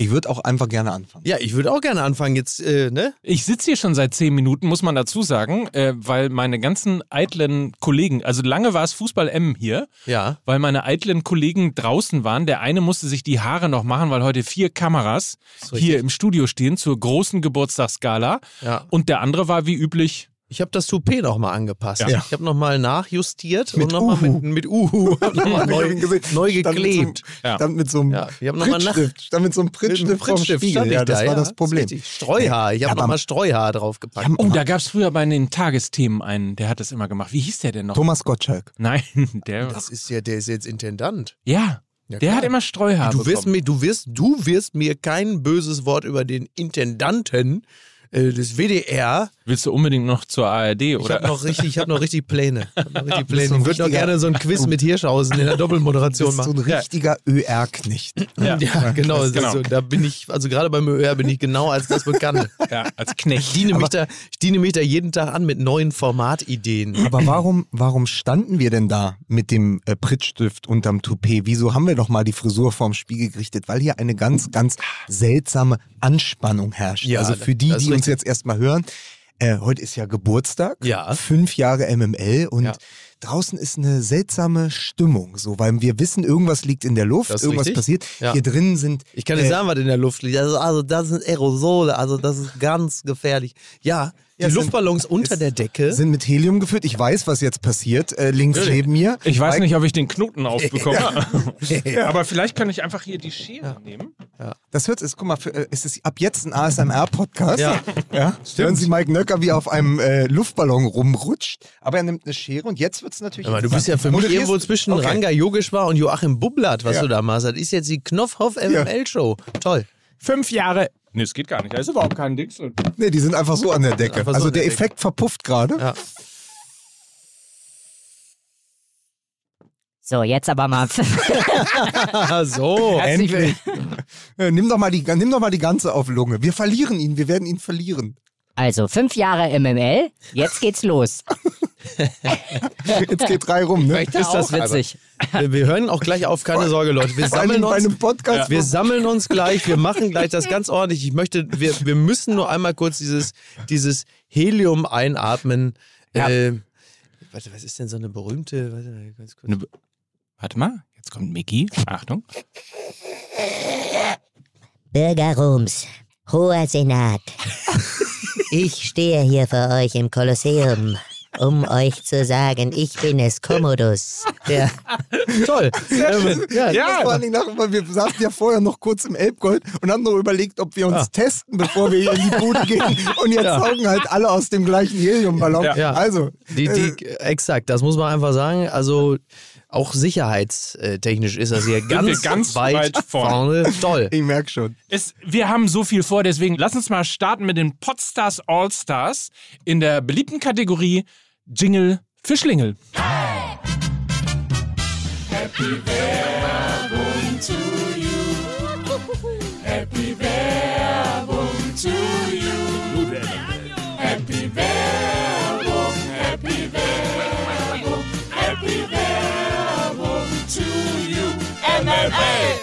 Ich würde auch einfach gerne anfangen. Ja, ich würde auch gerne anfangen jetzt, äh, ne? Ich sitze hier schon seit zehn Minuten, muss man dazu sagen, äh, weil meine ganzen eitlen Kollegen, also lange war es Fußball M hier, Ja. weil meine eitlen Kollegen draußen waren. Der eine musste sich die Haare noch machen, weil heute vier Kameras hier im Studio stehen zur großen Geburtstagsgala. Ja. Und der andere war wie üblich. Ich habe das Toupet nochmal angepasst. Ja. Ich habe nochmal nachjustiert Mit und nochmal mit, mit Uhu noch neu, neu Stand mit so einem- geklebt. Stand mit so einem Ja, ich Prittstift. Stand mit so einem Prittstift, vom Spiegel. Ja, das da, war ja. das Problem. richtig. Streuhaar. Ich habe nochmal Streuhaar draufgepackt. Ja, Oh, da gab es früher bei den Tagesthemen einen, der hat das immer gemacht. Wie hieß der denn noch? Thomas Gottschalk. Nein, der. Das ist ja, der ist jetzt Intendant. ja, Ja, der hat immer Streuhaar. Du wirst, bekommen. mir, du, wirst, du wirst mir kein böses Wort über den Intendanten äh, des WDR. Willst du unbedingt noch zur ARD Ich oder? habe noch richtig, ich habe noch richtig Pläne. Ich hab noch richtig Pläne. Ich würde noch gerne so ein Quiz mit Hirschhausen in der Du Doppelmoderation bist so machen. ein richtiger ÖR-Knecht. ja. Ja, genau. Das- genau. So, da bin ich, also gerade beim ÖR bin ich genau als das bekannt. ja, als Ich Knecht. diene, mich da, ich diene mich da jeden Tag an mit neuen Formatideen. Aber warum, warum standen wir denn da mit dem äh, Prittstift unterm Toupet? Wieso haben wir doch mal die Frisur vorm Spiegel gerichtet? Weil hier eine ganz, ganz seltsame Anspannung herrscht. Ja, also für die, die uns jetzt erstmal hören, äh, heute ist ja Geburtstag, Ja. fünf Jahre MML und Ja. draußen ist eine seltsame Stimmung, so, weil wir wissen, irgendwas liegt in der Luft, irgendwas richtig. passiert. Ja. Hier drinnen sind Ich kann dir äh, sagen, was in der Luft liegt. Also, also das sind Aerosole, also das ist ganz gefährlich. Ja, die Ja, es sind- Luftballons unter der Decke. sind mit Helium gefüllt. Ich weiß, was jetzt passiert, äh, links Natürlich. neben mir. Ich weiß Mike, nicht, ob ich den Knoten aufbekomme. ja, aber vielleicht kann ich einfach hier die Schere nehmen. Das hört es, guck mal, für, äh, es ist ab jetzt ein ASMR-Podcast. Ja. ja. Hören Sie Mike Nöcker, wie er auf einem äh, Luftballon rumrutscht, aber er nimmt eine Schere und jetzt wird es natürlich. Aber du bist ja für mich Moderierst- irgendwo zwischen Okay. Ranga Yogeshwar und Joachim Bublatt, was Ja. du da machst. Das ist jetzt die Knopfhoff MML-Show. Toll. Fünf Jahre. Nee, es geht gar nicht. Da ist überhaupt kein Dings. Nee, die sind einfach so an der Decke. So also der der Decke. Effekt verpufft gerade. Ja. So, jetzt aber mal. So. Endlich. Äh, nimm, doch mal die, nimm doch mal die ganze auf Lunge. Wir verlieren ihn, wir werden ihn verlieren. Also, fünf Jahre MML, jetzt geht's los. Jetzt geht drei rum, ne? Ist das witzig? Wir wir hören auch gleich auf, keine Sorge, Leute. Wir sammeln bei uns. einem Podcast. Wir sammeln uns gleich, wir machen gleich das ganz ordentlich. Ich möchte, wir, wir müssen nur einmal kurz dieses, dieses Helium einatmen. Ja. Äh, warte, was ist denn so eine berühmte, warte, ganz kurz. Eine- Warte mal, jetzt kommt Mickey. Achtung. Bürger Roms, hoher Senat. Ich stehe hier vor euch im Kolosseum, um euch zu sagen, ich bin es, Commodus. Ja. Toll. Ähm, ja, Das war nicht nach, weil wir saßen ja vorher noch kurz im Elbgold und haben noch überlegt, ob wir uns testen, bevor wir hier in die Bude gehen. Und jetzt saugen halt alle aus dem gleichen Heliumballon. Ja. Also, Die, die, exakt, das muss man einfach sagen. Also auch sicherheitstechnisch ist das hier ganz, ganz weit, weit vorne. vorne. Toll. ich merke schon. Es, wir haben so viel vor, deswegen lass uns mal starten mit den Podstars All-Stars in der beliebten Kategorie Jingle für Schlingel.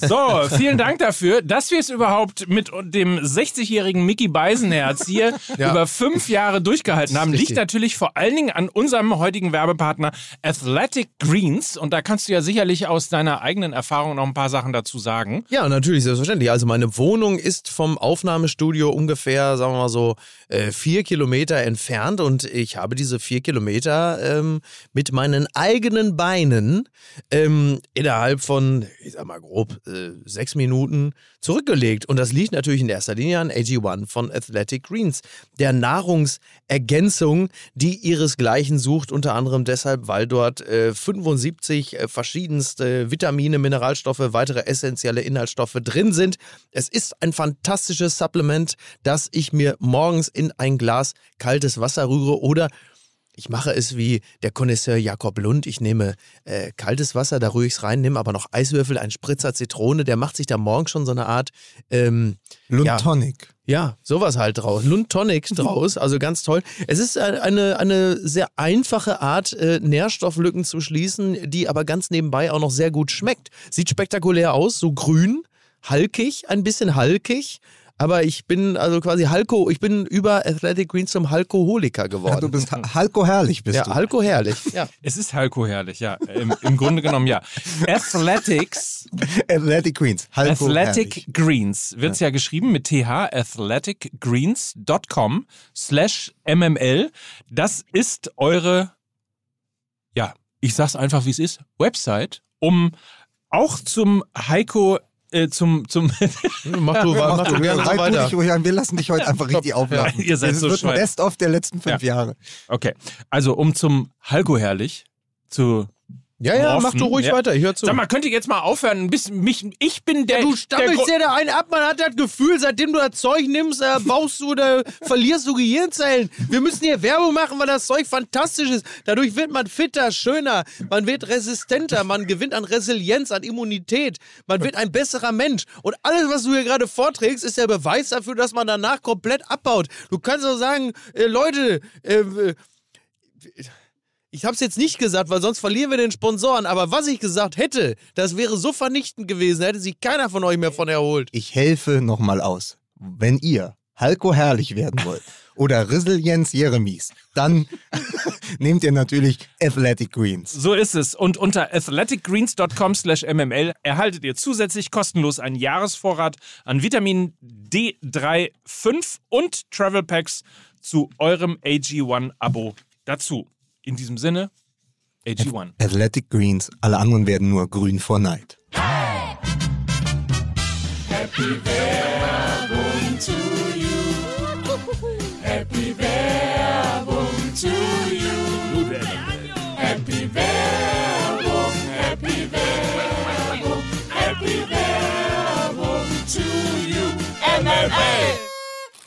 So, vielen Dank dafür, dass wir es überhaupt mit dem 60-jährigen Mickey Beisenherz hier Ja. über fünf Jahre durchgehalten haben. Liegt natürlich vor allen Dingen an unserem heutigen Werbepartner Athletic Greens. Und da kannst du ja sicherlich aus deiner eigenen Erfahrung noch ein paar Sachen dazu sagen. Ja, natürlich, selbstverständlich. Also meine Wohnung ist vom Aufnahmestudio ungefähr, sagen wir mal so, äh, vier Kilometer entfernt und ich habe diese vier Kilometer ähm, mit meinen eigenen Beinen ähm, innerhalb von, ich sag mal grob, äh, sechs Minuten zurückgelegt. Und das liegt natürlich in erster Linie an AG1 von Athletic Greens, der Nahrungsergänzung, die ihresgleichen sucht, unter anderem deshalb, weil dort äh, 75 äh, verschiedenste Vitamine, Mineralstoffe, weitere essentielle Inhaltsstoffe drin sind. Es ist ein fantastisches Supplement, das ich mir morgens in ein Glas kaltes Wasser rühre oder ich mache es wie der Connoisseur Jakob Lund. Ich nehme äh, kaltes Wasser, da rühre ich es rein, nehme aber noch Eiswürfel, einen Spritzer Zitrone. Der macht sich da morgens schon so eine Art ähm, Lund Ja. Tonic. ja, sowas halt draus. Lund Tonic draus, also ganz toll. Es ist äh, eine, eine sehr einfache Art, äh, Nährstofflücken zu schließen, die aber ganz nebenbei auch noch sehr gut schmeckt. Sieht spektakulär aus, so grün, halkig, ein bisschen halkig. Aber ich bin also quasi Halko, ich bin über Athletic Greens zum Halkoholiker geworden. Ja, du bist Ha- Halko herrlich, bist ja, du. Halko herrlich. Ja. Es ist Halko herrlich, ja. Im, im Grunde genommen, ja. Athletics, Athletic Queens. Halko Athletic herrlich. Greens wird's ja. geschrieben mit th, athleticgreens.com slash mml. Das ist eure, ja, ich sag's einfach, wie es ist, Website, um auch zum Heiko, äh, zum, zum, Mach du, mach du Reib du weiter. dich ruhig an, wir lassen dich heute einfach richtig auflaufen. ihr seid das so wird ein. Best-of der letzten fünf Jahre. okay, also um zum Halko herrlich zu Ja, ja, mach morphen. du ruhig Ja. weiter, ich hör zu. Sag mal, könnt ihr jetzt mal aufhören, bisschen mich, ich bin der, Du der stammelst dir da einen ab, man hat das Gefühl, seitdem du das Zeug nimmst, äh, baust du oder verlierst du Gehirnzellen. Wir müssen hier Werbung machen, weil das Zeug fantastisch ist. Dadurch wird man fitter, schöner, man wird resistenter, man gewinnt an Resilienz, an Immunität, man wird ein besserer Mensch. Und alles, was du hier gerade vorträgst, ist der Beweis dafür, dass man danach komplett abbaut. Du kannst auch sagen, äh, Leute, äh, ich habe es jetzt nicht gesagt, weil sonst verlieren wir den Sponsoren. Aber was ich gesagt hätte, das wäre so vernichtend gewesen, da hätte sich keiner von euch mehr von erholt. Ich helfe nochmal aus. Wenn ihr Halko herrlich werden wollt oder Resilienz Jeremies, dann nehmt ihr natürlich Athletic Greens. So ist es. Und unter athleticgreens.com slash mml erhaltet ihr zusätzlich kostenlos einen Jahresvorrat an Vitamin D3, 5 und Travel Packs zu eurem AG1-Abo dazu. In diesem Sinne, AG1. Athletic Greens, alle anderen werden nur grün vor Neid.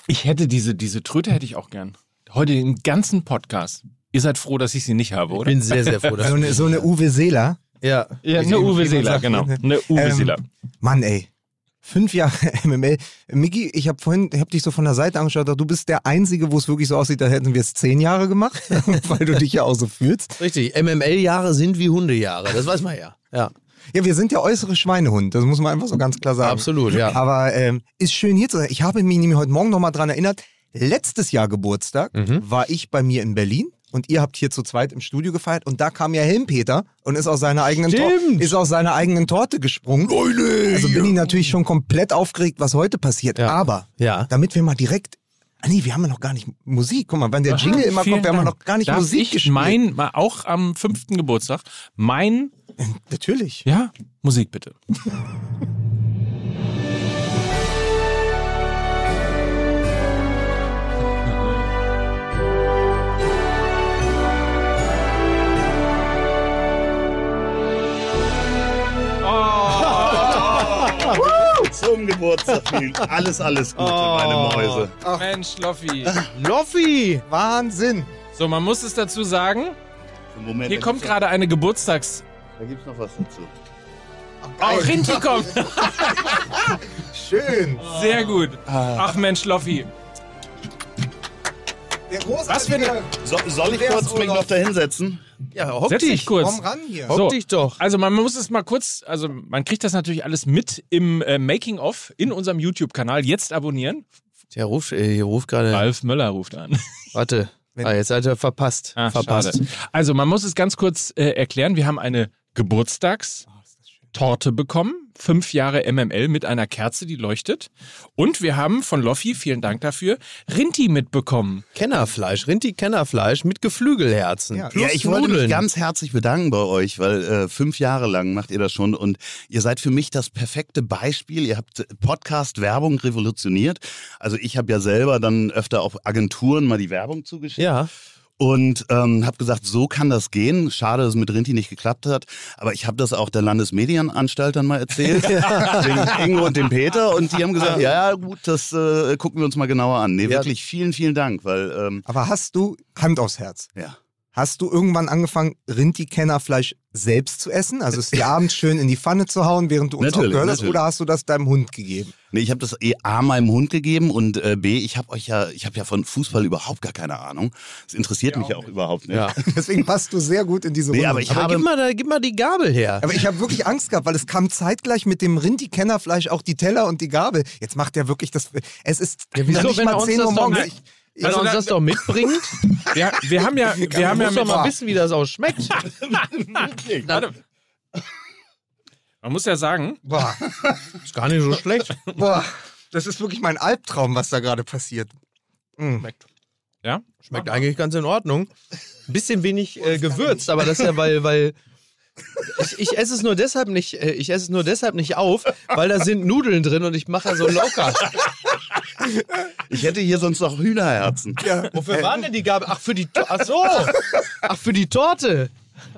Ich hätte diese, diese Tröte hätte ich auch gern. Heute den ganzen Podcast. Ihr seid froh, dass ich sie nicht habe, Ich oder? bin sehr, sehr froh. So Dass eine, so eine Uwe Seeler. ja. Ja, eine Uwe Seeler, genau. ne? Eine Uwe Ähm, Seeler. Mann, ey. Fünf Jahre MML. Miki, ich habe vorhin, ich habe dich so von der Seite angeschaut, du bist der Einzige, wo es wirklich so aussieht, als hätten wir es zehn Jahre gemacht, weil du dich ja auch so fühlst. Richtig, MML-Jahre sind wie Hundejahre, das weiß man ja. Ja, Ja, wir sind ja äußere Schweinehund, das muss man einfach so ganz klar sagen. absolut, ja. Aber ähm, ist schön hier zu sein. Ich habe mich nämlich heute Morgen nochmal dran erinnert, letztes Jahr Geburtstag Mhm. war ich bei mir in Berlin und ihr habt hier zu zweit im Studio gefeiert und da kam ja Helmpeter und ist aus seiner eigenen, Tor ist aus seiner eigenen Torte gesprungen. Also bin ich natürlich schon komplett aufgeregt, was heute passiert. Ja. Aber Ja. damit wir mal direkt. Ah nee, wir haben ja noch gar nicht Musik. Guck mal, wenn der Jingle immer kommt, wir haben ja noch gar nicht Darf Musik ich gespielt. mein, auch am fünften Geburtstag, mein, Natürlich. ja, Musik bitte. Zum Geburtstag viel. Alles, alles Gute, meine Mäuse. Mensch, Loffi. Loffi! Wahnsinn. So, man muss es dazu sagen, Moment, hier kommt gerade eine Geburtstags... Da gibt's noch was dazu. Oh, Rinti kommt. Schön. Sehr gut. Ach Mensch, Loffi. Der Was für eine- So, soll ich kurz mich noch da hinsetzen? Ja, hock Setz dich. dich kurz. Komm ran hier. Hock So. dich doch. Also man muss es mal kurz, also man kriegt das natürlich alles mit im äh, Making-of in unserem YouTube-Kanal. Jetzt abonnieren. Der ruft, äh, hier ruft gerade. Ralf Möller ruft an. Warte. Ah, jetzt seid ihr verpasst. Ah, verpasst. schade. Also man muss es ganz kurz äh, erklären. Wir haben eine Geburtstagstorte bekommen. Fünf Jahre MML mit einer Kerze, die leuchtet. Und wir haben von Loffi, vielen Dank dafür, Rinti mitbekommen. Kennerfleisch, Rinti-Kennerfleisch mit Geflügelherzen. Ja. Ja, ich wollte Nudeln. mich ganz herzlich bedanken bei euch, weil äh, fünf Jahre lang macht ihr das schon und ihr seid für mich das perfekte Beispiel. Ihr habt Podcast-Werbung revolutioniert. Also ich habe ja selber dann öfter auf Agenturen mal die Werbung zugeschickt. Ja. Und ähm, habe gesagt, so kann das gehen. Schade, dass es mit Rinti nicht geklappt hat. Aber ich habe das auch der Landesmedienanstalt dann mal erzählt. dem Ingo und dem Peter. Und die haben gesagt, ja, ja, gut, das äh, gucken wir uns mal genauer an. Nee, Ja. wirklich vielen, vielen Dank. Weil, ähm, Aber hast du Hand aufs Herz? ja. Hast du irgendwann angefangen, Rinti-Kennerfleisch selbst zu essen? Also es dir abends schön in die Pfanne zu hauen, während du uns Natürlich, auch gehört hast? Oder hast du das deinem Hund gegeben? Nee, ich habe das eh A meinem Hund gegeben und äh, B, ich habe euch ja, ich habe ja von Fußball überhaupt gar keine Ahnung. Das interessiert mich ja auch überhaupt nicht. Ja. Deswegen passt du sehr gut in diese Nee, Runde. aber ich Aber habe gib mal, da, gib mal die Gabel her. Aber ich habe wirklich Angst gehabt, weil es kam zeitgleich mit dem Rinti-Kennerfleisch auch die Teller und die Gabel. Jetzt macht er wirklich das. Es ist wieso, nicht wenn mal uns 10 das Uhr doch morgens. Also er uns da- das doch mitbringt, Wir, wir haben ja, wir haben ja muss doch mal wissen, wie das auch schmeckt. Warte. Man muss ja sagen, boah, Ist gar nicht so schlecht. boah, das ist wirklich mein Albtraum, was da gerade passiert. Mm. ja, Schmeckt eigentlich ganz in Ordnung. Ein bisschen wenig äh, gewürzt, aber das ist ja, weil, weil ich, ich esse es nur deshalb nicht, äh, ich esse es nur deshalb nicht auf, weil da sind Nudeln drin und ich mache ja so locker. Ich hätte hier sonst noch Hühnerherzen. Ja. Wofür waren denn die Gabel? Ach, für die To- Ach so. Ach, für die Torte.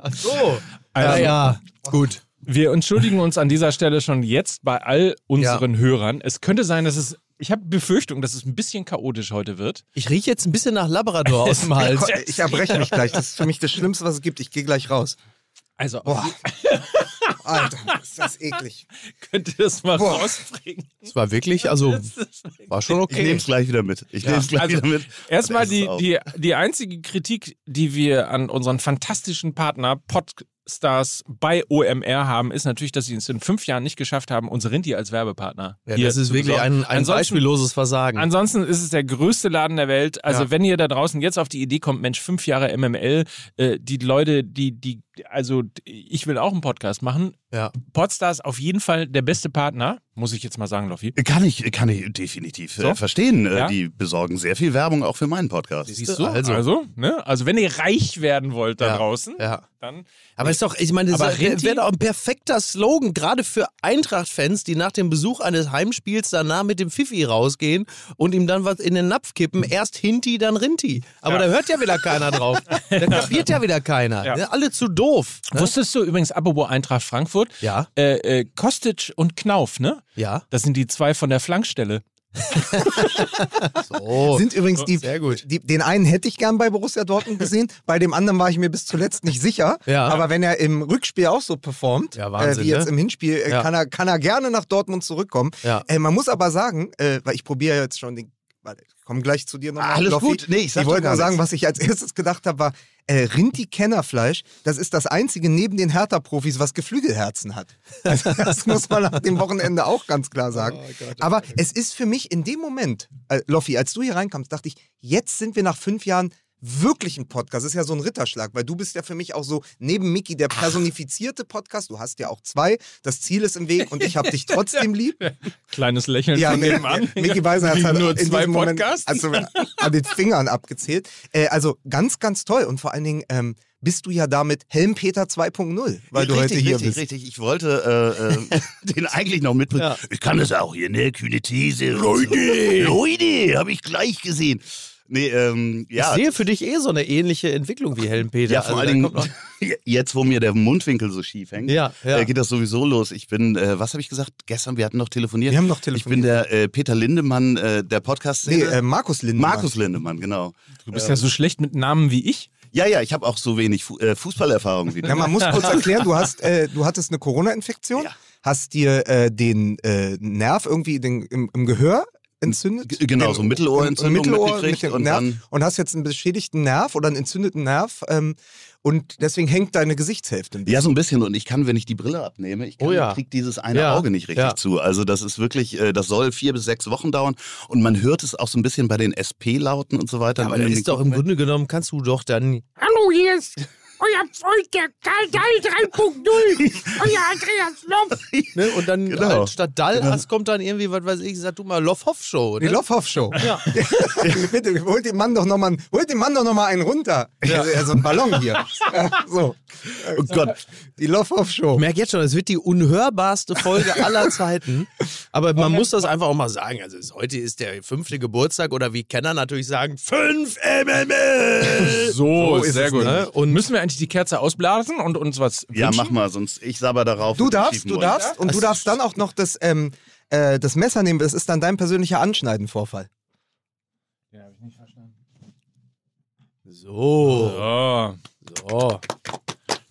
Ach so. Also- ja, gut. wir entschuldigen uns an dieser Stelle schon jetzt bei all unseren Hörern. Es könnte sein, dass es, ich habe Befürchtung, dass es ein bisschen chaotisch heute wird. Ich rieche jetzt ein bisschen nach Labrador aus dem Hals. Ich erbreche mich gleich. Das ist für mich das Schlimmste, was es gibt. Ich gehe gleich raus. Also, Boah. Alter, ist das eklig. könnt ihr das mal Boah. rausbringen? Das war wirklich, also war schon Ich nehme okay. es gleich wieder mit. Ich nehme es gleich Also, wieder mit. Erstmal es die, die, die einzige Kritik, die wir an unseren fantastischen Partner Podstars bei OMR haben, ist natürlich, dass sie es in fünf Jahren nicht geschafft haben, unsere Rinti als Werbepartner. Ja, das ist wirklich besorgen. ein, ein beispielloses Versagen. Ansonsten ist es der größte Laden der Welt. Also Ja. wenn ihr da draußen jetzt auf die Idee kommt, Mensch, fünf Jahre MML, äh, die Leute, die, die, also ich will auch einen Podcast machen. Ja. Podstars auf jeden Fall der beste Partner, muss ich jetzt mal sagen, Loffi. Kann ich, kann ich definitiv So? äh, verstehen. Äh, Ja? Die besorgen sehr viel Werbung auch für meinen Podcast. Siehst du? Also, Also. ne? also wenn ihr reich werden wollt da Ja. draußen, Ja. dann Aber ist doch, ich meine, das wäre doch ein perfekter Slogan, gerade für Eintracht-Fans, die nach dem Besuch eines Heimspiels danach mit dem Pfiffi rausgehen und ihm dann was in den Napf kippen. Erst Hinti, dann Rinti. Aber Ja. da hört ja wieder keiner drauf. Da kapiert ja wieder keiner. Ja. Ne? Alle zu doof. Ne? Wusstest du übrigens, apropos Eintracht Frankfurt, Ja. äh, äh, Kostic und Knauf, ne? Ja. Das sind die zwei von der Flankstelle. So. Sind übrigens die, sehr gut. Die, den einen hätte ich gern bei Borussia Dortmund gesehen, bei dem anderen war ich mir bis zuletzt nicht sicher. Ja. Aber wenn er im Rückspiel auch so performt, Ja, Wahnsinn, äh, wie jetzt ne? im Hinspiel, äh, Ja. kann, er, kann er gerne nach Dortmund zurückkommen. Ja. Äh, man muss aber sagen, äh, weil ich probiere jetzt schon den. Warte, ich komme gleich zu dir nochmal. Alles Loffi. gut. Nee, ich sag ich wollte nur sagen, was ich als erstes gedacht habe, war, äh, Rinti-Kennerfleisch, das ist das einzige neben den Hertha-Profis, was Geflügelherzen hat. Also, das muss man nach dem Wochenende auch ganz klar sagen. Aber es ist für mich in dem Moment, äh, Loffi, als du hier reinkamst, dachte ich, jetzt sind wir nach fünf Jahren wirklich ein Podcast. Das ist ja so ein Ritterschlag, weil du bist ja für mich auch so neben Mickey der personifizierte Podcast. Du hast ja auch zwei. Das Ziel ist im Weg und ich habe dich trotzdem lieb. Kleines Lächeln Ja, von nebenan. Mickey Weiser hat halt nur in zwei Podcasts? also an den Fingern abgezählt. Äh, also ganz, ganz toll und vor allen Dingen ähm, bist du ja damit Helmpeter 2.0 weil du richtig, heute hier richtig, bist. Richtig, ich wollte äh, äh, den eigentlich noch mitbringen. Ja. Ich kann das auch hier, ne? Kühne These. Leute! Leute, habe ich gleich gesehen. Nee, ähm, ja. Ich sehe für dich eh so eine ähnliche Entwicklung wie Helmpeter. Ja, vor Also, allen Dingen, jetzt wo mir der Mundwinkel so schief hängt, Ja, ja. äh, geht das sowieso los. Ich bin, äh, was habe ich gesagt? Gestern, wir hatten noch telefoniert. Wir haben noch Ich bin telefoniert. der äh, Peter Lindemann äh, der podcast Nee, äh, Markus Lindemann. Markus Lindemann, genau. Du bist ja so schlecht mit Namen wie ich. Ja, ja, ich habe auch so wenig Fu äh, Fußballerfahrung wie du. Ja, man muss kurz erklären, du hast, äh, du hattest eine Corona-Infektion, Ja. hast dir äh, den äh, Nerv irgendwie den, im, im Gehör entzündet. G- genau, so Mittelohrentzündung Mittelohr mitgekriegt mit und Nerv dann- und hast jetzt einen beschädigten Nerv oder einen entzündeten Nerv ähm, und deswegen hängt deine Gesichtshälfte ein bisschen. Ja, so ein bisschen. Und ich kann, wenn ich die Brille abnehme, ich kann, Oh ja. krieg dieses eine Ja, Auge nicht richtig ja. zu. Also das ist wirklich, äh, das soll vier bis sechs Wochen dauern. Und man hört es auch so ein bisschen bei den SP-Lauten und so weiter. Aber das man ist doch im Grunde genommen, kannst du doch dann Hallo, hier ist euer Freund, der Karl Dahl 3.0. Euer Andreas Loff. Ne? Und dann Genau. halt statt Dallas kommt dann irgendwie, was weiß ich, sag du mal, Loff-Hoff-Show. Die Ne? Loffhoff-Show. Ja. Bitte, holt dem Mann doch nochmal holt dem Mann doch noch mal einen runter. Ja. Also ein Ballon hier. So. Oh Gott. Die Loffhoff-Show. Ich merke jetzt schon, es wird die unhörbarste Folge aller Zeiten. Aber man muss das einfach auch mal sagen. Also es, heute ist der fünfte Geburtstag oder wie Kenner natürlich sagen, fünf MML. So, ist sehr es gut. nämlich. Und müssen wir eigentlich die Kerze ausblasen und uns was Ja, wünschen? mach mal, sonst ich sabber darauf. Du darfst, du darfst und du darfst dann auch noch das, ähm, äh, das Messer nehmen. Das ist dann dein persönlicher Anschneidenvorfall. Ja, hab ich nicht verstanden. So, Oh. so.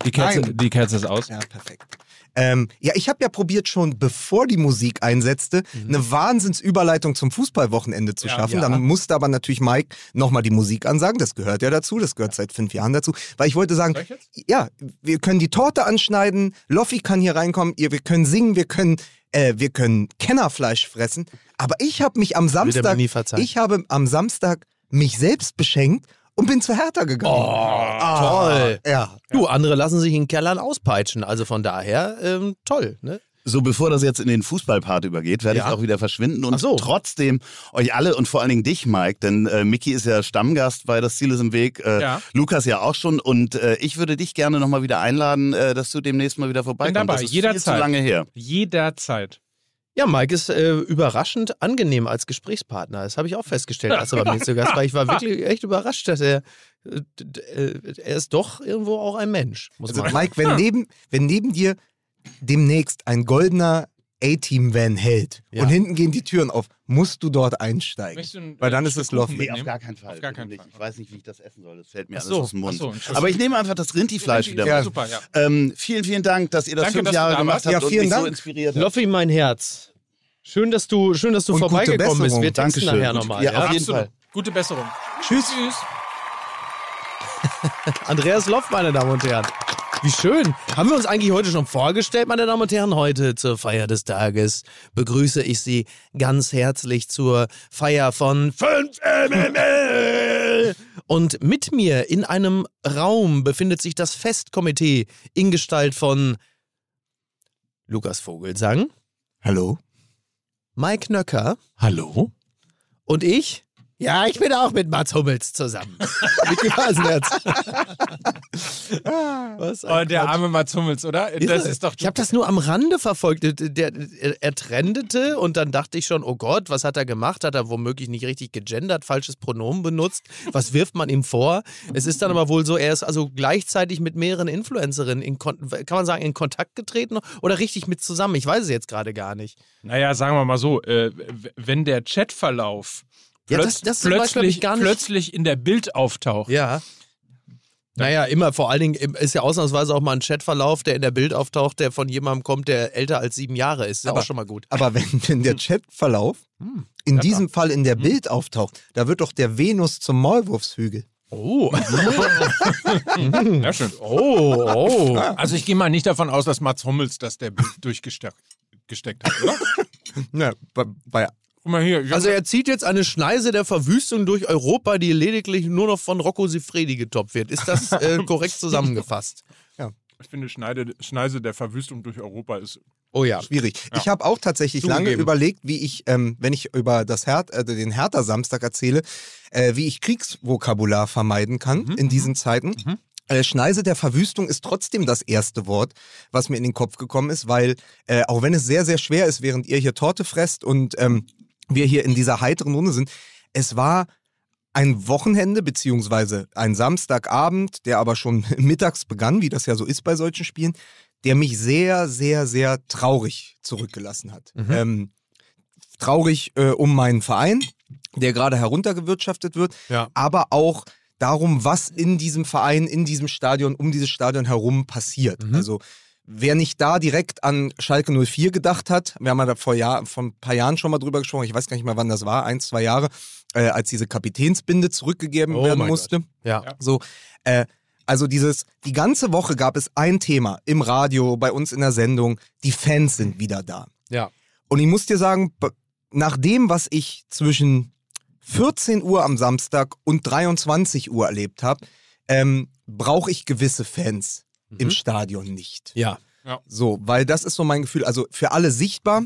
Die Kerze, Nein. die Kerze ist aus. Ja, perfekt. Ähm, ja, ich habe ja probiert schon, bevor die Musik einsetzte, eine Wahnsinnsüberleitung zum Fußballwochenende zu Ja. schaffen. Ja. Dann musste aber natürlich Mike nochmal die Musik ansagen. Das gehört ja dazu. Das gehört seit fünf Jahren dazu. Weil ich wollte sagen, ich ja, wir können die Torte anschneiden. Loffi kann hier reinkommen. Wir können singen. Wir können, äh, wir können Kennerfleisch fressen. Aber ich habe mich am Samstag, ich habe am Samstag mich selbst beschenkt und bin zu Hertha gegangen. Oh, toll. Ja. Du, andere lassen sich in Kellern auspeitschen. Also von daher, ähm, toll. Ne? So, bevor das jetzt in den Fußballpart übergeht, werde Ja. ich auch wieder verschwinden und so. trotzdem euch alle und vor allen Dingen dich, Mike, denn äh, Mickey ist ja Stammgast bei Das Ziel ist im Weg, äh, Ja. Lukas ja auch schon und äh, ich würde dich gerne nochmal wieder einladen, äh, dass du demnächst mal wieder vorbeikommst. dabei, das ist jederzeit. viel zu lange her. Jederzeit. Ja, Mike ist äh, überraschend angenehm als Gesprächspartner. Das habe ich auch festgestellt, als er bei mir zu Gast war. Ich war wirklich echt überrascht, dass er, äh, äh, er ist doch irgendwo auch ein Mensch, muss Also man sagen. Mike, wenn neben, wenn neben dir demnächst ein goldener A-Team-Van hält Ja. und hinten gehen die Türen auf, musst du dort einsteigen. Du ein, Weil äh, dann ist Stück es Loffi. Kuchen Nee, auf gar keinen Fall. Auf gar keinen. Fall. Ich weiß nicht, wie ich das essen soll. Das fällt mir Ach alles so, aus dem Mund. so. Aber ich nehme einfach das Rindviehfleisch wieder Ja, super, ja. Ähm, vielen, vielen Dank, dass ihr das Danke, fünf Jahre da gemacht habt Ja, und mich so Dank. inspiriert habt. Loffi, mein Herz. Schön, dass du, schön, dass du Und vorbeigekommen bist. Wir texten Dankeschön. nachher Gut. nochmal. Ja, Ja, auf jeden Absolut. Fall. Gute Besserung. Tschüss. Tschüss. Andreas Loff, meine Damen und Herren. Wie schön. Haben wir uns eigentlich heute schon vorgestellt, meine Damen und Herren? Heute zur Feier des Tages begrüße ich Sie ganz herzlich zur Feier von 5 MML. Und mit mir in einem Raum befindet sich das Festkomitee in Gestalt von Lukas Vogelsang, Hallo? Mike Nöcker Hallo? und ich. Ja, ich bin auch mit Mats Hummels zusammen. Micky Beisenherz. Was ein Oh, der arme Mats Hummels, oder? Das ist doch. Ich habe das nur am Rande verfolgt. Der, der, er, trendete und dann dachte ich schon, oh Gott, was hat er gemacht? Hat er womöglich nicht richtig gegendert, falsches Pronomen benutzt? Was wirft man ihm vor? Es ist dann aber wohl so, er ist also gleichzeitig mit mehreren Influencerinnen in kann man sagen, in Kontakt getreten oder richtig mit zusammen? Ich weiß es jetzt gerade gar nicht. Naja, sagen wir mal so, äh, wenn der Chatverlauf Ja, plötz- das- das zum Beispiel plötzlich, ich gar nicht- plötzlich in der Bild auftaucht. Ja. Naja, immer, vor allen Dingen ist ja ausnahmsweise auch mal ein Chatverlauf, der in der Bild auftaucht, der von jemandem kommt, der älter als sieben Jahre ist. Ist ja Aber- auch schon mal gut. Aber wenn, wenn der Chatverlauf in diesem Fall in der Bild auftaucht, da wird doch der Venus zum Maulwurfshügel. Oh. Ja, schön. Oh, oh. Also ich gehe mal nicht davon aus, dass Mats Hummels das der Bild durchgesteckt gesteckt hat, oder? Na, bei, bei Guck mal hier. Also er zieht jetzt eine Schneise der Verwüstung durch Europa, die lediglich nur noch von Rocco Siffredi getoppt wird. Ist das äh, korrekt zusammengefasst? ich finde, Schneide, Schneise der Verwüstung durch Europa ist. Oh ja. schwierig. Ich habe auch tatsächlich lange Zugegeben. überlegt, wie ich, ähm, wenn ich über das Her äh, den Hertha-Samstag erzähle, äh, wie ich Kriegsvokabular vermeiden kann in diesen Zeiten. Äh, Schneise der Verwüstung ist trotzdem das erste Wort, was mir in den Kopf gekommen ist, weil äh, auch wenn es sehr, sehr schwer ist, während ihr hier Torte fresst und ähm, wir hier in dieser heiteren Runde sind, es war ein Wochenende beziehungsweise ein Samstagabend, der aber schon mittags begann, wie das ja so ist bei solchen Spielen, der mich sehr, sehr, sehr traurig zurückgelassen hat. Ähm, traurig äh, um meinen Verein, der gerade heruntergewirtschaftet wird, Ja. aber auch darum, was in diesem Verein, in diesem Stadion, um dieses Stadion herum passiert. Also wer nicht da direkt an Schalke 04 gedacht hat, wir haben ja da vor, Jahr, vor ein paar Jahren schon mal drüber gesprochen, ich weiß gar nicht mehr, wann das war, ein, zwei Jahre, äh, als diese Kapitänsbinde zurückgegeben Oh werden musste. Ja. So, äh, also dieses, die ganze Woche gab es ein Thema im Radio, bei uns in der Sendung, die Fans sind wieder da. Ja. Und ich muss dir sagen, nach dem, was ich zwischen 14 Uhr am Samstag und 23 Uhr erlebt habe, ähm, brauche ich gewisse Fans im Stadion nicht. Ja. So, weil das ist so mein Gefühl. Also für alle sichtbar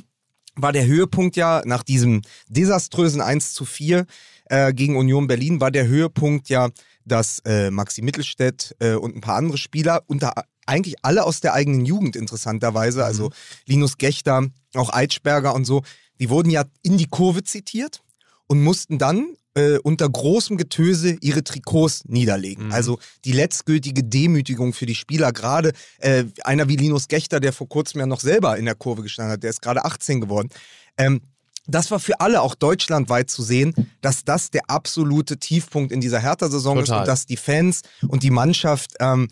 war der Höhepunkt ja nach diesem desaströsen 1 zu 4 äh, gegen Union Berlin, war der Höhepunkt ja, dass äh, Maxi Mittelstädt äh, und ein paar andere Spieler, unter eigentlich alle aus der eigenen Jugend interessanterweise, also Linus Gechter, auch Eitschberger und so, die wurden ja in die Kurve zitiert und mussten dann äh, unter großem Getöse ihre Trikots niederlegen. Also die letztgültige Demütigung für die Spieler. Gerade äh, einer wie Linus Gechter, der vor kurzem ja noch selber in der Kurve gestanden hat, der ist gerade 18 geworden. Ähm, das war für alle auch deutschlandweit zu sehen, dass das der absolute Tiefpunkt in dieser Hertha-Saison ist und dass die Fans und die Mannschaft ähm,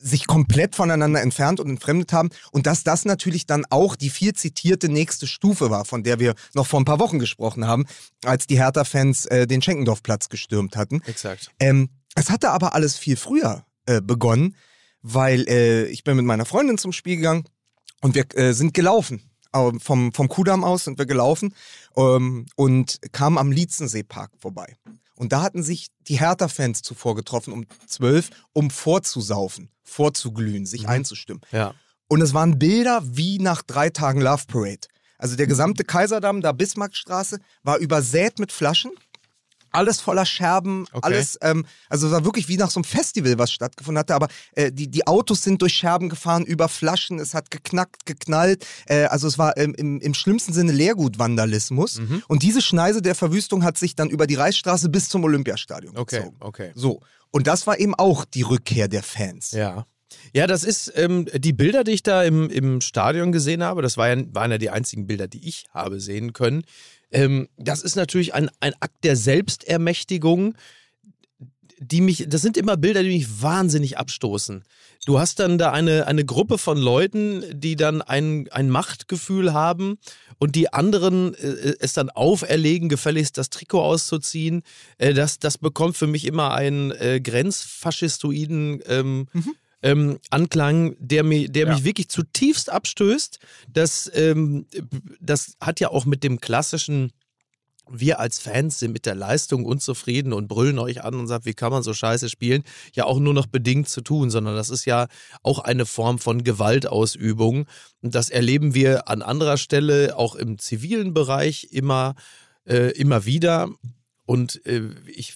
sich komplett voneinander entfernt und entfremdet haben und dass das natürlich dann auch die viel zitierte nächste Stufe war, von der wir noch vor ein paar Wochen gesprochen haben, als die Hertha-Fans äh, den Schenkendorfplatz gestürmt hatten. Exakt. Ähm, es hatte aber alles viel früher äh, begonnen, weil äh, ich bin mit meiner Freundin zum Spiel gegangen und wir äh, sind gelaufen. Vom, vom Kudamm aus sind wir gelaufen ähm, und kamen am Lietzenseepark vorbei. Und da hatten sich die Hertha-Fans zuvor getroffen um 12, um vorzusaufen, vorzuglühen, sich einzustimmen. Ja. Und es waren Bilder wie nach drei Tagen Love Parade. Also der gesamte Kaiserdamm, da Bismarckstraße, war übersät mit Flaschen. Alles voller Scherben, Okay. alles, ähm, also es war wirklich wie nach so einem Festival, was stattgefunden hatte, aber äh, die, die Autos sind durch Scherben gefahren, über Flaschen, es hat geknackt, geknallt, äh, also es war ähm, im, im schlimmsten Sinne Leergutvandalismus. Mhm. Und diese Schneise der Verwüstung hat sich dann über die Reichsstraße bis zum Olympiastadion Okay, gezogen. okay. So, und das war eben auch die Rückkehr der Fans. Ja. Ja, das ist ähm, die Bilder, die ich da im, im Stadion gesehen habe. Das war ja, waren ja die einzigen Bilder, die ich habe sehen können. Ähm, das ist natürlich ein, ein Akt der Selbstermächtigung, die mich, das sind immer Bilder, die mich wahnsinnig abstoßen. Du hast dann da eine, eine Gruppe von Leuten, die dann ein, ein Machtgefühl haben und die anderen äh, es dann auferlegen, gefälligst das Trikot auszuziehen. Äh, das, das bekommt für mich immer einen äh, grenzfaschistoiden ähm, ähm, Anklang, der, mir, der Ja. mich wirklich zutiefst abstößt. Das, ähm, das hat ja auch mit dem klassischen wir als Fans sind mit der Leistung unzufrieden und brüllen euch an und sagen, wie kann man so scheiße spielen, ja auch nur noch bedingt zu tun, sondern das ist ja auch eine Form von Gewaltausübung. Und das erleben wir an anderer Stelle auch im zivilen Bereich immer, äh, immer wieder. Und äh, ich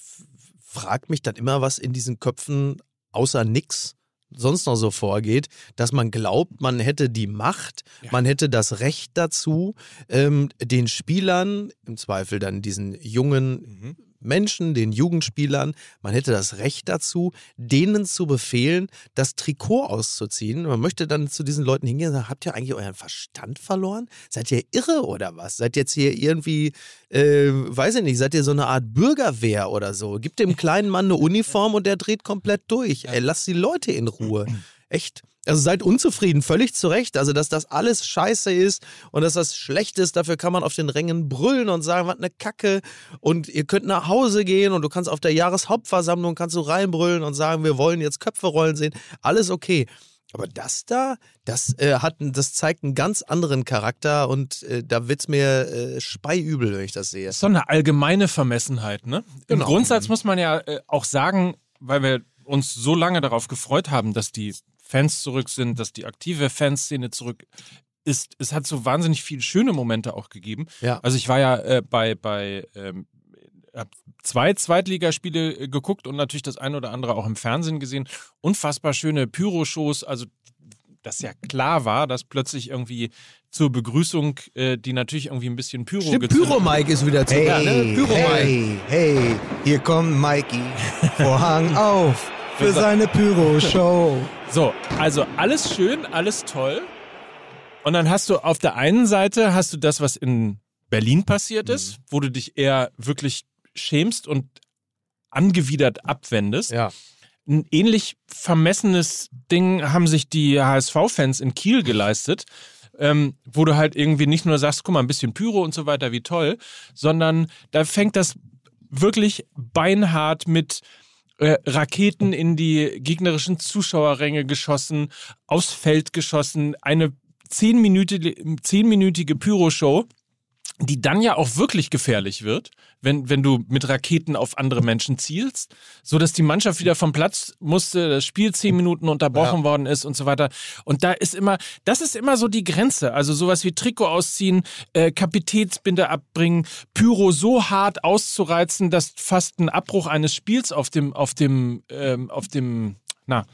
frage mich dann immer, was in diesen Köpfen außer nix sonst noch so vorgeht, dass man glaubt, man hätte die Macht, man hätte das Recht dazu, ähm, den Spielern, im Zweifel dann diesen jungen Menschen, den Jugendspielern, man hätte das Recht dazu, denen zu befehlen, das Trikot auszuziehen. Man möchte dann zu diesen Leuten hingehen und sagen, habt ihr eigentlich euren Verstand verloren? Seid ihr irre oder was? Seid jetzt hier irgendwie, äh, weiß ich nicht, seid ihr so eine Art Bürgerwehr oder so? Gibt dem kleinen Mann eine Uniform und der dreht komplett durch. Ey, lasst die Leute in Ruhe. Echt. Also seid unzufrieden, völlig zu Recht. Also, dass das alles scheiße ist und dass das schlecht ist, dafür kann man auf den Rängen brüllen und sagen, was eine Kacke. Und ihr könnt nach Hause gehen und du kannst auf der Jahreshauptversammlung kannst du reinbrüllen und sagen, wir wollen jetzt Köpfe rollen sehen. Alles okay. Aber das da, das, äh, hat, das zeigt einen ganz anderen Charakter und äh, da wird's mir äh, speiübel, wenn ich das sehe. ist so eine allgemeine Vermessenheit, ne? Im Genau. Grundsatz muss man ja äh, auch sagen, weil wir uns so lange darauf gefreut haben, dass die Fans zurück sind, dass die aktive Fanszene zurück ist. Es hat so wahnsinnig viele schöne Momente auch gegeben. Ja. Also ich war ja äh, bei, bei ähm, zwei Zweitligaspiele äh, geguckt und natürlich das eine oder andere auch im Fernsehen gesehen. Unfassbar schöne Pyro-Shows, also dass ja klar war, dass plötzlich irgendwie zur Begrüßung, äh, die natürlich irgendwie ein bisschen Pyro Stimmt, gezündet- Pyro-Mike ist wieder zurück. Hey, ne? Pyro-Mike. hey, hey, hier kommt Mikey. Vorhang auf für seine Pyro-Show. So, also alles schön, alles toll. Und dann hast du auf der einen Seite hast du das, was in Berlin passiert ist, wo du dich eher wirklich schämst und angewidert abwendest. Ja. Ein ähnlich vermessenes Ding haben sich die HSV-Fans in Kiel geleistet, ähm, wo du halt irgendwie nicht nur sagst, guck mal, ein bisschen Pyro und so weiter, wie toll, sondern da fängt das wirklich beinhart mit äh, Raketen in die gegnerischen Zuschauerränge geschossen, aufs Feld geschossen, eine zehnminütige, zehnminütige Pyro-Show, die dann ja auch wirklich gefährlich wird, wenn, wenn du mit Raketen auf andere Menschen zielst, so dass die Mannschaft wieder vom Platz musste, das Spiel zehn Minuten unterbrochen worden ist und so weiter. Und da ist immer, das ist immer so die Grenze. Also sowas wie Trikot ausziehen, äh, Kapitätsbinde abbringen, Pyro so hart auszureizen, dass fast ein Abbruch eines Spiels auf dem, auf dem, ähm, auf dem, na,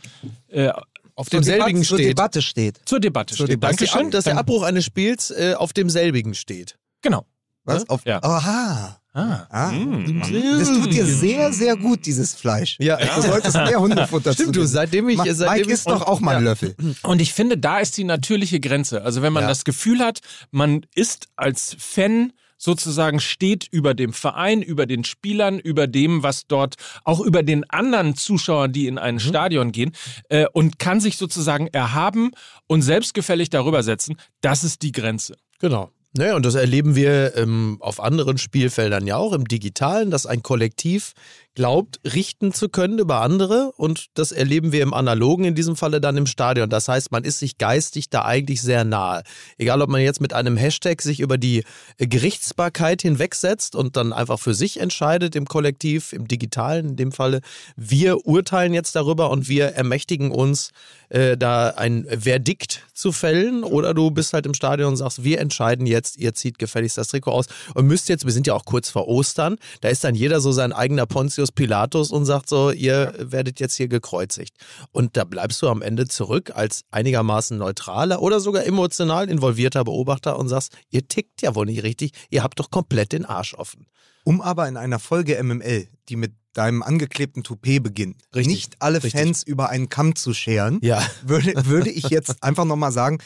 äh, Auf Zur demselbigen Debatte- Zur steht. Debatte steht. zur Debatte Zur steht. Debatte Dankeschön. Dass der Abbruch eines Spiels äh, auf demselbigen steht. Genau. Was? Auf, Ja. Aha. Ah. Ah. Mm. Das tut dir sehr, sehr gut, dieses Fleisch. Ja. Du solltest mehr Hundefutter zu Stimmt, du, seitdem ich. Seitdem Mike ich, isst doch auch mal einen Löffel. Und ich finde, da ist die natürliche Grenze. Also wenn man Ja. das Gefühl hat, man ist als Fan sozusagen steht über dem Verein, über den Spielern, über dem, was dort, auch über den anderen Zuschauern, die in ein Stadion gehen, äh, und kann sich sozusagen erhaben und selbstgefällig darüber setzen, das ist die Grenze. Genau. Naja, und das erleben wir ähm, auf anderen Spielfeldern ja auch, im Digitalen, dass ein Kollektiv glaubt, richten zu können über andere und das erleben wir im Analogen, in diesem Falle dann im Stadion. Das heißt, man ist sich geistig da eigentlich sehr nahe. Egal, ob man jetzt mit einem Hashtag sich über die Gerichtsbarkeit hinwegsetzt und dann einfach für sich entscheidet im Kollektiv, im Digitalen in dem Falle. Wir urteilen jetzt darüber und wir ermächtigen uns, äh, da ein Verdikt zu fällen oder du bist halt im Stadion und sagst, wir entscheiden jetzt, ihr zieht gefälligst das Trikot aus und müsst jetzt, wir sind ja auch kurz vor Ostern, da ist dann jeder so sein eigener Pontius Pilatus und sagt so, ihr werdet jetzt hier gekreuzigt. Und da bleibst du am Ende zurück als einigermaßen neutraler oder sogar emotional involvierter Beobachter und sagst, ihr tickt ja wohl nicht richtig, ihr habt doch komplett den Arsch offen. Um aber in einer Folge MML, die mit deinem angeklebten Toupet beginnt, Richtig, nicht alle richtig. Fans über einen Kamm zu scheren, Ja. würde, würde ich jetzt einfach nochmal sagen,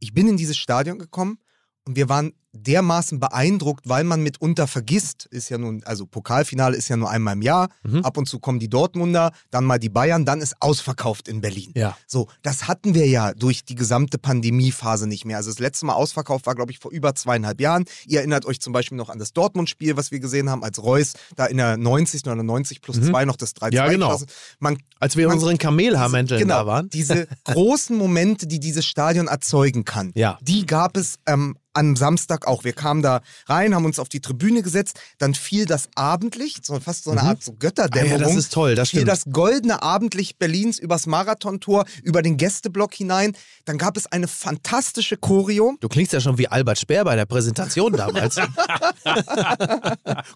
ich bin in dieses Stadion gekommen und wir waren dermaßen beeindruckt, weil man mitunter vergisst, ist ja nun, also Pokalfinale ist ja nur einmal im Jahr, Mhm. ab und zu kommen die Dortmunder, dann mal die Bayern, dann ist ausverkauft in Berlin. Ja. So, das hatten wir ja durch die gesamte Pandemiephase nicht mehr. Also das letzte Mal ausverkauft war, glaube ich, vor über zweieinhalb Jahren. Ihr erinnert euch zum Beispiel noch an das Dortmund-Spiel, was wir gesehen haben, als Reus da in der 90. oder 90 plus 2 noch das 3-2 Mhm. Ja, genau. Man, Als wir Man- unseren Kamelhaarmänteln genau, da waren. diese großen Momente, die dieses Stadion erzeugen kann, Ja. die gab es ähm, am Samstag auch. Wir kamen da rein, haben uns auf die Tribüne gesetzt, dann fiel das Abendlicht, so fast so eine Art so Götterdämmerung. Ah ja, das ist toll, das fiel stimmt. das goldene Abendlicht Berlins übers Marathontor, über den Gästeblock hinein. Dann gab es eine fantastische Choreo. Du klingst ja schon wie Albert Speer bei der Präsentation damals.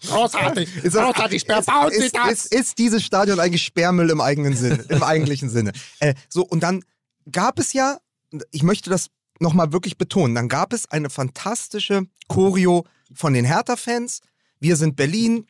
Großartig. Ist, Großartig. Wer baut ist, das? ist, ist dieses Stadion eigentlich Sperrmüll im eigenen Sinne, im eigentlichen Sinne? Äh, so, und dann gab es ja, ich möchte das nochmal wirklich betonen, dann gab es eine fantastische Choreo von den Hertha-Fans. Wir sind Berlin,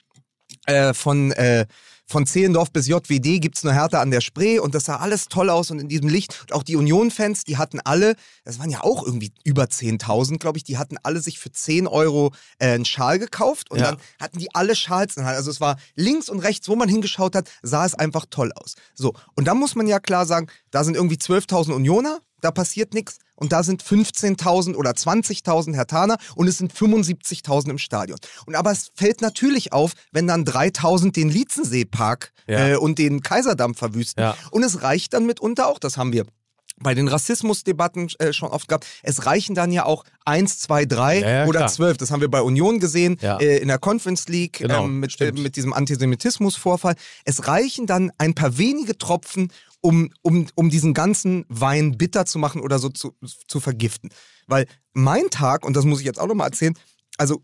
äh, von, äh, von Zehlendorf bis JWD gibt's nur Hertha an der Spree und das sah alles toll aus und in diesem Licht. Und auch die Union-Fans, die hatten alle, das waren ja auch irgendwie über 10.000, glaube ich, die hatten alle sich für 10 Euro äh, einen Schal gekauft und Ja. dann hatten die alle Schals in der Hand. Also es war links und rechts, wo man hingeschaut hat, sah es einfach toll aus. So, und da muss man ja klar sagen, da sind irgendwie 12.000 Unioner, da passiert nichts. Und da sind 15.000 oder 20.000 Hertaner und es sind 75.000 im Stadion. Und aber es fällt natürlich auf, wenn dann 3.000 den Lietzenseepark Ja. äh, und den Kaiserdamm verwüsten. Ja. Und es reicht dann mitunter auch, das haben wir bei den Rassismusdebatten äh, schon oft gehabt. Es reichen dann ja auch 1, 2, 3 Ja, ja, oder klar. 12. Das haben wir bei Union gesehen, Ja. äh, in der Conference League Genau, ähm, mit, äh, mit diesem Antisemitismusvorfall. Es reichen dann ein paar wenige Tropfen, um, um, um diesen ganzen Wein bitter zu machen oder so zu, zu vergiften. Weil mein Tag, und das muss ich jetzt auch nochmal erzählen, also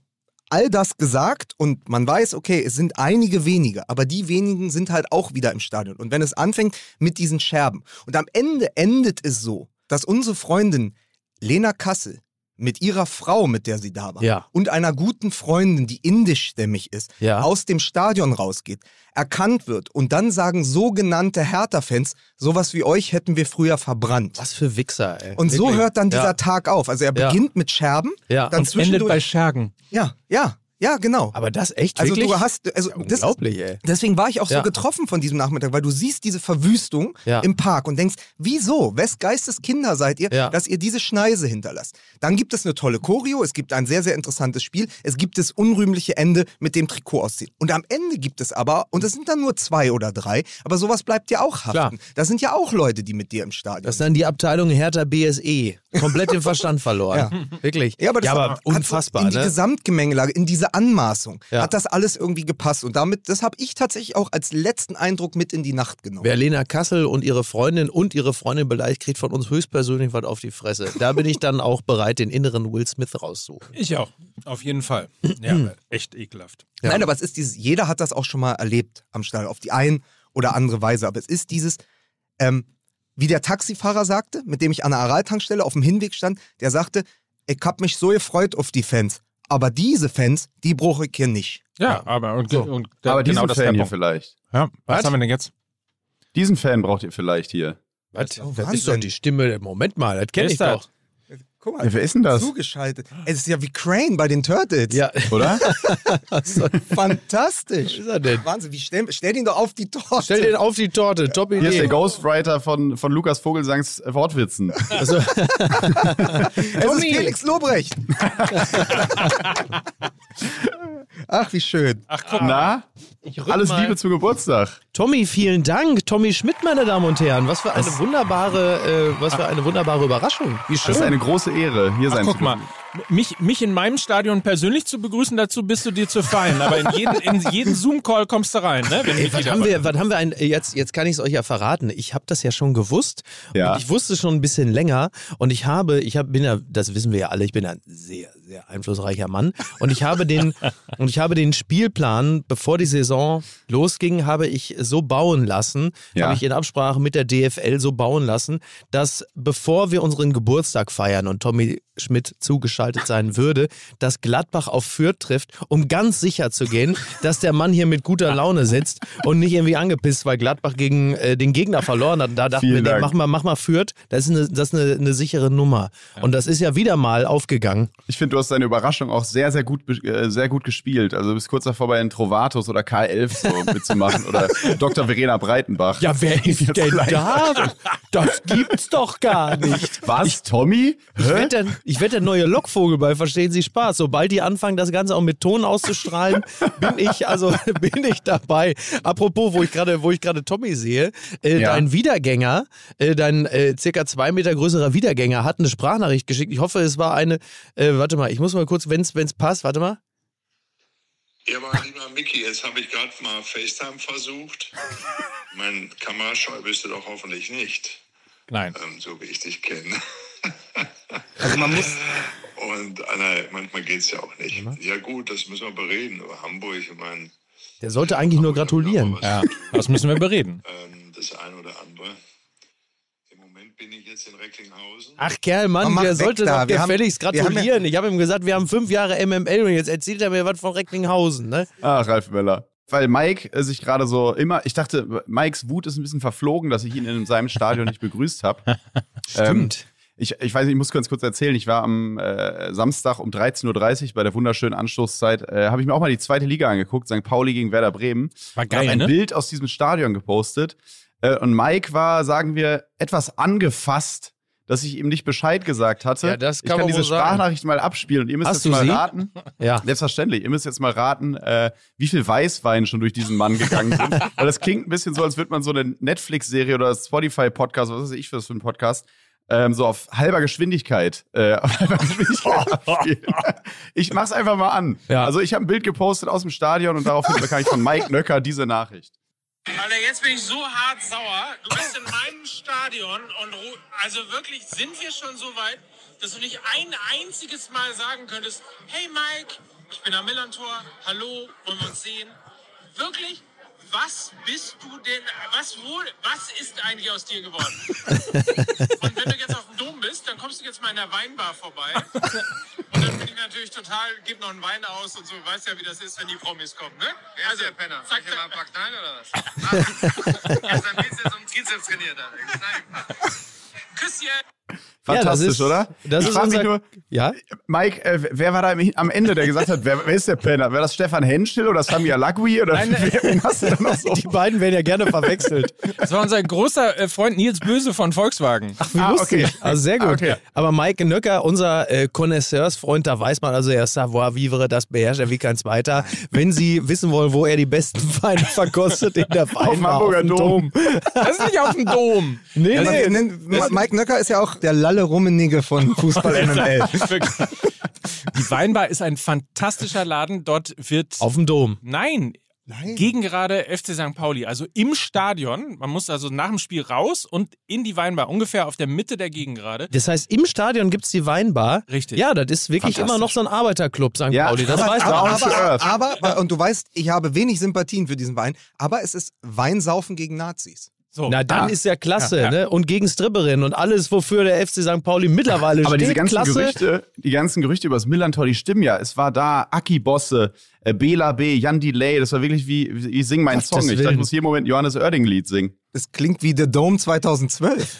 all das gesagt und man weiß, okay, es sind einige wenige, aber die wenigen sind halt auch wieder im Stadion. Und wenn es anfängt mit diesen Scherben und am Ende endet es so, dass unsere Freundin Lena Kassel mit ihrer Frau, mit der sie da war, Ja. und einer guten Freundin, die indischstämmig ist, Ja. aus dem Stadion rausgeht, erkannt wird und dann sagen sogenannte Hertha-Fans, sowas wie euch hätten wir früher verbrannt. Was für Wichser, ey. Und so Wirklich. hört dann dieser Ja. Tag auf. Also er beginnt mit Scherben, Ja. dann Und endet zwischendurch... bei Schergen. ja, ja, ja, genau. Aber das echt Also wirklich? du hast, also das ist, Unglaublich, ey. deswegen war ich auch so Ja. getroffen von diesem Nachmittag, weil du siehst diese Verwüstung Ja. im Park und denkst, wieso, wes Geistes Kinder seid ihr, Ja. dass ihr diese Schneise hinterlasst. Dann gibt es eine tolle Choreo, es gibt ein sehr, sehr interessantes Spiel, es gibt das unrühmliche Ende mit dem Trikot ausziehen. Und am Ende gibt es aber, und das sind dann nur zwei oder drei, aber sowas bleibt ja auch haften. Das sind ja auch Leute, die mit dir im Stadion Das ist dann die Abteilung Hertha BSE. Komplett den Verstand verloren. Wirklich. Ja, aber, das aber hat unfassbar, in die ne? Gesamtgemengelage, in diese Anmaßung, Ja. hat das alles irgendwie gepasst. Und damit, das habe ich tatsächlich auch als letzten Eindruck mit in die Nacht genommen. Wer Lena Kassel und ihre Freundin und ihre Freundin beleidigt, kriegt von uns höchstpersönlich was auf die Fresse. Da bin ich dann auch bereit, den inneren Will Smith raussuchen. Ich auch. Auf jeden Fall. Ja, echt ekelhaft. Nein, aber es ist dieses, jeder hat das auch schon mal erlebt am Stall, auf die ein oder andere Weise. Aber es ist dieses, ähm, wie der Taxifahrer sagte, mit dem ich an der Aral-Tankstelle auf dem Hinweg stand, der sagte, ich hab mich so gefreut auf die Fans. Aber diese Fans, die brauche ich hier nicht. Ja, aber und, und Aber diesen genau das Fan der hier vielleicht. Ja, was, Was? haben wir denn jetzt? Diesen Fan braucht ihr vielleicht hier. Was? Oh, das Wahnsinn. ist doch die Stimme. Moment mal, das kenne ich das? doch. Guck mal, Ja, wer ist denn das? zugeschaltet. Es ist ja wie Crane bei den Turtles. Ja, Oder? Fantastisch. was ist er denn? Wahnsinn, wie stell, stell ihn doch auf die Torte. Stell den auf die Torte. Top Hier ist der Idee. Ghostwriter von, von Lukas Vogelsangs Wortwitzen. Also, es ist Felix Lobrecht. Ach, wie schön. Ach, guck Na? Alles mal. Liebe zum Geburtstag. Tommy, vielen Dank. Tommy Schmidt, meine Damen und Herren. Was für eine wunderbare, äh, was für eine wunderbare Überraschung. Wie Das ist schön. eine große Ehre, hier sein Guck zu mal. Mich, mich in meinem Stadion persönlich zu begrüßen, dazu bist du dir zu fein. Aber in jeden, in jeden Zoom-Call kommst du rein, ne? Wenn Ey, was haben wir, was haben wir ein, jetzt, jetzt kann ich es euch ja verraten. Ich habe das ja schon gewusst. Ja. Und ich wusste schon ein bisschen länger. Und ich habe, ich hab, bin ja, das wissen wir ja alle, ich bin ein sehr, sehr einflussreicher Mann. Und ich habe den, und ich habe den Spielplan, bevor die Saison losging, habe ich so bauen lassen, Ja. habe ich in Absprache mit der DFL so bauen lassen, dass bevor wir unseren Geburtstag feiern und Tommy Schmidt zugeschaltet sein würde, dass Gladbach auf Fürth trifft, um ganz sicher zu gehen, dass der Mann hier mit guter Laune sitzt und nicht irgendwie angepisst, weil Gladbach gegen äh, den Gegner verloren hat. Da dachten Vielen wir, nee, mach mal, mach mal Fürth, das ist eine, das ist eine, eine sichere Nummer. Und das ist ja wieder mal aufgegangen. Ich finde, du hast deine Überraschung auch sehr, sehr gut, äh, sehr gut gespielt. Also du bist kurz davor bei den Trovatos oder K11 so mitzumachen oder Dr. Verena Breitenbach. Ja, wer ist denn da? Das gibt's doch gar nicht. Was, Tommy? Ich werde der, ich werd der neue Lockvogel bei Verstehen Sie Spaß. Sobald die anfangen, das Ganze auch mit Ton auszustrahlen, bin ich, also bin ich dabei. Apropos, wo ich gerade, wo ich gerade Tommy sehe, äh, Ja. dein Wiedergänger, äh, dein äh, circa zwei Meter größerer Wiedergänger hat eine Sprachnachricht geschickt. Ich hoffe, es war eine, äh, warte mal, ich muss mal kurz, wenn es passt, warte mal. Ja, aber lieber Micky, jetzt habe ich gerade mal FaceTime versucht. mein Kamerascheu bist du doch hoffentlich nicht, Nein. ähm, so wie ich dich kenne. Also man muss, Und Anna, manchmal geht es ja auch nicht. Ja gut, das müssen wir bereden. Aber Hamburg, ich meine, Der sollte eigentlich nur gratulieren. Ja, das müssen wir bereden. ähm, das eine oder andere. Im Moment bin ich jetzt in Recklinghausen. Ach Kerl, Mann, der sollte da. doch gefälligst wir haben ja- gratulieren. ich habe ihm gesagt, wir haben fünf Jahre MML und jetzt erzählt er mir was von Recklinghausen. Ne? Ach, Ralf Möller. Weil Mike äh, sich gerade so immer, ich dachte, Mikes Wut ist ein bisschen verflogen, dass ich ihn in seinem Stadion nicht begrüßt habe. Stimmt. Ich, ich weiß nicht, ich muss ganz kurz erzählen, ich war am äh, Samstag um 13.30 Uhr bei der wunderschönen Anstoßzeit, äh, habe ich mir auch mal die zweite Liga angeguckt, St. Pauli gegen Werder Bremen. War Und geil, ein ne? Bild aus diesem Stadion gepostet. Äh, und Mike war, sagen wir, etwas angefasst, dass ich ihm nicht Bescheid gesagt hatte. Ja, das ich kann kann man diese. Sprachnachricht mal abspielen und ihr müsst Hast jetzt du mal sie? raten. Ja. Selbstverständlich. Ihr müsst jetzt mal raten, äh, wie viel Weißwein schon durch diesen Mann gegangen sind. Weil das klingt ein bisschen so, als würde man so eine Netflix-Serie oder Spotify-Podcast, was weiß ich für das für ein Podcast, ähm, so auf halber Geschwindigkeit, äh, auf halber Geschwindigkeit abspielen. Ich mach's einfach mal an. Ja. Also ich habe ein Bild gepostet aus dem Stadion und daraufhin bekam ich von Mike Nöcker diese Nachricht. Alter, jetzt bin ich so hart sauer. Du bist in meinem Stadion und also wirklich sind wir schon so weit, dass du nicht ein einziges Mal sagen könntest, hey Mike, ich bin am Millantor, hallo, wollen wir uns sehen? Wirklich? Was bist du denn, was wohl, was ist eigentlich aus dir geworden? Und wenn du jetzt auf dem Dom bist, dann kommst du jetzt mal in der Weinbar vorbei. Und dann bin ich natürlich total, gib noch einen Wein aus und so, weißt ja, wie das ist, wenn die Promis kommen, ne? Wer also, ist der Penner? Zack, zack. mal ein paar Knallen oder was? Gestern geht's jetzt um Trizeps trainiert, dann. Küsschen! Fantastisch, ja, das ist, oder? Das ich ist unser, mich nur, ja? Mike, äh, wer war da am- Ende, der gesagt hat, wer, wer ist der Penner? War das Stefan Henschel oder Sami Alagui? Oder wer, wen hast du da noch so? Die beiden werden ja gerne verwechselt. Das war unser großer äh, Freund Nils Böse von Volkswagen. Ach, wie Ah, lustig. okay. Also sehr gut. Ah, okay. Aber Mike Nöcker, unser äh, Connoisseursfreund, da weiß man also, er ist Savoir Vivre, das beherrscht er wie kein zweiter. Wenn Sie wissen wollen, wo er die besten Weine verkostet, in der Weinbar dem Hamburger dem Dom. Das ist nicht auf dem Dom. Nee, nee. Mike Nöcker ist ja auch der Lalle Rummenige von Fußball MML. Die Weinbar ist ein fantastischer Laden. Dort wird. Auf dem Dom. Nein. Nein. Gegen gerade FC St. Pauli, also im Stadion. Man muss also nach dem Spiel raus und in die Weinbar, ungefähr auf der Mitte der Gegengrade. Das heißt, im Stadion gibt es die Weinbar. Richtig. Ja, das ist wirklich immer noch so ein Arbeiterclub, St. Ja, Pauli. Das aber- weiß aber- to earth. aber, aber, und du weißt, ich habe wenig Sympathien für diesen Wein, aber es ist Weinsaufen gegen Nazis. So. Na, dann Ah. ist ja klasse, Ja, ja. ne? Und gegen Stripperinnen und alles, wofür der FC St. Pauli mittlerweile Aber steht, diese ganzen klasse. Gerüchte, die ganzen Gerüchte über das Millantor, die stimmen ja. Es war da Aki Bosse, äh, Bela B, Jan Delay. Das war wirklich wie, wie Sing mein Gottes Song. Ich dachte, ich muss jeden Moment Johannes Oerding Lied singen. Das klingt wie The Dome 2012.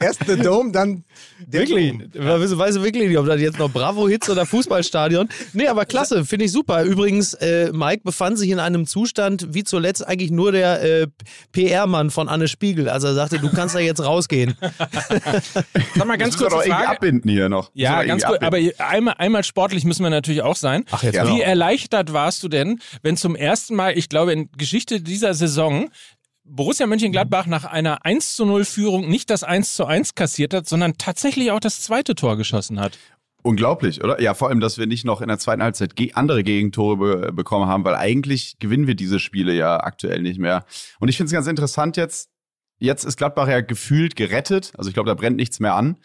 Erst The Dome, dann der Wirklich? Dome. Weißt, du, wirklich nicht, ob das jetzt noch Bravo-Hits oder Fußballstadion? Nee, aber klasse, finde ich super. Übrigens, äh, Mike befand sich in einem Zustand, wie zuletzt eigentlich nur der äh, PR-Mann von Anne Spiegel. Also er sagte, du kannst da jetzt rausgehen. Sag mal ganz kurz Frage. abbinden hier noch. Ja, ganz gut. Aber einmal, einmal sportlich müssen wir natürlich auch sein. Ach, jetzt Ja. Wie genau. erleichtert warst du denn, wenn zum ersten Mal, ich glaube, in Geschichte dieser Saison Borussia Mönchengladbach nach einer 1 zu 0 Führung nicht das 1 zu 1 kassiert hat, sondern tatsächlich auch das zweite Tor geschossen hat. Unglaublich, oder? Ja, vor allem, dass wir nicht noch in der zweiten Halbzeit andere Gegentore be bekommen haben, weil eigentlich gewinnen wir diese Spiele ja aktuell nicht mehr. Und ich finde es ganz interessant jetzt. Jetzt ist Gladbach ja gefühlt gerettet. Also ich glaube, da brennt nichts mehr an.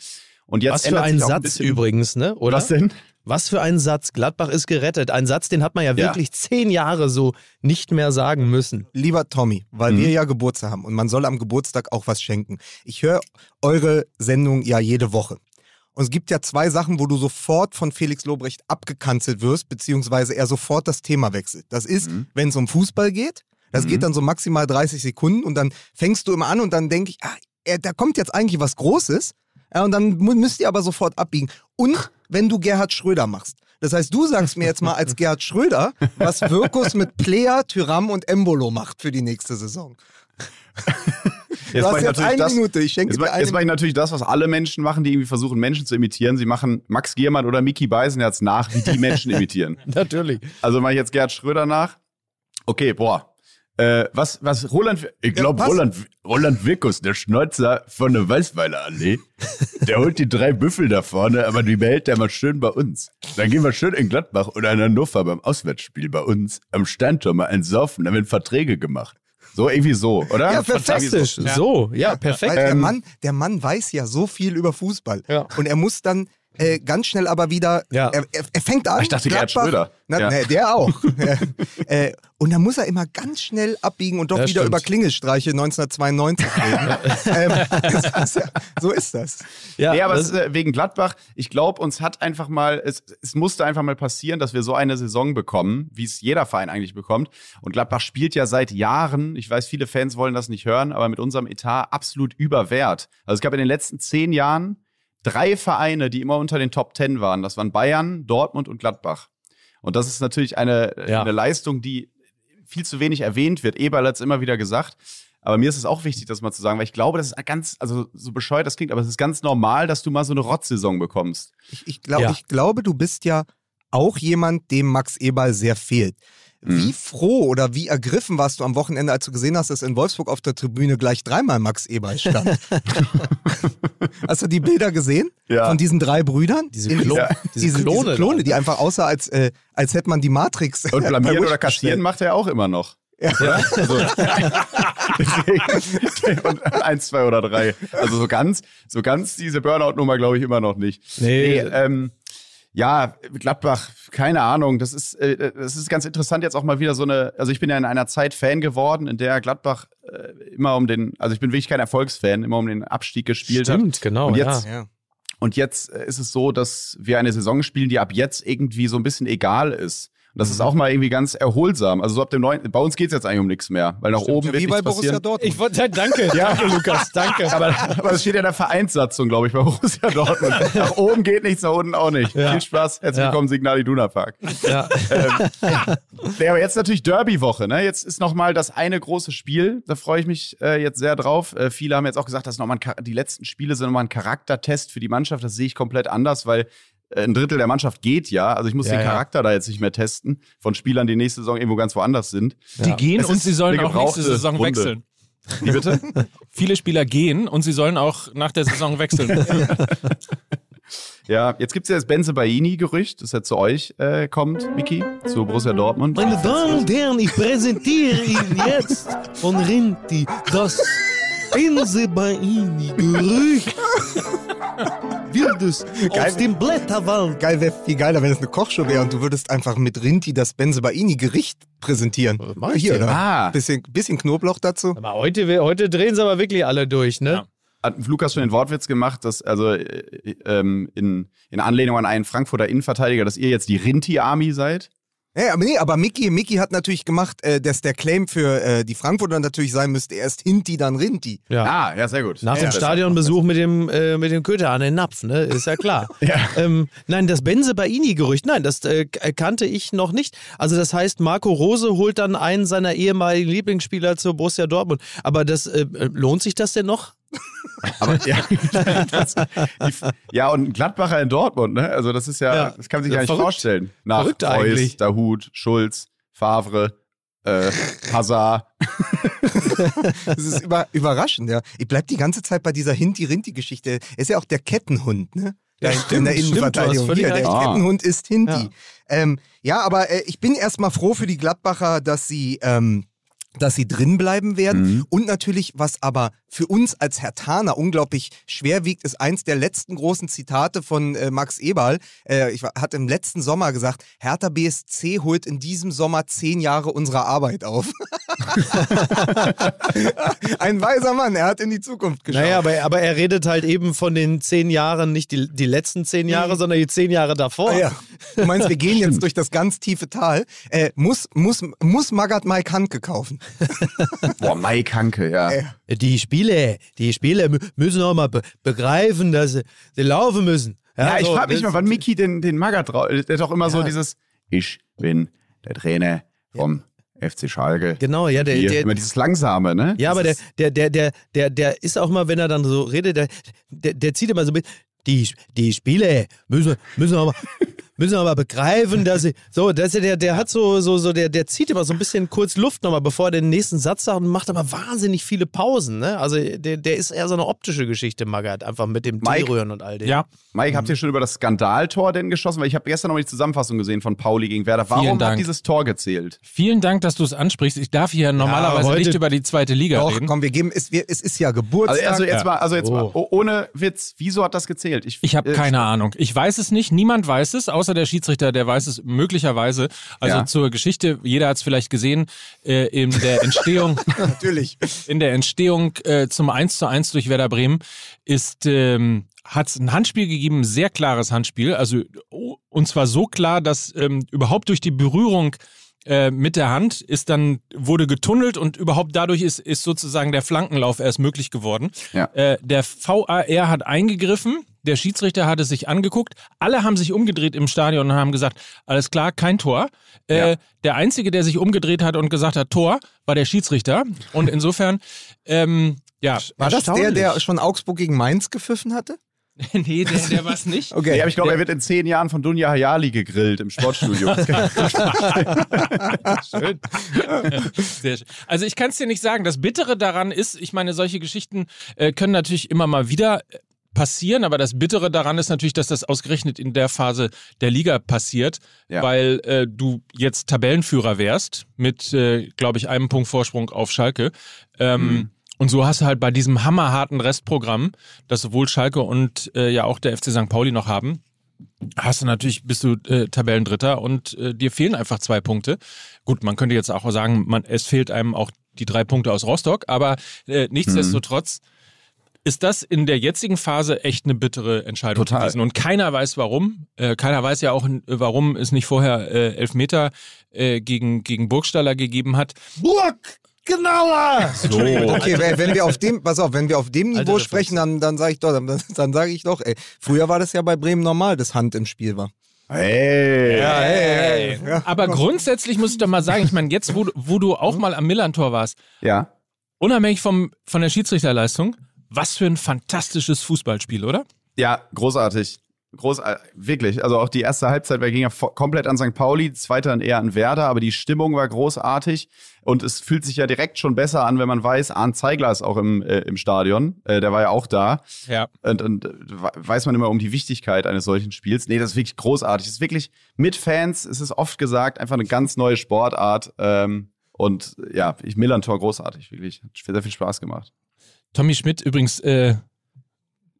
Und jetzt Was für ändert ein sich auch Satz übrigens, ne? Oder? Was denn? Was für ein Satz. Gladbach ist gerettet. Ein Satz, den hat man ja, Ja. wirklich zehn Jahre so nicht mehr sagen müssen. Lieber Tommy, weil Mhm. wir ja Geburtstag haben und man soll am Geburtstag auch was schenken. Ich höre eure Sendung ja jede Woche. Und es gibt ja zwei Sachen, wo du sofort von Felix Lobrecht abgekanzelt wirst, beziehungsweise er sofort das Thema wechselt. Das ist, Mhm. wenn es um Fußball geht. Das geht dann so maximal 30 Sekunden und dann fängst du immer an und dann denke ich, ah, er, da kommt jetzt eigentlich was Großes. Ja, und dann müsst ihr aber sofort abbiegen. Und wenn du Gerhard Schröder machst. Das heißt, du sagst mir jetzt mal als Gerhard Schröder, was Wirkus mit Player, Tyram und Embolo macht für die nächste Saison. Jetzt du mach hast jetzt eine das- Minute, ich schenke Jetzt, dir eine jetzt mache ich natürlich das, was alle Menschen machen, die irgendwie versuchen, Menschen zu imitieren. Sie machen Max Giermann oder Mickey Beisenherz nach, wie die Menschen imitieren. Natürlich. Also mache ich jetzt Gerd Schröder nach. Okay, boah. Äh, was, was Roland, ich glaube pass. Roland, Roland Wirkus, der Schnäuzer von der Weißweiler Allee, der holt die drei Büffel da vorne, aber die behält der mal schön bei uns. Dann gehen wir schön in Gladbach oder in Hannover beim Auswärtsspiel bei uns am Steintor mal ein Saufen, da werden Verträge gemacht. So irgendwie so, oder? Ja. Fantastisch. So, ja, perfekt. Weil der, Ähm, Mann, der Mann weiß ja so viel über Fußball. Ja. Und er muss dann äh, ganz schnell aber wieder. Ja. Er, er, er fängt an. Ich dachte, Gerhard Gladbach- Schröder. Na, Ja. nee, der auch. äh, und dann muss er immer ganz schnell abbiegen und doch Ja, wieder stimmt. über Klingelstreiche 1992 reden. ähm, das so ist das. Ja, nee, aber das- es ist, äh, wegen Gladbach, ich glaube, uns hat einfach mal, es, es musste einfach mal passieren, dass wir so eine Saison bekommen, wie es jeder Verein eigentlich bekommt. Und Gladbach spielt ja seit Jahren, ich weiß, viele Fans wollen das nicht hören, aber mit unserem Etat absolut überwert. Also es gab in den letzten zehn Jahren drei Vereine, die immer unter den Top Ten waren. Das waren Bayern, Dortmund und Gladbach. Und das ist natürlich eine, Ja. eine Leistung, die viel zu wenig erwähnt wird. Eberl hat es immer wieder gesagt. Aber mir ist es auch wichtig, das mal zu sagen, weil ich glaube, das ist ganz, also so bescheuert das klingt, aber es ist ganz normal, dass du mal so eine Rotzsaison bekommst. Ich, ich, glaub, Ja. ich glaube, du bist ja auch jemand, dem Max Eberl sehr fehlt. Wie froh oder wie ergriffen warst du am Wochenende, als du gesehen hast, dass in Wolfsburg auf der Tribüne gleich dreimal Max Eberl stand? hast du die Bilder gesehen? Ja. Von diesen drei Brüdern? Diese Klo- diese, diese diese, Klone diese Klone, die einfach aussah, als, äh, als hätte man die Matrix. Und blamieren oder kassieren macht er auch immer noch. Ja. Also, deswegen, und eins, zwei oder drei. Also so ganz, so ganz diese Burnout-Nummer glaube ich immer noch nicht. Nee. ähm, ja, Gladbach, keine Ahnung. Das ist, äh, das ist ganz interessant jetzt auch mal wieder so eine. Also ich bin ja in einer Zeit Fan geworden, in der Gladbach äh, immer um den, also ich bin wirklich kein Erfolgsfan, immer um den Abstieg gespielt hat. Stimmt, genau. Und jetzt ja. Ja. Und jetzt äh, ist es so, dass wir eine Saison spielen, die ab jetzt irgendwie so ein bisschen egal ist. Und das ist auch mal irgendwie ganz erholsam. Also so ab dem neuen, bei uns geht's jetzt eigentlich um nichts mehr, weil nach oben wird Wie bei nichts Borussia passieren. Dortmund. Ich wollte, danke, danke, Lukas, danke. Aber, aber das steht ja in der Vereinssatzung, glaube ich, bei Borussia Dortmund. Nach oben geht nichts, nach unten auch nicht. Ja. Viel Spaß, herzlich Ja. willkommen, Signal Iduna Park. ja. Ja, aber jetzt natürlich Derby-Woche. Ne? Jetzt ist noch mal das eine große Spiel. Da freue ich mich äh, jetzt sehr drauf. Äh, viele haben jetzt auch gesagt, dass noch mal ein, Char- die letzten Spiele sind nochmal ein Charaktertest für die Mannschaft. Das sehe ich komplett anders, weil ein Drittel der Mannschaft geht ja. Also ich muss Ja, den ja. Charakter da jetzt nicht mehr testen von Spielern, die nächste Saison irgendwo ganz woanders sind. Die gehen Es und sie sollen auch nächste Saison Runde. wechseln. Wie bitte? Viele Spieler gehen und sie sollen auch nach der Saison wechseln. ja, jetzt gibt's ja das Benze Baini-Gerücht, das ja zu euch äh, kommt, Miki, zu Borussia Dortmund. Meine Damen und Herren, ich präsentiere Ihnen jetzt von Rinti das Benze Baini Wildes aus dem Blätterwald. Geil wäre viel geiler, wenn es eine Kochshow wäre und du würdest einfach mit Rinti das Benzebaini-Gericht präsentieren. mach ich Hier? Ah. Bisschen, bisschen Knoblauch dazu. Aber heute, heute drehen sie aber wirklich alle durch, ne? Ja. Hat Lukas schon den Wortwitz gemacht, dass also äh, ähm, in, in Anlehnung an einen Frankfurter Innenverteidiger, dass ihr jetzt die Rinti-Army seid? Ja, aber nee, aber Mickey, Mickey hat natürlich gemacht, äh, dass der Claim für äh, die Frankfurter natürlich sein müsste, erst Hinti, dann Rinti. Ja. Ah, ja, sehr gut. Nach ja, dem Stadionbesuch mit dem, äh, mit dem Köter an den Napf, ne? Ist ja klar. ähm, nein, das Benze-Baini-Gerücht, nein, das äh, kannte ich noch nicht. Also das heißt, Marco Rose holt dann einen seiner ehemaligen Lieblingsspieler zur Borussia Dortmund. Aber das äh, lohnt sich das denn noch? Aber, ja, das, ja, und ein Gladbacher in Dortmund, ne? Also das ist ja, Ja. das kann man sich Ja, gar nicht verrückt. vorstellen. Nach Verrückt Reus, eigentlich. Dahut, Schulz, Favre, äh, Hazard. Das ist über, überraschend, ja. Ich bleib die ganze Zeit bei dieser Hinti-Rinti-Geschichte. Er ist ja auch der Kettenhund, ne? Ja, in der stimmt, Innenverteidigung. du hast völlig Hier, der. Ah. Kettenhund ist Hinti. Ja. Ähm, ja, aber äh, ich bin erstmal froh für die Gladbacher, dass sie, ähm, dass sie drin bleiben werden. Und natürlich, was aber für uns als Hertaner unglaublich schwer wiegt, ist eins der letzten großen Zitate von äh, Max Eberl. Äh, ich war- hat im letzten Sommer gesagt, Hertha BSC holt in diesem Sommer zehn Jahre unserer Arbeit auf. Ein weiser Mann, er hat in die Zukunft geschaut. Naja, aber, aber er redet halt eben von den zehn Jahren, nicht die, die letzten zehn Jahre, sondern die zehn Jahre davor. Ah, ja. Du meinst, wir gehen jetzt durch das ganz tiefe Tal. Äh, muss, muss, muss Magath Mike Handke kaufen? Boah, Mike Hanke, ja. Ey. Die Spiele, die Spiele mü- müssen auch mal be begreifen, dass sie, sie laufen müssen. Ja, ich so, frage mich mal, wann Miki den, den Magath. Der hat doch immer so dieses Ich bin der Trainer vom FC Schalke. Genau, ja, der, Hier, der, immer dieses Langsame, ne? ja, aber der, der, der, der, der, der ist auch mal, wenn er dann so redet, der, der, der zieht immer so mit. Die, die Spiele müssen, müssen aber. Müssen aber begreifen, dass sie. So, das ist der, der hat so, so, so, der, der zieht immer so ein bisschen kurz Luft nochmal, bevor er den nächsten Satz sagt und macht aber wahnsinnig viele Pausen, ne? Also der, der ist eher so eine optische Geschichte, Magath, einfach mit dem T-Rühren und all dem. Ja, Mike, habt ihr schon über das Skandaltor denn geschossen? Weil ich habe gestern noch die Zusammenfassung gesehen von Pauli gegen Werder. Warum Vielen Dank. hat dieses Tor gezählt? vielen Dank, dass du es ansprichst. Ich darf hier normalerweise heute- nicht über die zweite Liga Doch, reden. komm, wir geben, es, wir, es ist ja Also, Geburtstag. also jetzt Ja. mal, also jetzt Oh. mal, oh, ohne Witz, wieso hat das gezählt? Ich habe äh, keine Ahnung. Ich weiß es nicht. Niemand weiß es, außer der Schiedsrichter, der weiß es möglicherweise. Also Ja. zur Geschichte, jeder hat es vielleicht gesehen, äh, in der Entstehung, Natürlich. in der Entstehung äh, zum 1 zu 1 durch Werder Bremen ist, ähm, hat es ein Handspiel gegeben, ein sehr klares Handspiel. Also, oh, und zwar so klar, dass ähm, überhaupt durch die Berührung äh, mit der Hand ist dann, wurde getunnelt und überhaupt dadurch ist, ist sozusagen der Flankenlauf erst möglich geworden. Ja. Äh, der VAR hat eingegriffen, der Schiedsrichter hat es sich angeguckt, alle haben sich umgedreht im Stadion und haben gesagt, alles klar, kein Tor. Äh, Ja. Der Einzige, der sich umgedreht hat und gesagt hat, Tor, war der Schiedsrichter. Und insofern, ähm, ja, War das der, der schon Augsburg gegen Mainz gepfiffen hatte? nee, der, der war es nicht. Okay. Nee, aber ich glaube, er wird in zehn Jahren von Dunja Hayali gegrillt im Sportstudio. Schön. Sehr schön. Also ich kann es dir nicht sagen. Das Bittere daran ist, ich meine, solche Geschichten äh, können natürlich immer mal wieder äh, passieren, aber das Bittere daran ist natürlich, dass das ausgerechnet in der Phase der Liga passiert, Ja. weil äh, du jetzt Tabellenführer wärst mit, äh, glaube ich, einem Punkt Vorsprung auf Schalke. Ähm, Und so hast du halt bei diesem hammerharten Restprogramm, das sowohl Schalke und äh, ja auch der FC St. Pauli noch haben, hast du natürlich, bist du äh, Tabellendritter und äh, dir fehlen einfach zwei Punkte. Gut, man könnte jetzt auch sagen, man, es fehlt einem auch die drei Punkte aus Rostock, aber äh, nichtsdestotrotz ist das in der jetzigen Phase echt eine bittere Entscheidung Total. gewesen. Und keiner weiß warum. Äh, keiner weiß ja auch, äh, warum es nicht vorher äh, Elfmeter äh, gegen, gegen Burgstaller gegeben hat. Burg! Genauer! So. Okay, wenn, wenn wir auf dem, pass auf, wenn wir auf dem Niveau Alter, sprechen, dann, dann sage ich doch, dann, dann sage ich doch, ey, früher war das ja bei Bremen normal, dass Hand im Spiel war. hey. Ja, hey, hey, ja. Aber grundsätzlich muss ich doch mal sagen, ich meine, jetzt, wo, du- wo du auch mal am Millantor warst, Ja. unabhängig vom, von der Schiedsrichterleistung, was für ein fantastisches Fußballspiel, oder? Ja, großartig. Groß, äh, wirklich. Also auch die erste Halbzeit war ging ja komplett an St. Pauli, die zweite dann eher an Werder, aber die Stimmung war großartig und es fühlt sich ja direkt schon besser an, wenn man weiß, Arndt Zeigler ist auch im, äh, im Stadion. Äh, der war ja auch da. Ja. Und, und äh, we- weiß man immer um die Wichtigkeit eines solchen Spiels. Nee, das ist wirklich großartig. Es ist wirklich mit Fans, es ist oft gesagt, einfach eine ganz neue Sportart. Ähm, und ja, ich Millantor großartig, wirklich. Hat sehr viel Spaß gemacht. Tommy Schmidt übrigens, äh,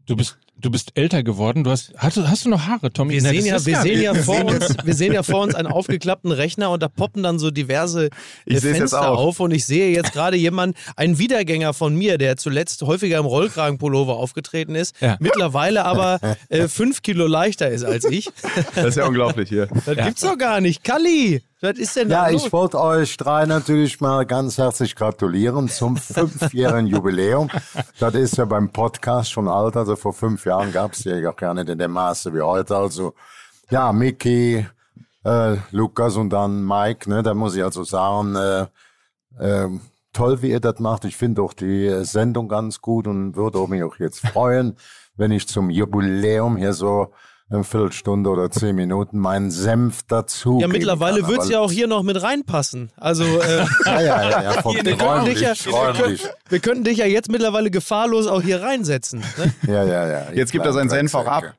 du bist Du bist älter geworden. Du hast, hast, du, hast du noch Haare, Tommy? Wir sehen, ja, wir, sehen ja vor uns, wir sehen ja vor uns einen aufgeklappten Rechner und da poppen dann so diverse Ich äh, Fenster auf und ich sehe jetzt gerade jemanden, einen Wiedergänger von mir, der zuletzt häufiger im Rollkragenpullover aufgetreten ist, Ja. mittlerweile aber äh, fünf Kilo leichter ist als ich. Das ist ja unglaublich hier. Das gibt's doch gar nicht. Kalli, was ist denn Ja, da ich los? wollte euch drei natürlich mal ganz herzlich gratulieren zum fünfjährigen Jubiläum. Das ist ja beim Podcast schon alt, also vor fünf Jahren gab es ja gar nicht in dem Maße wie heute. Also ja, Mickey, äh, Lukas und dann Mike, ne, da muss ich also sagen, äh, äh, toll, wie ihr das macht. Ich finde auch die Sendung ganz gut und würde mich auch jetzt freuen, wenn ich zum Jubiläum hier so eine Viertelstunde oder zehn Minuten meinen Senf dazu. Ja, mittlerweile wird's Aber- ja auch hier noch mit reinpassen. Also, äh, Ja, ja, ja, ja, vom wir, könnten dich ja, wir, könnten, dich ja jetzt mittlerweile gefahrlos auch hier reinsetzen. Ne? Ja, ja, ja. Jetzt gibt er seinen Senf auch ab.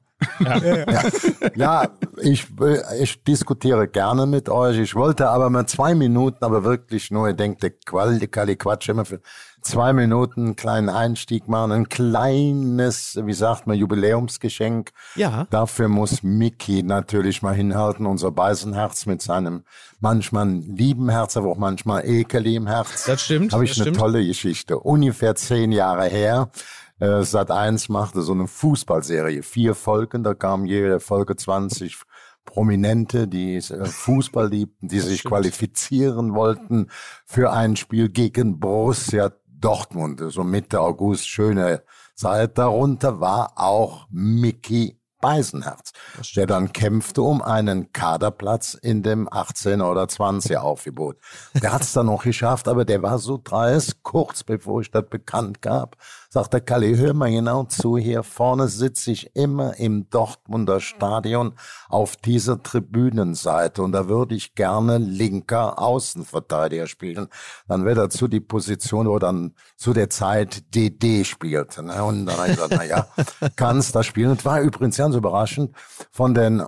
Ja, ich, äh, ich diskutiere gerne mit euch. Ich wollte aber mal zwei Minuten, aber wirklich nur, ich denke, der Qual, die Kalli Quatsch immer für zwei Minuten einen kleinen Einstieg machen. Ein kleines, wie sagt man, Jubiläumsgeschenk. Ja. Dafür muss Mickey natürlich mal hinhalten, unser Beisenherz mit seinem manchmal lieben Herz, aber auch manchmal ekelig im Herz. Das stimmt, Habe ich das eine stimmt. tolle Geschichte. Ungefähr zehn Jahre her. Äh, Sat 1 machte so eine Fußballserie. Vier Folgen, da kamen jede Folge 20 Prominente, die äh, Fußball liebten, die sich qualifizieren wollten für ein Spiel gegen Borussia Dortmund. So Mitte August, schöne Zeit. Darunter war auch Mickey Beisenherz, der dann kämpfte um einen Kaderplatz in dem 18er oder 20er Aufgebot. Der hat es dann noch geschafft, aber der war so dreist, kurz bevor ich das bekannt gab, sagt der Kalli, hör mal genau zu, hier vorne sitze ich immer im Dortmunder Stadion auf dieser Tribünenseite und da würde ich gerne linker Außenverteidiger spielen. Dann wäre dazu die Position, wo dann zu der Zeit DD spielte. Ne? Und dann habe ich gesagt, na ja, kannst da spielen. Und war übrigens ganz überraschend, von den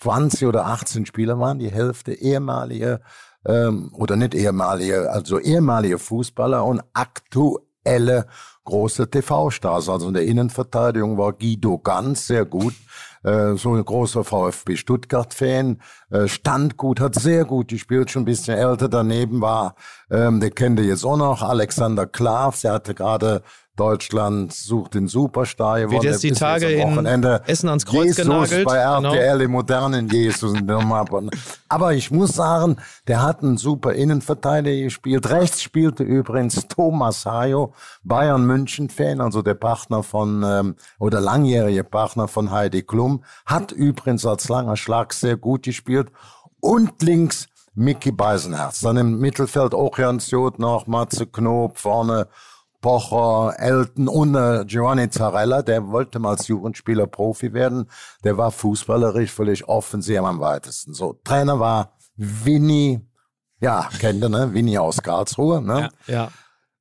20 oder 18 Spielern waren die Hälfte ehemalige ähm, oder nicht ehemalige, also ehemalige Fußballer und aktuelle große TV-Stars. Also in der Innenverteidigung war Guido Ganz sehr gut, äh, so ein großer VfB Stuttgart-Fan, äh, stand gut, hat sehr gut gespielt, schon ein bisschen älter. Daneben war, ähm, der kennt ihr jetzt auch noch, Alexander Klavs, der hatte gerade Deutschland sucht den Superstar gewonnen. Wird jetzt die Tage am in Wochenende Essen ans Kreuz Jesus genagelt. bei Genau. RTL, im modernen Jesus. Aber ich muss sagen, der hat einen super Innenverteidiger gespielt. Rechts spielte übrigens Thomas Hayo, Bayern München-Fan, also der Partner von, ähm, oder langjährige Partner von Heidi Klum, hat übrigens als langer Schlag sehr gut gespielt. Und links Mickey Beisenherz. Dann im Mittelfeld auch Jans Jod noch, Matze Knob, vorne Pocher, Elton und äh, Giovanni Zarella, der wollte mal als Jugendspieler Profi werden. Der war fußballerisch völlig offensiv am weitesten. So, Trainer war Winnie, ja, kennt ihr, ne? Winnie aus Karlsruhe, ne? Ja.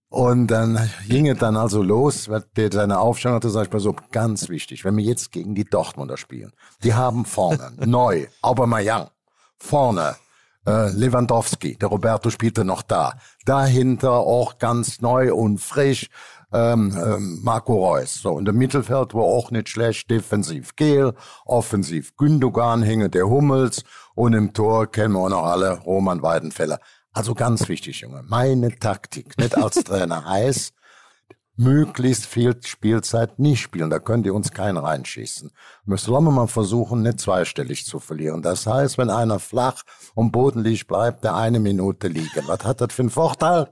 Und dann ging es dann also los, der seine Aufstellung hatte, sag ich mal so, ganz wichtig, wenn wir jetzt gegen die Dortmunder spielen, die haben vorne neu Aubameyang, vorne äh, Lewandowski, der Roberto spielte noch da, dahinter auch ganz neu und frisch ähm, ähm, Marco Reus. So, und im Mittelfeld war auch nicht schlecht, defensiv Gehl, offensiv Gündogan, hinge der Hummels und im Tor kennen wir auch noch alle Roman Weidenfeller. Also ganz wichtig, Junge, meine Taktik, nicht als Trainer heiß, möglichst viel Spielzeit nicht spielen. Da könnt ihr uns keinen reinschießen. Müsst ihr mal versuchen, nicht zweistellig zu verlieren. Das heißt, wenn einer flach und bodenlich bleibt, der eine Minute liegen. Was hat das für einen Vorteil?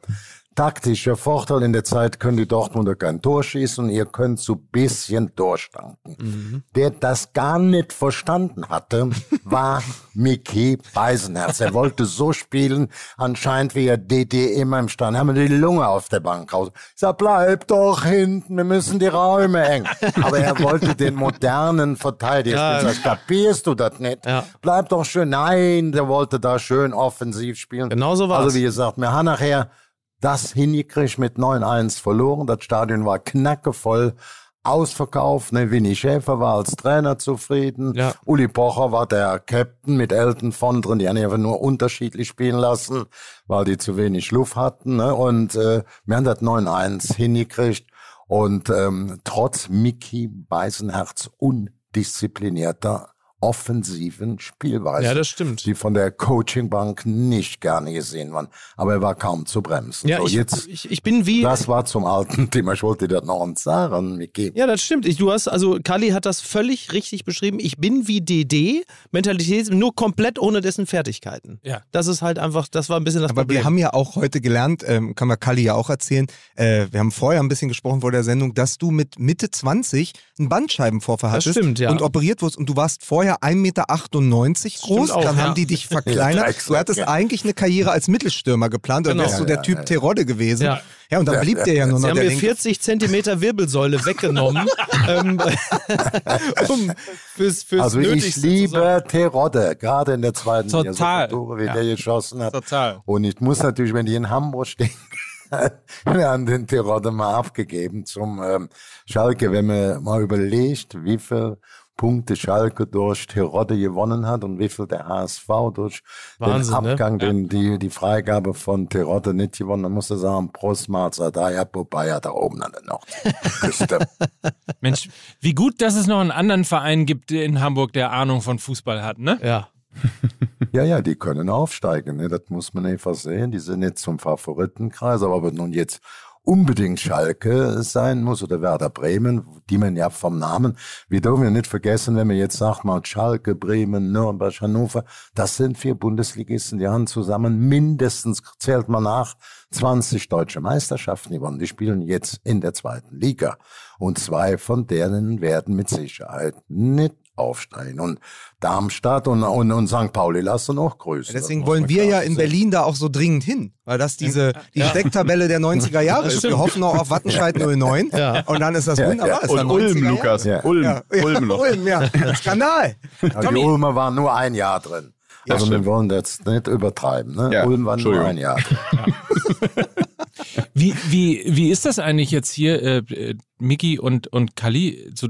Taktischer Vorteil in der Zeit können die Dortmunder kein Tor schießen und ihr könnt so bisschen durchstanken. Der das gar nicht verstanden hatte, war Mickey Beisenherz. Er wollte so spielen, anscheinend wie er DD immer im Stand. Haben wir die Lunge auf der Bank raus. Ich sag, bleib doch hinten, wir müssen die Räume eng. Aber er wollte den modernen Verteidiger Ja. spielen. Sag, kapierst du das nicht? Ja. Bleib doch schön. Nein, der wollte da schön offensiv spielen. Genau so war's. Also wie gesagt, wir haben nachher das hingekriegt mit 9-1 verloren. Das Stadion war knackevoll. Ausverkauft, ne, Winnie Schäfer war als Trainer zufrieden. Ja. Uli Pocher war der Captain mit Elton von drin. Die haben einfach nur unterschiedlich spielen lassen, weil die zu wenig Luft hatten. Ne? Und äh, wir haben das 9-1 hingekriegt. Und ähm, trotz Mickey Beisenherz undisziplinierter offensiven Spielweise. Ja, das stimmt. Die von der Coachingbank nicht gerne gesehen waren. Aber er war kaum zu bremsen. Ja, so, ich, jetzt, ich, ich bin wie. das war zum alten Thema. Ich wollte dir noch sagen, Mickey. Ja, das stimmt. Ich, du hast, also Kali hat das völlig richtig beschrieben. Ich bin wie DD, Mentalität, nur komplett ohne dessen Fertigkeiten. Ja. Das ist halt einfach, das war ein bisschen das Aber Problem. wir haben ja auch heute gelernt, ähm, kann man Kali ja auch erzählen, äh, wir haben vorher ein bisschen gesprochen vor der Sendung, dass du mit Mitte 20 einen Bandscheibenvorfall Das hattest stimmt, ja. und operiert wurdest und du warst vorher 1,98 Meter groß, auch, dann ja. haben die dich verkleinert. Du hattest ja. eigentlich eine Karriere als Mittelstürmer geplant, oder Genau. wärst du der Typ ja, ja. Terodde gewesen. Ja. Ja. und dann blieb dir ja nur Sie noch haben der mir linke 40 Zentimeter Wirbelsäule weggenommen, ähm, um fürs, fürs Also ich liebe Terodde, gerade in der zweiten Liga. Total. So Tore, wie Ja. der geschossen hat. Total. Und ich muss natürlich, wenn die in Hamburg stehen, wir haben den Terodde mal abgegeben zum ähm, Schalke, wenn man mal überlegt, wie viel Punkte Schalke durch Terodde gewonnen hat und wie viel der HSV durch Wahnsinn, den ne? Abgang, den, die, die Freigabe von Terodde nicht gewonnen, dann muss er sagen, Prost Mahlzeit, da ja, Popeye da oben an der Nordküste. Mensch, wie gut, dass es noch einen anderen Verein gibt in Hamburg, der Ahnung von Fußball hat, ne? Ja. Ja, ja, die können aufsteigen, ne? das muss man einfach sehen. Die sind nicht zum Favoritenkreis, aber wenn nun jetzt unbedingt Schalke sein muss oder Werder Bremen, die man ja vom Namen, wir dürfen ja nicht vergessen, wenn man jetzt sagt mal Schalke, Bremen, Nürnberg, Hannover, das sind vier Bundesligisten, die haben zusammen mindestens, zählt man nach, 20 deutsche Meisterschaften gewonnen. Die spielen jetzt in der zweiten Liga. Und zwei von denen werden mit Sicherheit nicht aufsteigen. Und Darmstadt und, und, und St. Pauli lassen auch grüßen. Deswegen Das muss wollen wir ja in sehen. Berlin da auch so dringend hin, weil das diese die Stecktabelle der 90er Jahre ist. Wir hoffen noch auf Wattenscheid 09 Ja. und dann ist das Ja, wunderbar. ja. Ist Und Ulm, 90er Jahre. Lukas. Ja. Ulm. Ja, ja, Ulm noch. Ulm, ja. Skandal. Ja, die Ulmer waren nur ein Jahr drin. also wir wollen jetzt nicht übertreiben. Ne? Ja, Ulm war nur ein Jahr drin. Wie, wie, wie ist das eigentlich jetzt hier, äh, äh, Miki und, und Kali, so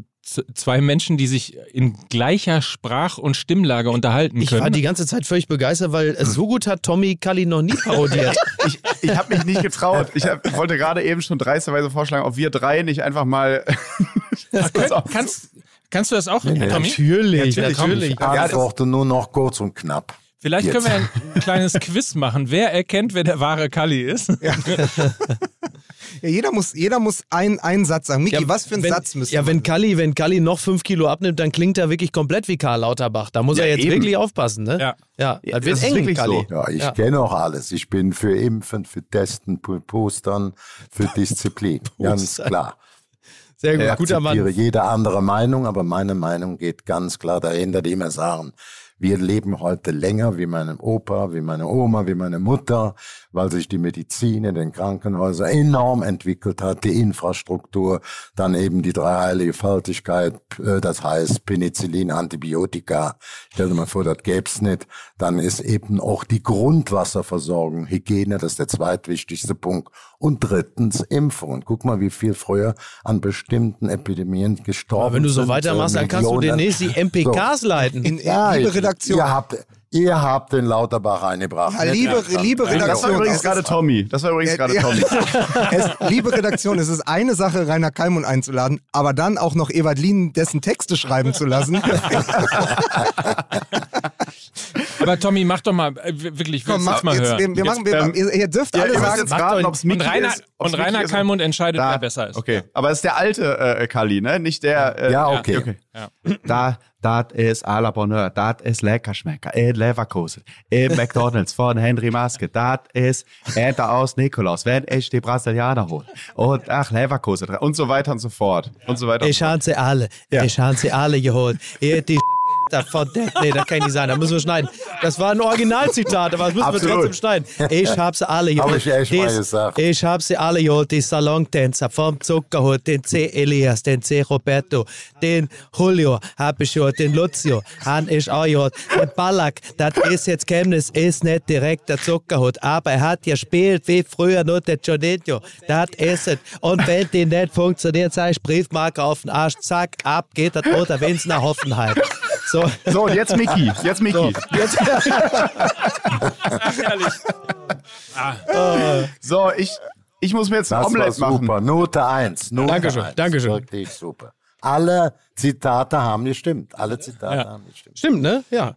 zwei Menschen, die sich in gleicher Sprach- und Stimmlage unterhalten Ich können? war die ganze Zeit völlig begeistert, weil so gut hat Tommy Kali noch nie parodiert. Ich, ich habe mich nicht getraut. Ich, hab, ich wollte gerade eben schon dreisterweise vorschlagen, ob wir drei nicht einfach mal. Könnt, kannst, kannst du das auch, Tommy? natürlich, Natürlich. natürlich. Ich antworte nur noch kurz und knapp. Vielleicht Jetzt. können wir ein kleines Quiz machen. Wer erkennt, wer der wahre Kali ist? Ja, jeder muss, jeder muss einen, einen Satz sagen. Miki, Ja, was für einen wenn, Satz müssen Ja, wir wenn? Kali, wenn Kali noch fünf Kilo abnimmt, dann klingt er wirklich komplett wie Karl Lauterbach. Da muss Ja, er jetzt eben. wirklich aufpassen, ne? Ja. Ja, Ja, das wird das ist eng, wirklich Kali. so. Ja, ich Ja. kenne auch alles. Ich bin für Impfen, für Testen, für Postern, für Disziplin. Ganz klar. Sehr gut, Ich guter akzeptiere Mann. jede andere Meinung, aber meine Meinung geht ganz klar dahinter, die immer sagen, wir leben heute länger wie meine Opa, wie meine Oma, wie meine Mutter, weil sich die Medizin in den Krankenhäusern enorm entwickelt hat, die Infrastruktur, dann eben die Dreiheiligfaltigkeit, äh, das heißt Penicillin, Antibiotika. Stell dir mal vor, das gäb's nicht. Dann ist eben auch die Grundwasserversorgung, Hygiene, das ist der zweitwichtigste Punkt. Und drittens Impfung. Guck mal, wie viel früher an bestimmten Epidemien gestorben Aber wenn du so sind, weitermachst, dann kannst du Millionen. demnächst die MPKs leiten. In, Ja, liebe Redaktion. Ihr habt, ihr habt den Lauterbach eingebracht. Ja, liebe, liebe Das war Redaktion. übrigens gerade Tommy. Das war übrigens gerade Ja. Tommy. es, liebe Redaktion, es ist eine Sache, Rainer Kallmund einzuladen, aber dann auch noch Ewald Lien dessen Texte schreiben zu lassen. Aber Tommy, mach doch mal, äh, wirklich, Komm, mach jetzt mal jetzt, hören. wir, wir machen, wir, ähm, ihr, ihr dürft Ja, alle ihr müsst sagen, jetzt raten, ob es und Rainer, ist. und Rainer ist. Kallmund entscheidet, Da- wer besser ist. Okay, aber es ist der alte äh, Kali, ne? Nicht der. Äh, Ja, okay. Da, das ist à la Bonheur, das ist Leckerschmecker, in Leverkusen, im McDonalds von Henry Maske, das ist Ente aus Nikolaus, wenn ich die Brasilianer hole. Und ach, Leverkusen und so weiter und so fort. Und so weiter. und Ich so fort. habe sie alle. Ich habe sie alle geholt. Ihr die davon. Nee, das kann nicht sein. Da müssen wir schneiden. Das war ein Originalzitat, aber das müssen wir Absolut. trotzdem schneiden. Ich habe sie alle geholt. Hab ich echt mal gesagt. Ich habe sie alle geholt. Die Salontänzer vom Zuckerhut, den C. Elias, den C. Roberto, den Julio habe ich geholt, den Lucio, han ich auch geholt. Den Ballack, das ist jetzt Chemnitz, ist nicht direkt der Zuckerhut, aber er hat gespielt wie früher nur der Jonetto. Das ist es. Und wenn die nicht funktioniert, sag ich Briefmarke auf den Arsch, zack, ab geht das oder wenn's nach Hoffenheim. So. So, und jetzt Mickey. Jetzt Mickey. So, jetzt, Ach. So, ich, Ich muss mir jetzt ein Omelette machen. super. Note 1. Note Dankeschön, 1. Dankeschön. Wirklich super. Alle Zitate haben gestimmt. Alle Zitate haben gestimmt. Stimmt, ne? Ja.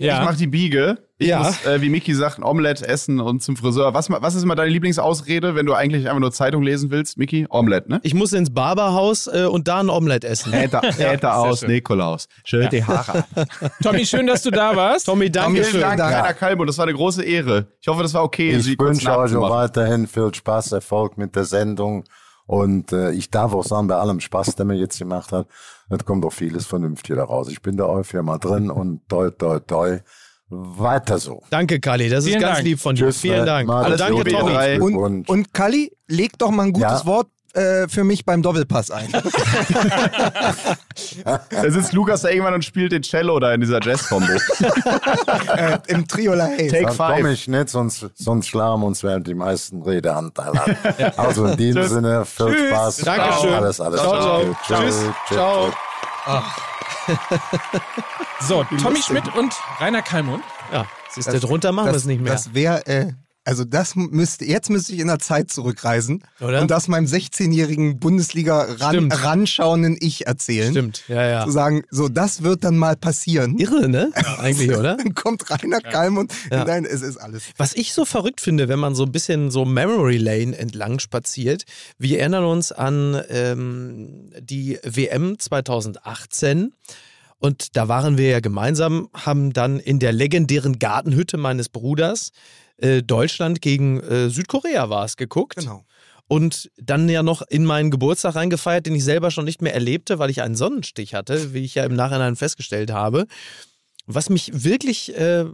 Ich mach die Biege. Ich Ja. muss, äh, wie Miki sagt, ein Omelette essen und zum Friseur. Was, was ist immer deine Lieblingsausrede, wenn du eigentlich einfach nur Zeitung lesen willst, Miki? Omelette, ne? Ich muss ins Barberhaus äh, und da ein Omelette essen. Äther, Äther aus, schön. Nikolaus. Schön die Haare. Tommy, schön, dass du da warst. Tommy, danke Vielen Dank, Dank. Rainer Kalbo. Das war eine große Ehre. Ich hoffe, das war okay, Ich wünsche euch weiterhin viel Spaß, Erfolg mit der Sendung. Und äh, ich darf auch sagen, bei allem Spaß, den man jetzt gemacht hat, es kommt auch vieles Vernünftige daraus. Ich bin da auch Firma drin und toi, toi, toi. Weiter so. Danke, Kali. Das ist Vielen ganz Dank. lieb von dir. Tschüss, Vielen ne? Dank. Macht's Und danke, Tommy. Und, Und- und Kalli, leg doch mal ein gutes Ja. Wort äh, für mich beim Doppelpass ein. Da sitzt Lukas da irgendwann und spielt den Cello da in dieser Jazz-Kombo. äh, Im Trio La Haye. Take Dann komme five. ich nicht, sonst, sonst schlagen uns während die meisten Redeanteil an. Also in diesem Tschüss. Sinne, viel Tschüss. Spaß. Dankeschön. Alles, alles. Ciao, ciao. Gute. Tschüss. Ciao. So, Tommy Schmidt und Rainer Kalmund. Ja, siehst du, drunter machen wir es nicht mehr. Das wäre, äh, also das müsste, jetzt müsste ich in der Zeit zurückreisen Oder? und das meinem 16-jährigen Bundesliga ran, Stimmt. ranschauenden Ich erzählen. Stimmt, ja, ja. Zu sagen, so, das wird dann mal passieren. Irre, ne? Eigentlich, oder? Dann kommt Rainer Kalmund Ja. in dein, es ist alles. Was ich so verrückt finde, wenn man so ein bisschen so Memory Lane entlang spaziert, wir erinnern uns an ähm, die WM 2018 und da waren wir ja gemeinsam, haben dann in der legendären Gartenhütte meines Bruders äh, Deutschland gegen äh, Südkorea war es geguckt. Genau. Und dann ja noch in meinen Geburtstag reingefeiert, den ich selber schon nicht mehr erlebte, weil ich einen Sonnenstich hatte, wie ich ja im Nachhinein festgestellt habe. Was mich wirklich äh,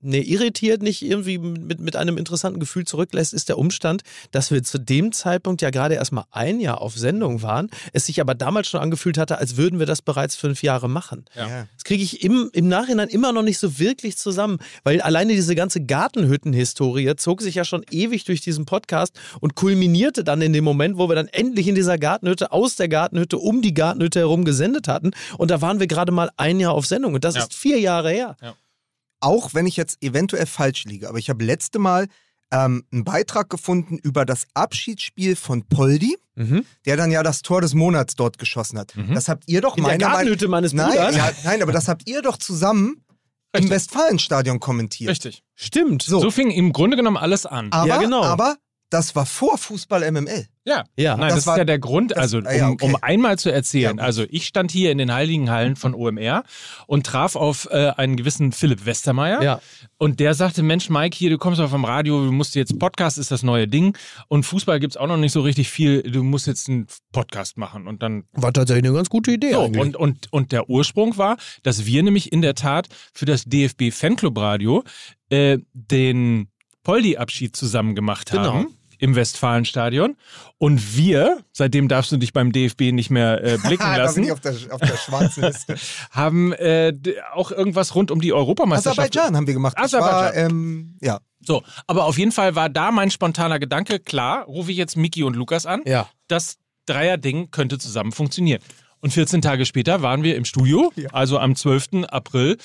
nee, irritiert, nicht irgendwie mit, mit einem interessanten Gefühl zurücklässt, ist der Umstand, dass wir zu dem Zeitpunkt ja gerade erst mal ein Jahr auf Sendung waren, es sich aber damals schon angefühlt hatte, als würden wir das bereits fünf Jahre machen. Ja. Das kriege ich im, im Nachhinein immer noch nicht so wirklich zusammen, weil alleine diese ganze Gartenhütten-Historie zog sich ja schon ewig durch diesen Podcast und kulminierte dann in dem Moment, wo wir dann endlich in dieser Gartenhütte, aus der Gartenhütte, um die Gartenhütte herum gesendet hatten. Und da waren wir gerade mal ein Jahr auf Sendung und das Ja. ist vier Jahre her. Auch wenn ich jetzt eventuell falsch liege, aber ich habe letzte Mal ähm, einen Beitrag gefunden über das Abschiedsspiel von Poldi, Mhm. der dann ja das Tor des Monats dort geschossen hat. Das habt ihr doch In meiner Meinung Gartenhütte meines nein, Bruders? ja, nein, aber das habt ihr doch zusammen im Richtig. Westfalenstadion kommentiert. Richtig. Stimmt. So. So fing im Grunde genommen alles an. Aber, Ja, genau. aber das war vor Fußball MML. Ja. Ja. Nein, Das das, war- ist ja der Grund, das- also ah ja, um, okay. um einmal zu erzählen. Ja, also ich stand hier in den heiligen Hallen von OMR und traf auf äh, einen gewissen Philipp Westermeier. Ja. Und der sagte, Mensch, Mike, hier, du kommst auf dem Radio, du musst jetzt, Podcast ist das neue Ding. Und Fußball gibt's auch noch nicht so richtig viel, du musst jetzt einen Podcast machen. Und dann War tatsächlich eine ganz gute Idee. so, eigentlich. und, und, und der Ursprung war, dass wir nämlich in der Tat für das DFB Fanclub Radio äh, den Poldi-Abschied zusammen gemacht Genau. haben. Im Westfalenstadion. Und wir, seitdem darfst du dich beim DFB nicht mehr äh, blicken lassen, auf der, auf der schwarzen Liste. haben äh, auch irgendwas rund um die Europameisterschaft. Aserbaidschan haben wir gemacht. Das war, Aserbaidschan. ähm, ja. So, aber auf jeden Fall war da mein spontaner Gedanke, klar, rufe ich jetzt Miki und Lukas an. ja. das Dreier-Ding könnte zusammen funktionieren. Und 14 Tage später waren wir im Studio, also am 12. April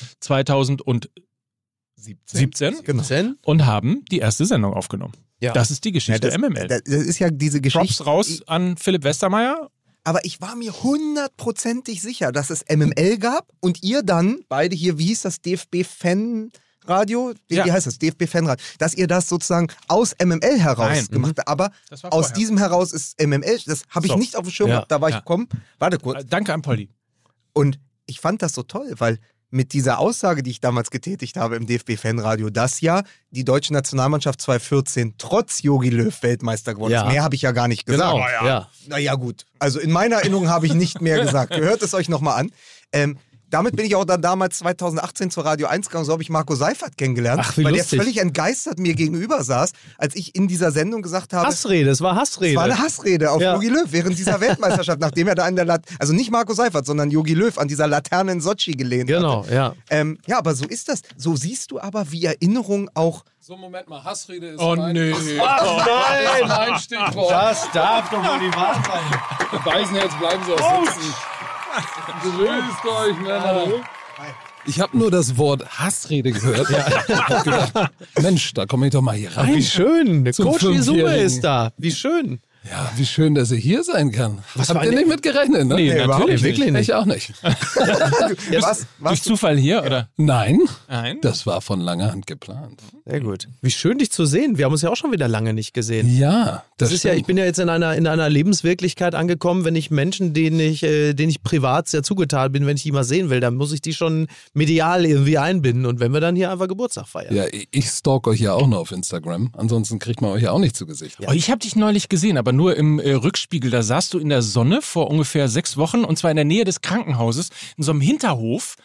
2017 Genau. Zen? und haben die erste Sendung aufgenommen. Ja. Das ist die Geschichte das, MML. Das, ist ja diese Geschichte. Props raus an Philipp Westermeier. Aber ich war mir hundertprozentig sicher, dass es MML gab und ihr dann, beide hier, wie hieß das, DFB-Fan-Radio? Wie, Ja. wie heißt das? DFB-Fanradio. Dass ihr das sozusagen aus MML heraus Nein. gemacht habt. Aber aus diesem heraus ist MML, das habe ich So. nicht auf dem Schirm Ja. gehabt, da war ich Ja. gekommen. Warte kurz. Äh, Danke an Polly. Und ich fand das so toll, weil mit dieser Aussage, die ich damals getätigt habe im DFB-Fanradio, dass ja die deutsche Nationalmannschaft 2014 trotz Jogi Löw Weltmeister geworden Ja. ist. Mehr habe ich ja gar nicht gesagt. Genau. Ja. Naja, gut. Also in meiner Erinnerung habe ich nicht mehr gesagt. Hört es euch nochmal an. Ähm, damit bin ich auch dann damals 2018 zur Radio 1 gegangen. So habe ich Marco Seifert kennengelernt, Ach, wie weil lustig. der völlig entgeistert mir gegenüber saß, als ich in dieser Sendung gesagt habe, Hassrede, es war es Hassrede. war eine Hassrede auf Ja. Jogi Löw während dieser Weltmeisterschaft, nachdem er da an der Lat also nicht Marco Seifert, sondern Jogi Löw an dieser Laterne in Sochi gelehnt Genau, hatte. ja. Ähm, ja, aber so ist das. So siehst du aber, wie Erinnerung auch So, Moment mal, Hassrede ist Oh mein, nö. mein, mein Stichwort. Das darf doch wohl nicht wahr sein. Beißen jetzt, bleiben Sie auch sitzen. Grüßt euch, Männer. Ich habe nur das Wort Hassrede gehört. Hab gedacht, Mensch, da komme ich doch mal hier rein. Wie schön. Der Zum Coach Fünfjährigen. ist da. Wie schön. Ja, wie schön, dass er hier sein kann. Was Habt ihr nicht mit gerechnet, ne? Nee, Nee, überhaupt natürlich nicht. Wirklich nicht. Ich auch nicht. Was? Durch Zufall hier, oder? Nein, Nein. das war von langer Hand geplant. Sehr gut. Wie schön, dich zu sehen. Wir haben uns ja auch schon wieder lange nicht gesehen. Ja, Das, das, ist ja, ich stimmt. bin ja jetzt in einer, in einer Lebenswirklichkeit angekommen, wenn ich Menschen, denen ich, äh, denen ich privat sehr zugetan bin, wenn ich die mal sehen will, dann muss ich die schon medial irgendwie einbinden. Und wenn wir dann hier einfach Geburtstag feiern. Ja, ich stalk euch ja auch nur auf Instagram. Ansonsten kriegt man euch ja auch nicht zu Gesicht. Oh, ich habe dich neulich gesehen, aber nur im äh, Rückspiegel. Da saßt du in der Sonne vor ungefähr sechs Wochen und zwar in der Nähe des Krankenhauses, in so einem Hinterhof.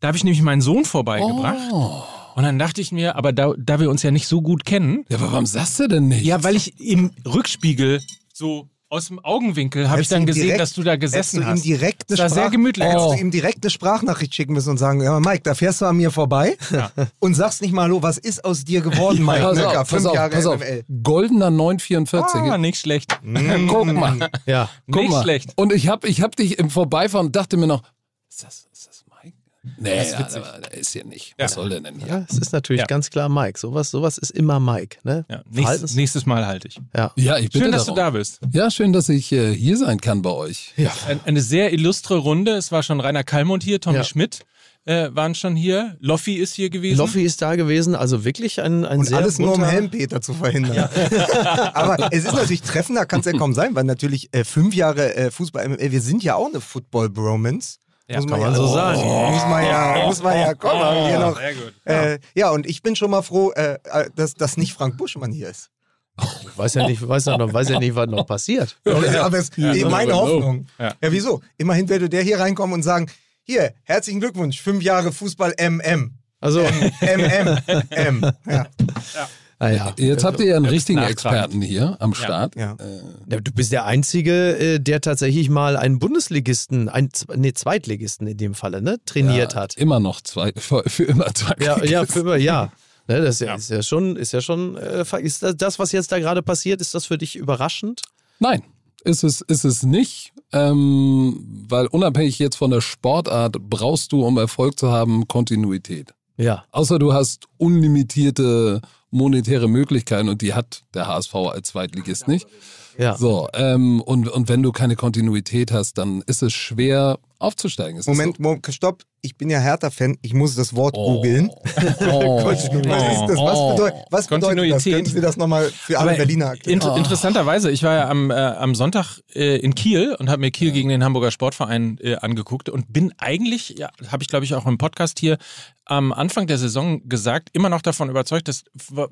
Da habe ich nämlich meinen Sohn vorbeigebracht. Oh. Und dann dachte ich mir, aber da, da wir uns ja nicht so gut kennen. Ja, aber warum sagst du denn nicht? Ja, weil ich im Rückspiegel so aus dem Augenwinkel habe ich dann gesehen, direkt- dass du da gesessen du ihm hast. direkt eine Das war sehr gemütlich. Hättest Oh. du ihm direkt eine Sprachnachricht schicken müssen und sagen, ja, Mike, da fährst du an mir vorbei und sagst nicht mal, hallo, was ist aus dir geworden, Mike pass Nöcker, auf, fünf pass auf, Jahre pass auf. MML. Goldener 944. Ah, nicht schlecht. Guck mal. Ja. Guck nicht mal. schlecht. Und ich hab, ich hab dich im Vorbeifahren und dachte mir noch, ist das, ist das Mike? Nee, Das ist der ist hier nicht. Ja. Was soll der denn hier? Ja, es ist natürlich Ja. ganz klar Mike. Sowas, sowas ist immer Mike. Ne? Ja, nächstes, nächstes Mal halte ich. ja. Ja, ich bitte Schön, dass darum. du da bist. Ja, schön, dass ich äh, hier sein kann bei euch. Ja. Ein, eine sehr illustre Runde. Es war schon Rainer Kallmund hier, Tommy Ja. Schmidt äh, waren schon hier. Loffi ist hier gewesen. Loffi ist da gewesen, also wirklich ein, ein Und sehr alles nur um Helmpeter zu verhindern. Aber es ist natürlich treffender, kann es ja kaum sein, weil natürlich äh, fünf Jahre äh, Fußball MML, wir sind ja auch eine Football-Bromance. Ja, muss kann man man ja so sagen. Muss man ja, muss man ja, komm, haben wir hier noch. Sehr gut. Äh, ja, und ich bin schon mal froh, äh, äh, dass, dass nicht Frank Buschmann hier ist. Ich weiß ja nicht, weiß ja noch, weiß ja nicht, was noch passiert. Aber es ist meine. Hoffnung. Ja. Ja. wieso? Immerhin würde der hier reinkommen und sagen, hier, herzlichen Glückwunsch, fünf Jahre Fußball MM. Also, MM, M. Ja. Naja. Jetzt habt ihr ja einen Jetzt richtigen. Experten hier am Start. Ja. Ja, du bist der Einzige, äh, der tatsächlich mal einen Bundesligisten, einen, nee, Zweitligisten in dem Falle, ne, trainiert Ja, hat. Immer noch zwei, für, für immer zwei. Ja, ja, für, ja. Ne, das ist ja, ist ja schon, ist ja schon, äh, ist das, das, was jetzt da gerade passiert, ist das für dich überraschend? Nein, ist es, ist es nicht, ähm, weil unabhängig jetzt von der Sportart brauchst du, um Erfolg zu haben, Kontinuität. Ja. Außer du hast unlimitierte monetäre Möglichkeiten und die hat der HSV als Zweitligist nicht. Ja. So, ähm, und, und wenn du keine Kontinuität hast, dann ist es schwer aufzusteigen. Ist Moment, Moment, stopp. Ich bin ja Hertha-Fan. Ich muss das Wort Oh. googeln. Oh. Was ist das? Was, Oh. bedeutet, was bedeutet das? Kontinuität. Könnten Sie das nochmal für alle Aber Berliner erklären? Inter Interessanterweise, ich war ja am, äh, am Sonntag äh, in Kiel und habe mir Kiel gegen den Hamburger Sportverein äh, angeguckt und bin eigentlich, ja, habe ich glaube ich auch im Podcast hier am Anfang der Saison gesagt, immer noch davon überzeugt, dass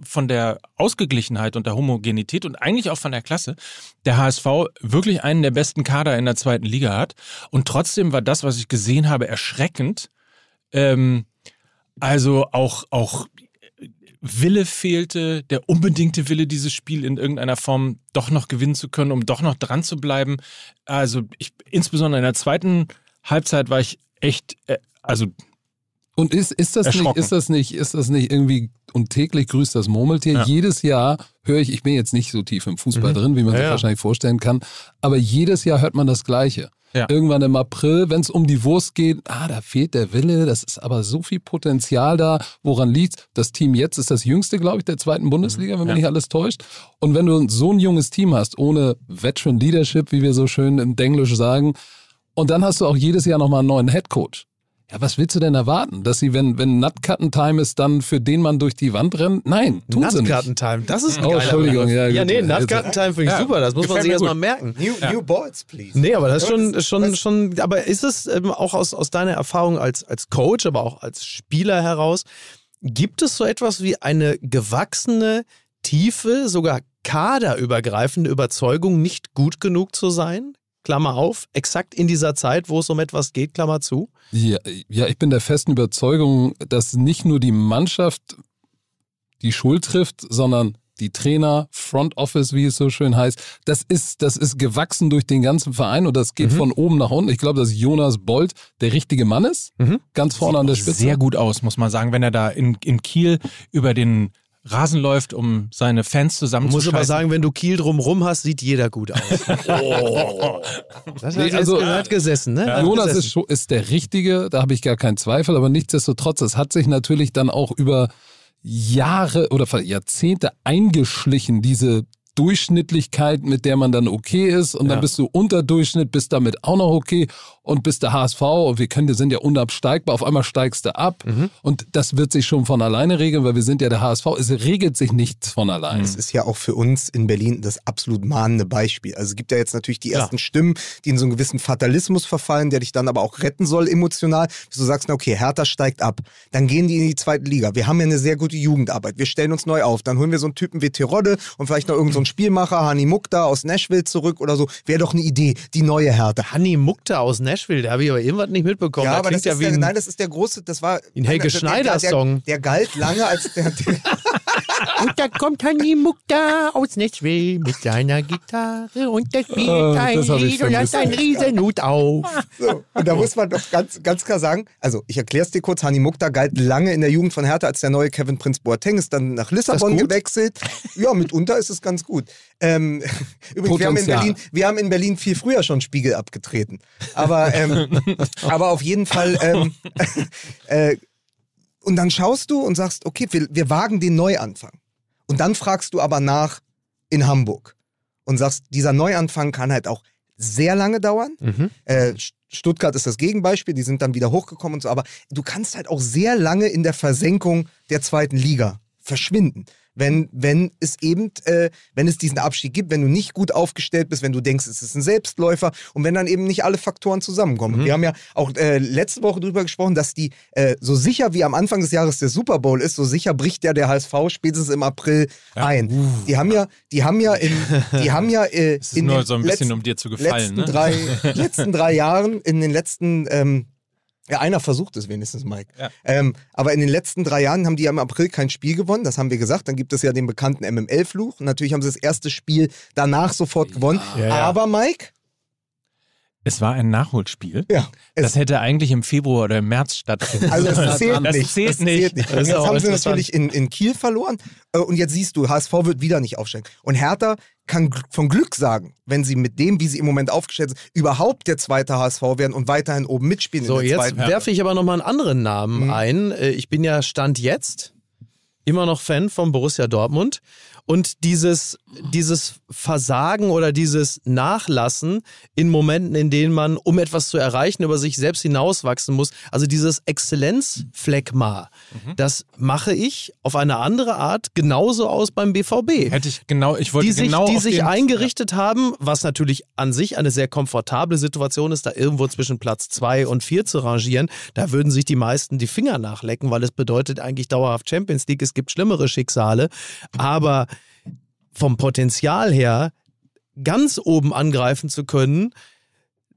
von der Ausgeglichenheit und der Homogenität und eigentlich auch von der Klasse der HSV wirklich einen der besten Kader in der zweiten Liga hat. Und trotzdem war das, was ich gesehen habe, erschreckend. Ähm, also auch, auch Wille fehlte, der unbedingte Wille, dieses Spiel in irgendeiner Form doch noch gewinnen zu können, um doch noch dran zu bleiben. Also ich, insbesondere in der zweiten Halbzeit war ich echt, äh, also Und ist, ist, das nicht, ist das nicht, ist das nicht irgendwie, und täglich grüßt das Murmeltier? Ja. Jedes Jahr höre ich, ich bin jetzt nicht so tief im Fußball Mhm. drin, wie man Ja, sich wahrscheinlich vorstellen kann, aber jedes Jahr hört man das Gleiche. Ja. Irgendwann im April, wenn es um die Wurst geht, ah, da fehlt der Wille, das ist aber so viel Potenzial da. Woran liegt Das Team jetzt ist das jüngste, glaube ich, der zweiten Bundesliga, wenn mich Ja. nicht alles täuscht. Und wenn du so ein junges Team hast, ohne Veteran Leadership, wie wir so schön im Denglisch sagen, und dann hast du auch jedes Jahr nochmal einen neuen Headcoach. Ja, was willst du denn erwarten? Dass sie, wenn, wenn Nutcutten-Time ist, dann für den man durch die Wand rennt? Nein, tun sie nicht. Nutcutten-Time, das ist ein Oh, Entschuldigung, ja, Ja, nee, Nutcutten-Time finde ich Ja, super, das muss man sich erstmal merken. New, new Balls, please. Nee, aber das ist schon, schon, schon, aber ist es ähm, auch aus, aus deiner Erfahrung als, als Coach, aber auch als Spieler heraus, gibt es so etwas wie eine gewachsene, tiefe, sogar kaderübergreifende Überzeugung, nicht gut genug zu sein? Klammer auf, exakt in dieser Zeit, wo es um etwas geht, Klammer zu. Ja, ja, ich bin der festen Überzeugung, dass nicht nur die Mannschaft die Schuld trifft, sondern die Trainer, Front Office, wie es so schön heißt, das ist, das ist gewachsen durch den ganzen Verein und das geht von oben nach unten. Ich glaube, dass Jonas Bolt der richtige Mann ist, ganz vorne an der Spitze. sehr gut aus, muss man sagen, wenn er da in, in Kiel über den Rasen läuft, um seine Fans Ich zusammenzuschalten. muss aber sagen, wenn du Kiel drumrum hast, sieht jeder gut aus. oh. Das hat Nee, also- gehört gesessen, ne? Hat Jonas ist, ist der Richtige, da habe ich gar keinen Zweifel, aber nichtsdestotrotz, es hat sich natürlich dann auch über Jahre oder Jahrzehnte eingeschlichen, diese Durchschnittlichkeit, mit der man dann okay ist und dann Ja. bist du unter Durchschnitt, bist damit auch noch okay und bist der HSV und wir können, wir sind ja unabsteigbar, auf einmal steigst du ab Mhm. und das wird sich schon von alleine regeln, weil wir sind ja der HSV, es regelt sich nichts von allein. Das ist ja auch für uns in Berlin das absolut mahnende Beispiel. Also es gibt ja jetzt natürlich die ersten Stimmen, die in so einen gewissen Fatalismus verfallen, der dich dann aber auch retten soll emotional. Du sagst, na okay, Hertha steigt ab. Dann gehen die in die zweite Liga. Wir haben ja eine sehr gute Jugendarbeit. Wir stellen uns neu auf. Dann holen wir so einen Typen wie Terodde und vielleicht noch irgendeinen so einen Spielmacher, Hani Mukta aus Nashville zurück oder so. Wäre doch eine Idee, die neue Hertha. Hanni Mukta aus Nashville, da habe ich aber irgendwas nicht mitbekommen. Ja, Das aber das ja ist wie der, ein- nein, das ist der große, das war Ein Helge der- der- der- Schneider-Song. Der, der galt lange als der, der Und da kommt Hanni Mukta aus Nashville mit seiner Gitarre und der spielt Ah, ein Lied und hat einen Riesenhut auf. So, und da muss man doch ganz, ganz klar sagen, also ich erkläre es dir kurz, Hani Mukta galt lange in der Jugend von Hertha als der neue Kevin Prinz Boateng, ist dann nach Lissabon gewechselt. Ja, mitunter ist es ganz gut. Ähm, übrigens, wir haben, in. Berlin, wir haben in Berlin viel früher schon Spiegel abgetreten. Aber, ähm, aber auf jeden Fall, ähm, äh, und dann schaust du und sagst, okay, wir, wir wagen den Neuanfang. Und dann fragst du aber nach in Hamburg und sagst, dieser Neuanfang kann halt auch sehr lange dauern. Äh, St- Stuttgart ist das Gegenbeispiel, die sind dann wieder hochgekommen und so, aber du kannst halt auch sehr lange in der Versenkung der zweiten Liga verschwinden. Wenn, wenn es eben, äh, wenn es diesen Abstieg gibt, wenn du nicht gut aufgestellt bist, wenn du denkst, es ist ein Selbstläufer und wenn dann eben nicht alle Faktoren zusammenkommen. Und Wir haben ja auch äh, letzte Woche drüber gesprochen, dass die äh, so sicher wie am Anfang des Jahres der Super Bowl ist, so sicher bricht ja der HSV spätestens im April ein. Die haben ja, die haben ja in, die haben ja äh, in nur den so ein bisschen, letzten- um dir zu gefallen. letzten, Ne? drei, letzten drei Jahren, in den letzten, ähm, ja, einer versucht es wenigstens, Mike. Ja. Ähm, aber in den letzten drei Jahren haben die ja im April kein Spiel gewonnen, das haben wir gesagt. Dann gibt es ja den bekannten MML-Fluch. Natürlich haben sie das erste Spiel danach sofort gewonnen. Ja, ja. Aber Mike, Es war ein Nachholspiel. ja, es, Das hätte eigentlich im Februar oder im März stattfinden also sollen. es zählt das nicht. Es nicht. zählt nicht. Das ist jetzt haben sie natürlich in, in Kiel verloren. Äh, Und jetzt siehst du, HSV wird wieder nicht aufsteigen. Und Hertha kann von Glück sagen, wenn sie mit dem, wie sie im Moment aufgestellt sind, überhaupt der zweite HSV werden und weiterhin oben mitspielen So, jetzt werfe ich aber nochmal einen anderen Namen Mhm. ein. Äh, Ich bin ja Stand jetzt immer noch Fan von Borussia Dortmund. Und dieses, dieses Versagen oder dieses Nachlassen in Momenten, in denen man, um etwas zu erreichen, über sich selbst hinauswachsen muss, also dieses Exzellenzfleckma, Mhm. das mache ich auf eine andere Art genauso aus beim BVB Hätte ich genau, ich wollte die sich, genau die sich eingerichtet haben, was natürlich an sich eine sehr komfortable Situation ist, da irgendwo zwischen Platz zwei und vier zu rangieren. Da würden sich die meisten die Finger nachlecken, weil es bedeutet eigentlich dauerhaft Champions League. Es gibt schlimmere Schicksale. Aber vom Potenzial her, ganz oben angreifen zu können,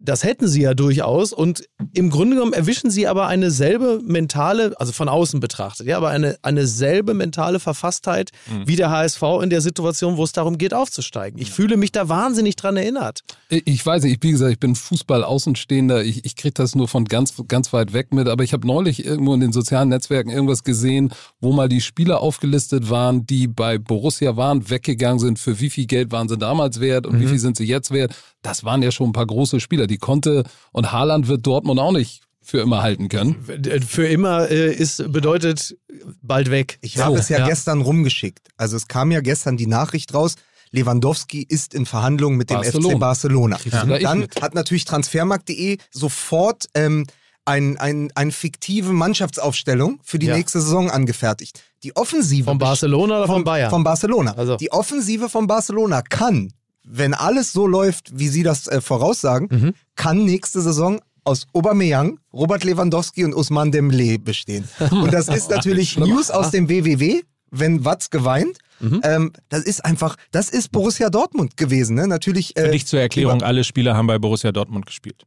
das hätten sie ja durchaus und im Grunde genommen erwischen sie aber eine selbe mentale, also von außen betrachtet, ja, aber eine, eine selbe mentale Verfasstheit wie der HSV in der Situation, wo es darum geht, aufzusteigen. Ich fühle mich da wahnsinnig dran erinnert. Ich weiß nicht, wie gesagt, ich bin Fußball-Außenstehender. Ich, ich kriege das nur von ganz, ganz weit weg mit. Aber ich habe neulich irgendwo in den sozialen Netzwerken irgendwas gesehen, wo mal die Spieler aufgelistet waren, die bei Borussia waren, weggegangen sind. Für wie viel Geld waren sie damals wert und wie viel sind sie jetzt wert? Das waren ja schon ein paar große Spieler. Die konnte und Haaland wird Dortmund auch nicht für immer halten können. Für immer äh, ist, bedeutet bald weg. Ich habe So, es ja, ja. gestern rumgeschickt. Also es kam ja gestern die Nachricht raus, Lewandowski ist in Verhandlungen mit dem Barcelona. FC Barcelona. ich Dann hat natürlich Transfermarkt.de sofort ähm, ein, ein, eine fiktive Mannschaftsaufstellung für die Ja. nächste Saison angefertigt. Die Offensive Von Barcelona oder von Bayern? Von Barcelona. Also. Die Offensive von Barcelona kann, wenn alles so läuft, wie Sie das äh, voraussagen, Mhm. kann nächste Saison aus Aubameyang, Robert Lewandowski und Usman Dembele bestehen. Und das ist natürlich News aus dem WWW, wenn Watz geweint. Mhm. Ähm, das ist einfach, das ist Borussia Dortmund gewesen. Ne? Natürlich. Äh, dich zur Erklärung, alle Spieler haben bei Borussia Dortmund gespielt.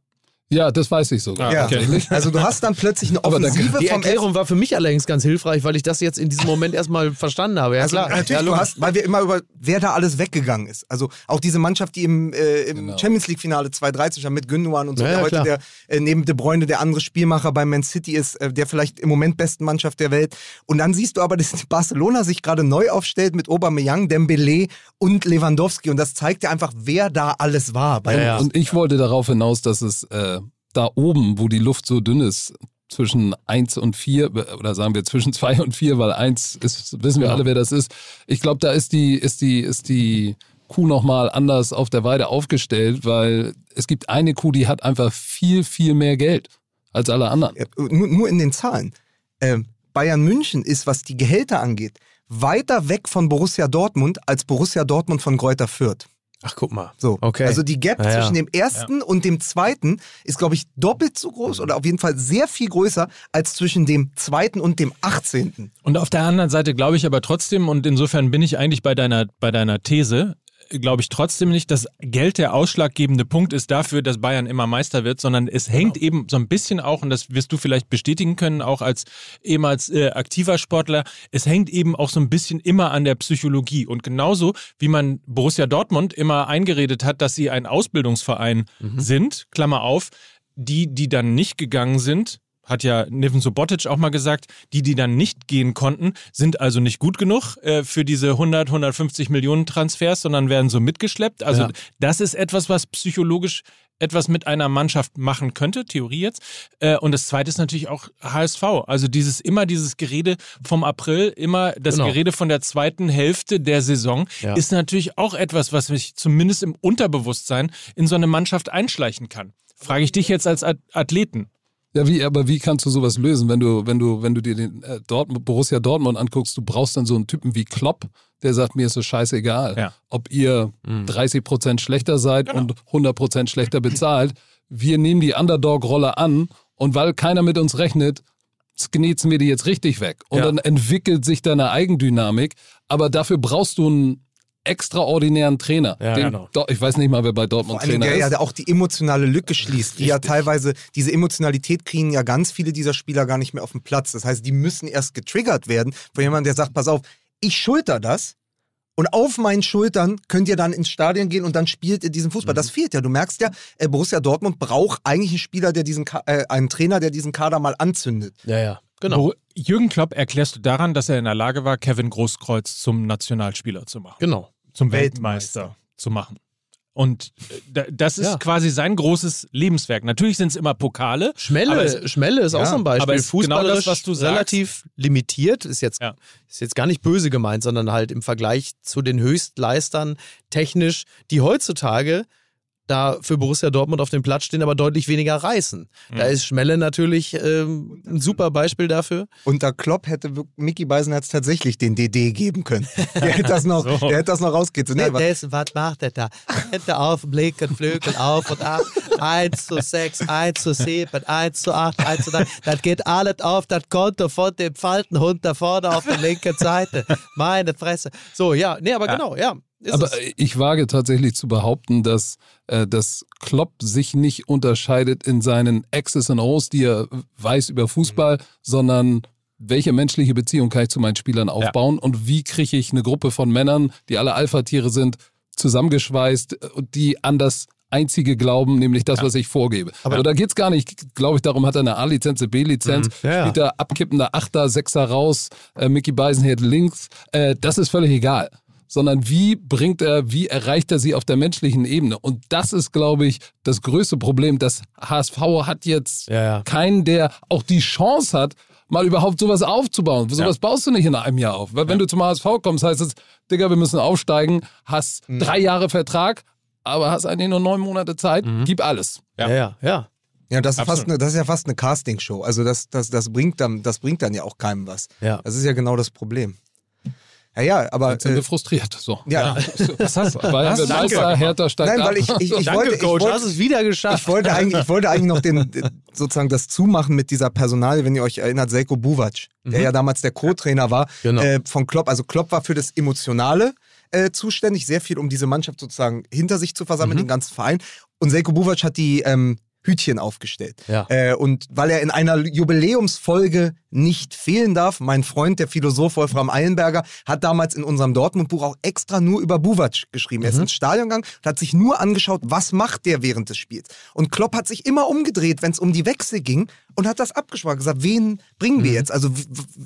Ja, das weiß ich sogar. Ja. Also du hast dann plötzlich eine Aber dann- Offensive Die vom Erklärung war für mich allerdings ganz hilfreich, weil ich das jetzt in diesem Moment erstmal verstanden habe. Ja, Also klar. natürlich, ja, du hast, weil wir immer über, wer da alles weggegangen ist. Also auch diese Mannschaft, die im, äh, im Genau. Champions League Finale 2013 stand mit Gündogan und so, Ja, der ja, heute der äh, neben De Bruyne der andere Spielmacher bei Man City ist, äh, der vielleicht im Moment besten Mannschaft der Welt. Und dann siehst du aber, dass Barcelona sich gerade neu aufstellt mit Aubameyang, Dembele und Lewandowski und das zeigt dir einfach, wer da alles war. Bei Ja, ja. Und ich wollte darauf hinaus, dass es äh, da oben, wo die Luft so dünn ist, zwischen 1 und 4, oder sagen wir zwischen 2 und 4, weil 1 ist, wissen wir Genau. alle, wer das ist. Ich glaube, da ist die, ist die, ist die Kuh nochmal anders auf der Weide aufgestellt, weil es gibt eine Kuh, die hat einfach viel, viel mehr Geld als alle anderen. Nur, nur in den Zahlen. Ähm, Bayern München ist, was die Gehälter angeht, weiter weg von Borussia Dortmund als Borussia Dortmund von Greuther Fürth. Ach, guck mal. So, Okay. also die Gap Ja, ja. zwischen dem ersten und dem zweiten ist, glaube ich, doppelt so groß oder auf jeden Fall sehr viel größer als zwischen dem zweiten und dem 18. Und auf der anderen Seite glaube ich aber trotzdem, und insofern bin ich eigentlich bei deiner, bei deiner These, glaube ich trotzdem nicht, dass Geld der ausschlaggebende Punkt ist dafür, dass Bayern immer Meister wird, sondern es hängt eben so ein bisschen auch, und das wirst du vielleicht bestätigen können, auch als ehemals äh, aktiver Sportler, es hängt eben auch so ein bisschen immer an der Psychologie. Und genauso wie man Borussia Dortmund immer eingeredet hat, dass sie ein Ausbildungsverein sind, Klammer auf, die, die dann nicht gegangen sind, hat ja Niven Subotic auch mal gesagt, die, die dann nicht gehen konnten, sind also nicht gut genug äh, für diese 100, 150 Millionen Transfers, sondern werden so mitgeschleppt. Also Ja. das ist etwas, was psychologisch etwas mit einer Mannschaft machen könnte, Theorie jetzt. Äh, und das zweite ist natürlich auch HSV. Also dieses immer dieses Gerede vom April, immer das Genau. Gerede von der zweiten Hälfte der Saison Ja. ist natürlich auch etwas, was mich zumindest im Unterbewusstsein in so eine Mannschaft einschleichen kann. Frage ich dich jetzt als At- Athleten. Ja, wie, aber wie kannst du sowas lösen, wenn du, wenn du, wenn du dir den äh, Dortmund, Borussia Dortmund anguckst, du brauchst dann so einen Typen wie Klopp, der sagt, mir ist es scheißegal, Ja. ob ihr Mhm. 30 Prozent schlechter seid Genau. und 100 Prozent schlechter bezahlt. Wir nehmen die Underdog-Rolle an und weil keiner mit uns rechnet, knetzen wir die jetzt richtig weg. Und Ja. dann entwickelt sich da eine Eigendynamik, aber dafür brauchst du einen extraordinären Trainer. Ja, Den- genau. Ich weiß nicht mal, wer bei Vor Dortmund allem, Trainer der ist. ja auch die emotionale Lücke schließt, die ja teilweise, diese Emotionalität kriegen ja ganz viele dieser Spieler gar nicht mehr auf den Platz. Das heißt, die müssen erst getriggert werden von jemandem, der sagt, pass auf, ich schulter das und auf meinen Schultern könnt ihr dann ins Stadion gehen und dann spielt ihr diesen Fußball. Das fehlt ja. Du merkst ja, äh, Borussia Dortmund braucht eigentlich einen Spieler, der diesen, Ka äh, einen Trainer, der diesen Kader mal anzündet. Ja, ja. Genau. Jürgen Klopp erklärst du daran, dass er in der Lage war, Kevin Großkreuz zum Nationalspieler zu machen, Genau. Zum Weltmeister. Weltmeister zu machen. Und äh, da- das ist Ja. quasi sein großes Lebenswerk. Natürlich sind es immer Pokale. Schmelle, es- Schmelle ist auch ja, so ein Beispiel. aber ist genau Fußballerisch das, was du sagst. relativ limitiert, ist jetzt, Ja. ist jetzt gar nicht böse gemeint, sondern halt im Vergleich zu den Höchstleistern technisch, die heutzutage da für Borussia Dortmund auf dem Platz stehen, aber deutlich weniger reißen. Da ist Schmelle natürlich ähm, ein super Beispiel dafür. Unter Klopp hätte Mickey Beisenherz tatsächlich den DD geben können. Der hätte das noch, So. der hätte das noch rausgezogen. Nee, Dessen, was macht er da? Hände auf, Blicken, Flügel auf und ab. 1 zu 6, 1 zu 7, 1 zu 8, 1 zu 9. Das geht alles auf das Konto von dem Faltenhund da vorne auf der linken Seite. Meine Fresse. So, ja, nee, aber genau, ja. Ist Aber es. ich wage tatsächlich zu behaupten, dass, äh, dass Klopp sich nicht unterscheidet in seinen X's und O's, die er weiß über Fußball, sondern welche menschliche Beziehung kann ich zu meinen Spielern aufbauen und wie kriege ich eine Gruppe von Männern, die alle Alpha-Tiere sind, zusammengeschweißt äh, und die an das Einzige glauben, nämlich das, was ich vorgebe. Aber da geht es gar nicht, glaube ich, darum, hat er eine A-Lizenz, eine B-Lizenz, Ja, ja. spielt er abkippender Achter, Sechser raus, äh, Mickey Beisenherz links, äh, das ist völlig egal sondern wie bringt er, wie erreicht er sie auf der menschlichen Ebene? Und das ist, glaube ich, das größte Problem. Das HSV hat jetzt Ja, ja. keinen, der auch die Chance hat, mal überhaupt sowas aufzubauen. Sowas baust du nicht in einem Jahr auf. Weil wenn du zum HSV kommst, heißt es, Digga, wir müssen aufsteigen, hast drei Jahre Vertrag, aber hast eigentlich nur neun Monate Zeit, gib alles. Ja, ja, ja. Ja, das ist, Absolut. fast eine, das ist ja fast eine Castingshow. Also das, das, das, bringt dann, das bringt dann ja auch keinem was. Ja. Das ist ja genau das Problem. Ja, ja, aber. Jetzt sind Äh, wir frustriert. So. ja, Was hast du? Wird Danke. Meister, Hertha steigt Nein, weil ich, ich, ich Danke, wollte, ich Coach, wollte, hast es wieder geschafft. ich wollte eigentlich, ich wollte eigentlich noch den, sozusagen das zumachen mit dieser Personalie, wenn ihr euch erinnert, Selko Buvac, der ja damals der Co-Trainer war Genau. äh, von Klopp. Also Klopp war für das Emotionale äh, zuständig, sehr viel, um diese Mannschaft sozusagen hinter sich zu versammeln, den ganzen Verein. Und Selko Buvac hat die ähm, Hütchen aufgestellt. Ja. Äh, und weil er in einer Jubiläumsfolge nicht fehlen darf, mein Freund, der Philosoph Wolfram Eilenberger, hat damals in unserem Dortmund-Buch auch extra nur über Buvac geschrieben. Er ist ins Stadion gegangen und hat sich nur angeschaut, was macht der während des Spiels. Und Klopp hat sich immer umgedreht, wenn es um die Wechsel ging und hat das abgesprochen, gesagt, wen bringen wir jetzt? Also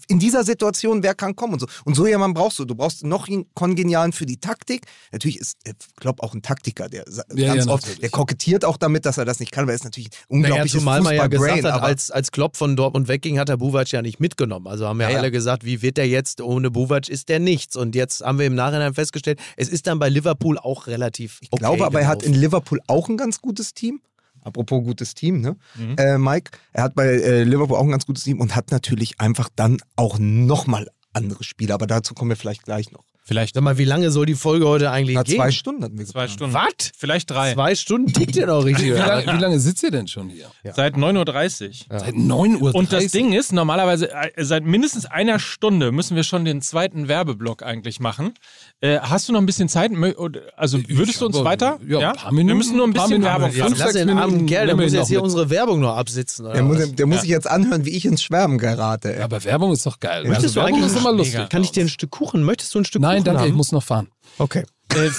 in dieser Situation, wer kann kommen und so. Und so jemanden brauchst du. Du brauchst noch einen Kongenialen für die Taktik. Natürlich ist äh, Klopp auch ein Taktiker, der Ja, ganz ja, oft, natürlich. der kokettiert auch damit, dass er das nicht kann, weil er ist natürlich ein Naja, unglaubliches zumal man ja gesagt Fußball-Brain, hat, als, als Klopp von Dortmund wegging, hat er Buvac ja nicht mitgenommen. Also haben ja, Ja, ja. alle gesagt, wie wird der jetzt? Ohne Buvac ist der nichts. Und jetzt haben wir im Nachhinein festgestellt, es ist dann bei Liverpool auch relativ Ich glaube aber, er hat in Liverpool auch ein ganz gutes Team. Apropos gutes Team, ne? Mhm. Äh, Mike, er hat bei äh, Liverpool auch ein ganz gutes Team und hat natürlich einfach dann auch nochmal andere Spieler. Aber dazu kommen wir vielleicht gleich noch. Vielleicht. Sag mal, wie lange soll die Folge heute eigentlich Na, gehen? zwei Stunden hatten wir Zwei geplant. Stunden. Was? Vielleicht drei. Zwei Stunden tickt ihr doch richtig. Wie oder? lange, wie lange sitzt ihr denn schon hier? Seit 9.30 Uhr. Seit 9 Uhr. Und das Ding ist, normalerweise äh, seit mindestens einer Stunde müssen wir schon den zweiten Werbeblock eigentlich machen. Äh, hast du noch ein bisschen Zeit? Also würdest du uns aber- weiter? ja, ein paar Minuten, Wir müssen nur ein paar bisschen Minuten. Werbung Ja, machen. Lass sechs den armen Kerl, der muss jetzt hier mit. unsere Werbung noch absitzen. Oder Der, muss, der muss sich jetzt anhören, wie ich ins Schwärmen gerate. Aber Werbung ist doch geil. Möchtest Also du Werbung eigentlich ist immer lustig. Kann ich dir ein Stück Kuchen? Möchtest du ein Stück Nein, Kuchen danke, haben? ich muss noch fahren. Okay. Äh,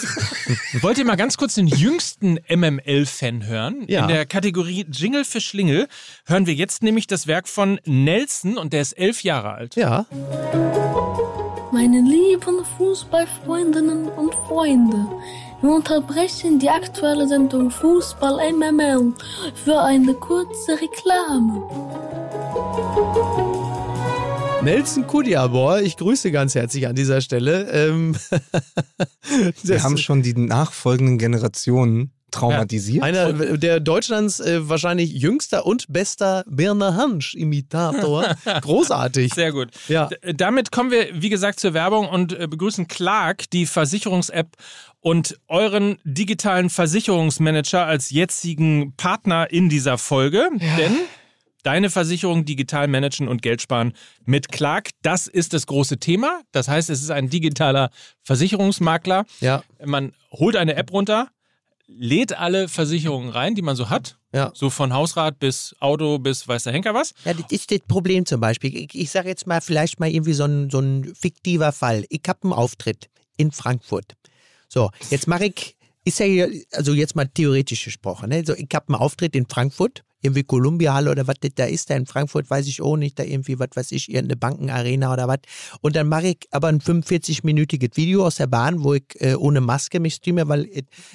wollt ihr mal ganz kurz den jüngsten MML-Fan hören? Ja. In der Kategorie Jingle für Schlingel hören wir jetzt nämlich das Werk von Nelson und der ist elf Jahre alt. Ja. Meine lieben Fußballfreundinnen und Freunde, wir unterbrechen die aktuelle Sendung Fußball MML für eine kurze Reklame. Nelson Kudiabor, ich grüße ganz herzlich an dieser Stelle. Ähm, Wir haben schon die nachfolgenden Generationen traumatisiert. Einer der Deutschlands äh, wahrscheinlich jüngster und bester Birner Hansch-Imitator. Großartig. Sehr gut. Ja. D damit kommen wir, wie gesagt, zur Werbung und äh, begrüßen Clark, die Versicherungs-App und euren digitalen Versicherungsmanager als jetzigen Partner in dieser Folge. Denn deine Versicherung digital managen und Geld sparen mit Clark, das ist das große Thema. Das heißt, es ist ein digitaler Versicherungsmakler. Ja. Man holt eine App runter, lädt alle Versicherungen rein, die man so hat. Ja. So von Hausrat bis Auto bis weiß der Henker was. Ja, das ist das Problem zum Beispiel. Ich, ich sage jetzt mal vielleicht mal irgendwie so ein, so ein fiktiver Fall. Ich habe einen Auftritt in Frankfurt. So, jetzt mache ich, ist ja hier, also jetzt mal theoretisch gesprochen, ne? so, ich habe einen Auftritt in Frankfurt, irgendwie Columbia Halle oder was das da ist, da in Frankfurt weiß ich auch nicht, da irgendwie, was weiß ich, irgendeine Bankenarena oder was. Und dann mache ich aber ein 45-minütiges Video aus der Bahn, wo ich äh, ohne Maske mich streame, weil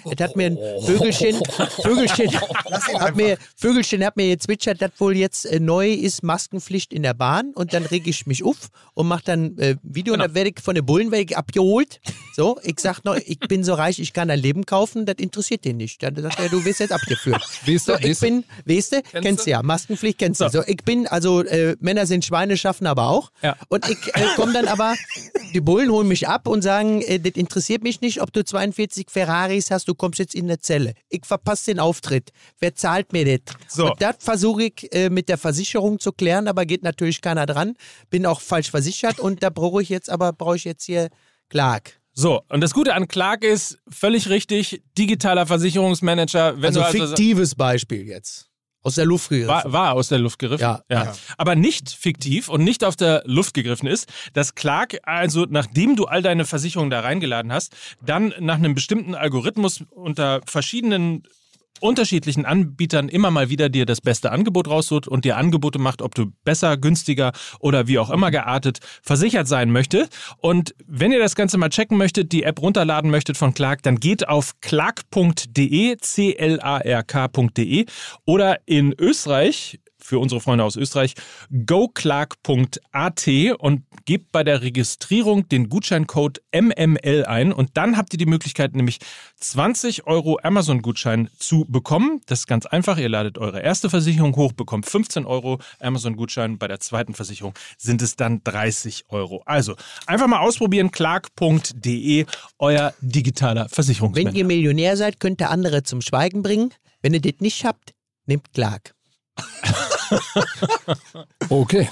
es hat mir ein Vögelchen, Vögelchen, hat mir, Vögelchen hat mir gezwitschert, dass wohl jetzt äh, neu ist Maskenpflicht in der Bahn und dann reg ich mich auf und mache dann äh, Video und dann werde ich von den Bullen ich abgeholt. So, ich sag noch, ich bin so reich, ich kann ein Leben kaufen, das interessiert den nicht. Dann sagt er, du wirst jetzt abgeführt. Weißt du, so, ich bin, weißt du, kennst, du ja, Maskenpflicht kennst du. So, ich bin, also äh, Männer sind Schweine, schaffen aber auch. Ja. Und ich äh, komme dann aber, die Bullen holen mich ab und sagen, äh, das interessiert mich nicht, ob du 42 Ferraris hast, du kommst jetzt in eine Zelle. Ich verpasse den Auftritt. Wer zahlt mir das? So. Und das versuche ich äh, mit der Versicherung zu klären, aber geht natürlich keiner dran. Bin auch falsch versichert und da brauche ich jetzt, aber brauche ich jetzt hier Clark. So, und das Gute an Clark ist, völlig richtig, digitaler Versicherungsmanager. Wenn Also du also fiktives Beispiel jetzt. Aus der Luft gegriffen. war, war aus der Luft gegriffen. Ja, ja. Aber nicht fiktiv und nicht auf der Luft gegriffen ist, dass Clark, also nachdem du all deine Versicherungen da reingeladen hast, dann nach einem bestimmten Algorithmus unter verschiedenen unterschiedlichen Anbietern immer mal wieder dir das beste Angebot raussucht und dir Angebote macht, ob du besser, günstiger oder wie auch immer geartet versichert sein möchte. Und wenn ihr das Ganze mal checken möchtet, die App runterladen möchtet von Clark, dann geht auf clark.de, c-l-a-r-k.de oder in Österreich für unsere Freunde aus Österreich goclark.at und gebt bei der Registrierung den Gutscheincode MML ein und dann habt ihr die Möglichkeit nämlich 20 Euro Amazon-Gutschein zu bekommen. Das ist ganz einfach. Ihr ladet eure erste Versicherung hoch, bekommt 15 Euro Amazon-Gutschein. Bei der zweiten Versicherung sind es dann 30 Euro. Also einfach mal ausprobieren. Clark.de, euer digitaler Wenn Versicherungsmanager. ihr Millionär seid, könnt ihr andere zum Schweigen bringen. Wenn ihr das nicht habt, nehmt Clark. Okay.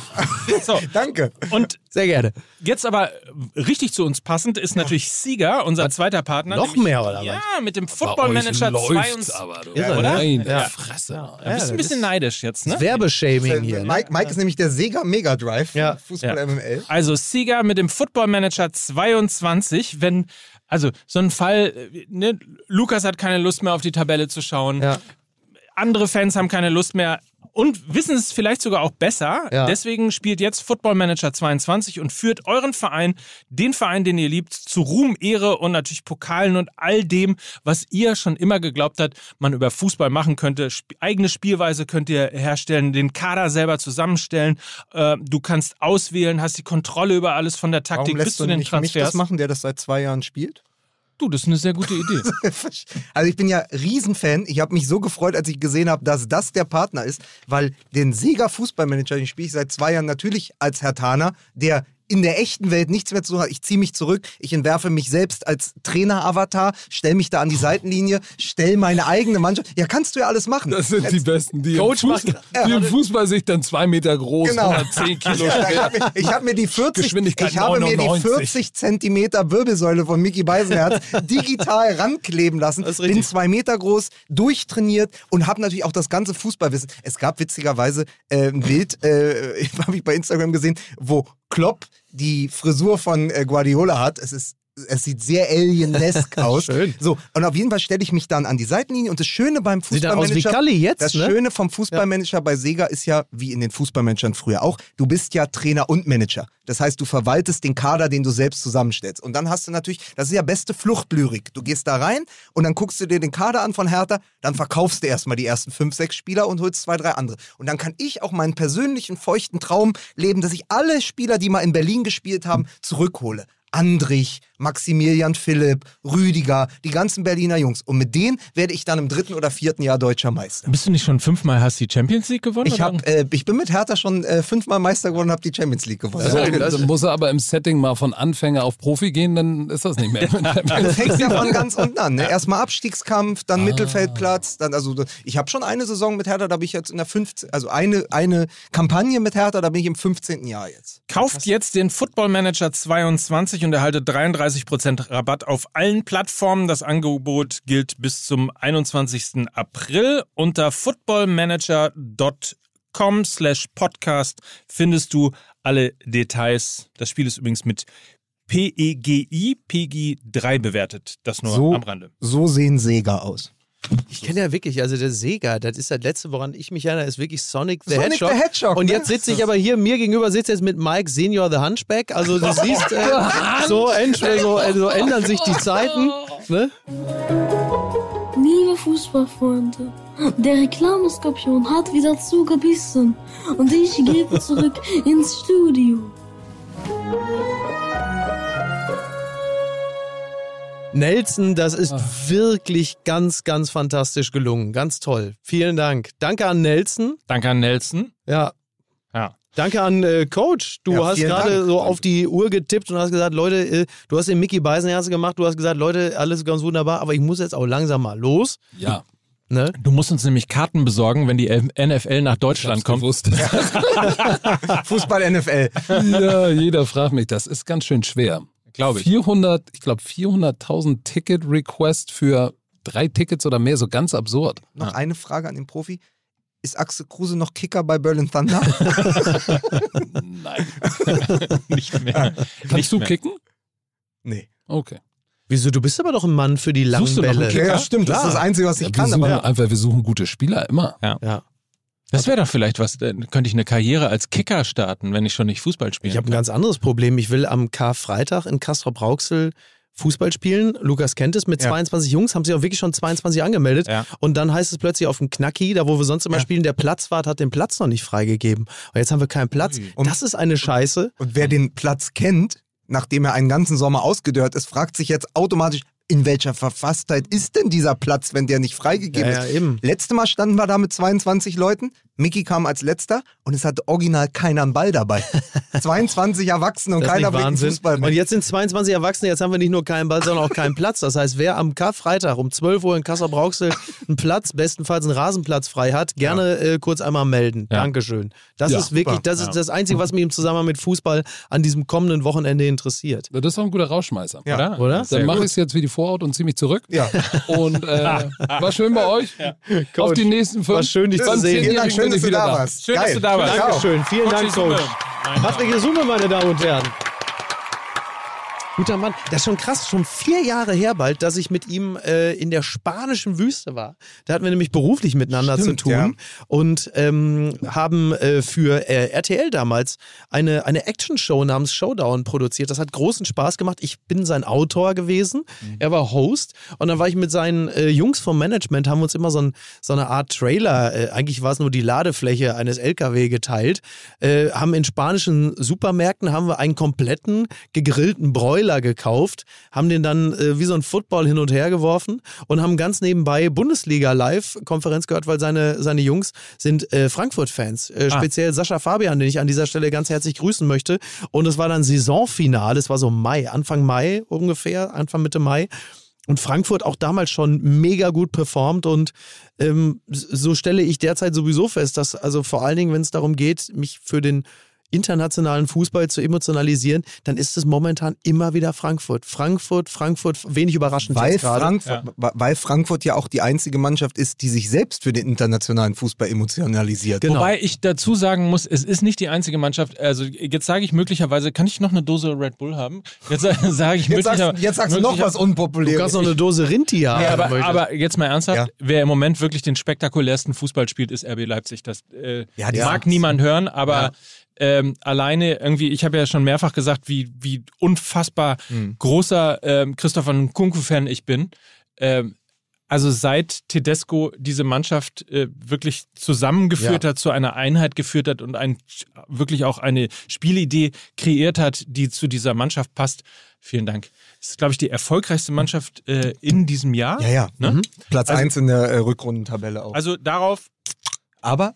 So, Danke. und Sehr gerne. jetzt aber richtig zu uns passend ist natürlich Sieger, unser zweiter Partner. Noch nämlich- mehr, oder was? Ja, mit dem Football Manager 22. aber, du. Irre, oder? Nein, Ja. Fresse. Da bist du ein bisschen neidisch jetzt, ne? Werbeshaming hier. Ne? Mike, Mike ist nämlich der Sega Mega Drive Ja. Fußball Ja. MML. Also Sieger mit dem Football Manager 22, wenn, also so ein Fall, äh, ne, Lukas hat keine Lust mehr auf die Tabelle zu schauen, Ja. Andere Fans haben keine Lust mehr und wissen es vielleicht sogar auch besser. Ja. Deswegen spielt jetzt Football Manager 22 und führt euren Verein, den Verein, den ihr liebt, zu Ruhm, Ehre und natürlich Pokalen und all dem, was ihr schon immer geglaubt habt, man über Fußball machen könnte. Sp eigene Spielweise könnt ihr herstellen, den Kader selber zusammenstellen. Äh, du kannst auswählen, hast die Kontrolle über alles von der Taktik Warum bis lässt zu du den nicht mich Transfers. das machen, der das seit zwei Jahren spielt? Du, das ist eine sehr gute Idee. Also ich bin ja Riesenfan. Ich habe mich so gefreut, als ich gesehen habe, dass das der Partner ist, weil den Sega Fußballmanager, den spiele ich seit zwei Jahren natürlich als Herr Taner, der in der echten Welt nichts mehr zu tun hat. Ich ziehe mich zurück, ich entwerfe mich selbst als Trainer-Avatar, stelle mich da an die Seitenlinie, stelle meine eigene Mannschaft. Ja, kannst du ja alles machen. Das sind die Besten, die, Coach im, macht- Fußball, die im Fußball sich dann zwei Meter groß, Genau. 110 Kilo Ja, ich schwer. habe mir, ich hab mir die 40, Geschwindigkeit ich habe mir die 99. 40 Zentimeter Wirbelsäule von Mickey Beisenherz digital rankleben lassen. Bin zwei Meter groß, durchtrainiert und habe natürlich auch das ganze Fußballwissen. Es gab witzigerweise äh, ein Bild, äh, habe ich bei Instagram gesehen, wo Klopp die Frisur von äh, Guardiola hat. Es ist es sieht sehr alienesk aus. Schön. So, und auf jeden Fall stelle ich mich dann an die Seitenlinie und das Schöne beim Sieht dann aus wie Fußballmanager. Kalli jetzt, Das ne? Schöne vom Fußballmanager bei Sega ist ja, wie in den Fußballmanagern früher auch, du bist ja Trainer und Manager. Das heißt, du verwaltest den Kader, den du selbst zusammenstellst. Und dann hast du natürlich, das ist ja beste Fluchtlyrik. Du gehst da rein und dann guckst du dir den Kader an von Hertha, dann verkaufst du erstmal die ersten fünf, sechs Spieler und holst zwei, drei andere. Und dann kann ich auch meinen persönlichen feuchten Traum leben, dass ich alle Spieler, die mal in Berlin gespielt haben, zurückhole. Andrich, Maximilian Philipp, Rüdiger, die ganzen Berliner Jungs. Und mit denen werde ich dann im dritten oder vierten Jahr deutscher Meister. Bist du nicht schon fünfmal hast die Champions League gewonnen? Ich, hab, äh, ich bin mit Hertha schon äh, fünfmal Meister geworden und habe die Champions League gewonnen. So, Ja, dann muss er aber im Setting mal von Anfänger auf Profi gehen, dann ist das nicht mehr. Du fängst ja von ganz unten an. Ne? Erstmal Abstiegskampf, dann Ah. Mittelfeldplatz. Dann, also, ich habe schon eine Saison mit Hertha, da bin ich jetzt in der 15. Also eine, eine Kampagne mit Hertha, da bin ich im 15. Jahr jetzt. Kauft jetzt den Football Manager 22 und erhaltet 33% Rabatt auf allen Plattformen. Das Angebot gilt bis zum 21. April. Unter footballmanager.com slash podcast findest du alle Details. Das Spiel ist übrigens mit PEGI, PEGI 3 bewertet. Das nur So, am Rande. so sehen Sega aus. Ich kenne ja wirklich, also der Sega, das ist das letzte, woran ich mich erinnere, ist wirklich Sonic the Sonic Hedgehog. the Hedgehog, Und ne? jetzt sitze ich aber hier, mir gegenüber sitzt jetzt mit Mike Senior the Hunchback. Also du siehst, äh, so, ent- so, äh, so ändern sich die Zeiten. Ne? Liebe Fußballfreunde, der Reklameskorpion hat wieder zugebissen und ich gebe zurück ins Studio. Nelson, das ist wirklich ganz, ganz fantastisch gelungen. Ganz toll. Vielen Dank. Danke an Nelson. Danke an Nelson. Ja. Ja. Danke an äh, Coach. Du Ja, hast gerade so auf die Uhr getippt und hast gesagt, Leute, äh, du hast den Mickey Beisenherz gemacht, du hast gesagt, Leute, alles ganz wunderbar, aber ich muss jetzt auch langsam mal los. ja, Ne? Du musst uns nämlich Karten besorgen, wenn die NFL nach Deutschland kommt. Fußball NFL. ja, jeder fragt mich, das ist ganz schön schwer. Glaube ich. 400, ich glaube 400.000 Ticket-Request für drei Tickets oder mehr, so ganz absurd. Noch eine Frage an den Profi. Ist Axel Kruse noch Kicker bei Berlin Thunder? Nein. Nicht mehr. Kannst Nicht du mehr. kicken? nee. Okay. Wieso? Du bist aber doch ein Mann für die langen Suchst du noch einen Bälle. Kicker? Ja, stimmt. Das ist das Einzige, was ich Ja, wir, kann. suchen Aber einfach, wir suchen gute Spieler immer. Ja. Das wäre doch vielleicht was, dann könnte ich eine Karriere als Kicker starten, wenn ich schon nicht Fußball spiele. Ich habe ein ganz anderes Problem. Ich will am Karfreitag in Castrop-Rauxel Fußball spielen. Lukas kennt es mit Ja. 22 Jungs, haben sich auch wirklich schon 22 angemeldet. Ja. Und dann heißt es plötzlich auf dem Knacki, da wo wir sonst immer Ja. spielen, der Platzwart hat den Platz noch nicht freigegeben. Und jetzt haben wir keinen Platz. Und- das ist eine Scheiße. Und wer den Platz kennt, nachdem er einen ganzen Sommer ausgedörrt ist, fragt sich jetzt automatisch, in welcher Verfasstheit ist denn dieser Platz, wenn der nicht freigegeben Ja, ist? ja, eben. Letzte Mal standen wir da mit 22 Leuten. Mickey kam als letzter und es hatte original keiner einen Ball dabei. 22 Erwachsene und Das keiner bringt. Fußball mit. Und jetzt sind 22 Erwachsene, jetzt haben wir nicht nur keinen Ball, sondern auch keinen Platz. Das heißt, wer am Karfreitag um 12 Uhr in Kassel Brauxel einen Platz, bestenfalls einen Rasenplatz frei hat, gerne äh, kurz einmal melden. Ja. Dankeschön. Das Ja, ist wirklich, super. das Ja. ist das Einzige, was mich im Zusammenhang mit Fußball an diesem kommenden Wochenende interessiert. Das ist doch ein guter Rausschmeißer. Ja. Oder? Oder? Sehr Dann mache ich es jetzt wie die Vorhaut und ziehe mich zurück. Ja. Und äh, war schön bei euch. Auf die nächsten fünf. War schön, dich zu sehen. Schön, bin dass ich du wieder da warst. Schön, dass du da warst. Dankeschön. Vielen Dank, Coach Summe. Coach. Patrick Gesumme, meine Damen und Herren. Guter Mann. Das ist schon krass, schon vier Jahre her bald, dass ich mit ihm äh, in der spanischen Wüste war. Da hatten wir nämlich beruflich miteinander Stimmt, zu tun ja. und ähm, haben äh, für äh, RTL damals eine, eine Action-Show namens Showdown produziert. Das hat großen Spaß gemacht. Ich bin sein Autor gewesen, er war Host und dann war ich mit seinen äh, Jungs vom Management, haben uns immer so, ein, so eine Art Trailer, äh, eigentlich war es nur die Ladefläche eines LKW geteilt, äh, haben in spanischen Supermärkten haben wir einen kompletten gegrillten Broiler gekauft, haben den dann äh, wie so ein Football hin und her geworfen und haben ganz nebenbei Bundesliga Live-Konferenz gehört, weil seine, seine Jungs sind äh, Frankfurt-Fans. Äh, Ah. Speziell Sascha Fabian, den ich an dieser Stelle ganz herzlich grüßen möchte. Und es war dann Saisonfinale, es war so Mai, Anfang Mai ungefähr, Anfang Mitte Mai. Und Frankfurt auch damals schon mega gut performt und ähm, so stelle ich derzeit sowieso fest, dass also vor allen Dingen, wenn es darum geht, mich für den internationalen Fußball zu emotionalisieren, dann ist es momentan immer wieder Frankfurt. Frankfurt, Frankfurt, wenig überraschend Weil. Frankfurt, wa- weil Frankfurt ja auch die einzige Mannschaft ist, die sich selbst für den internationalen Fußball emotionalisiert. Genau. Wobei ich dazu sagen muss, es ist nicht die einzige Mannschaft. Also jetzt sage ich möglicherweise, kann ich noch eine Dose Red Bull haben? Jetzt sa- sage ich Jetzt sagst, möglicherweise. jetzt sagst du noch was Du Unpopuläres. kannst noch eine Dose Rinti haben. Ja, du aber, aber jetzt mal ernsthaft, Ja. wer im Moment wirklich den spektakulärsten Fußball spielt, ist RB Leipzig. Das äh, Ja, mag niemand hören, aber Ja. Ähm, alleine irgendwie, ich habe ja schon mehrfach gesagt, wie, wie unfassbar Hm. großer ähm, Christopher Nkunku-Fan ich bin. Ähm, also seit Tedesco diese Mannschaft äh, wirklich zusammengeführt Ja. hat, zu einer Einheit geführt hat und ein, wirklich auch eine Spielidee kreiert hat, die zu dieser Mannschaft passt. Vielen Dank. Das ist, glaube ich, die erfolgreichste Mannschaft äh, in diesem Jahr. Ja, ja. Ne? Mhm. Platz Also- 1 in der äh, Rückrundentabelle auch. Also darauf aber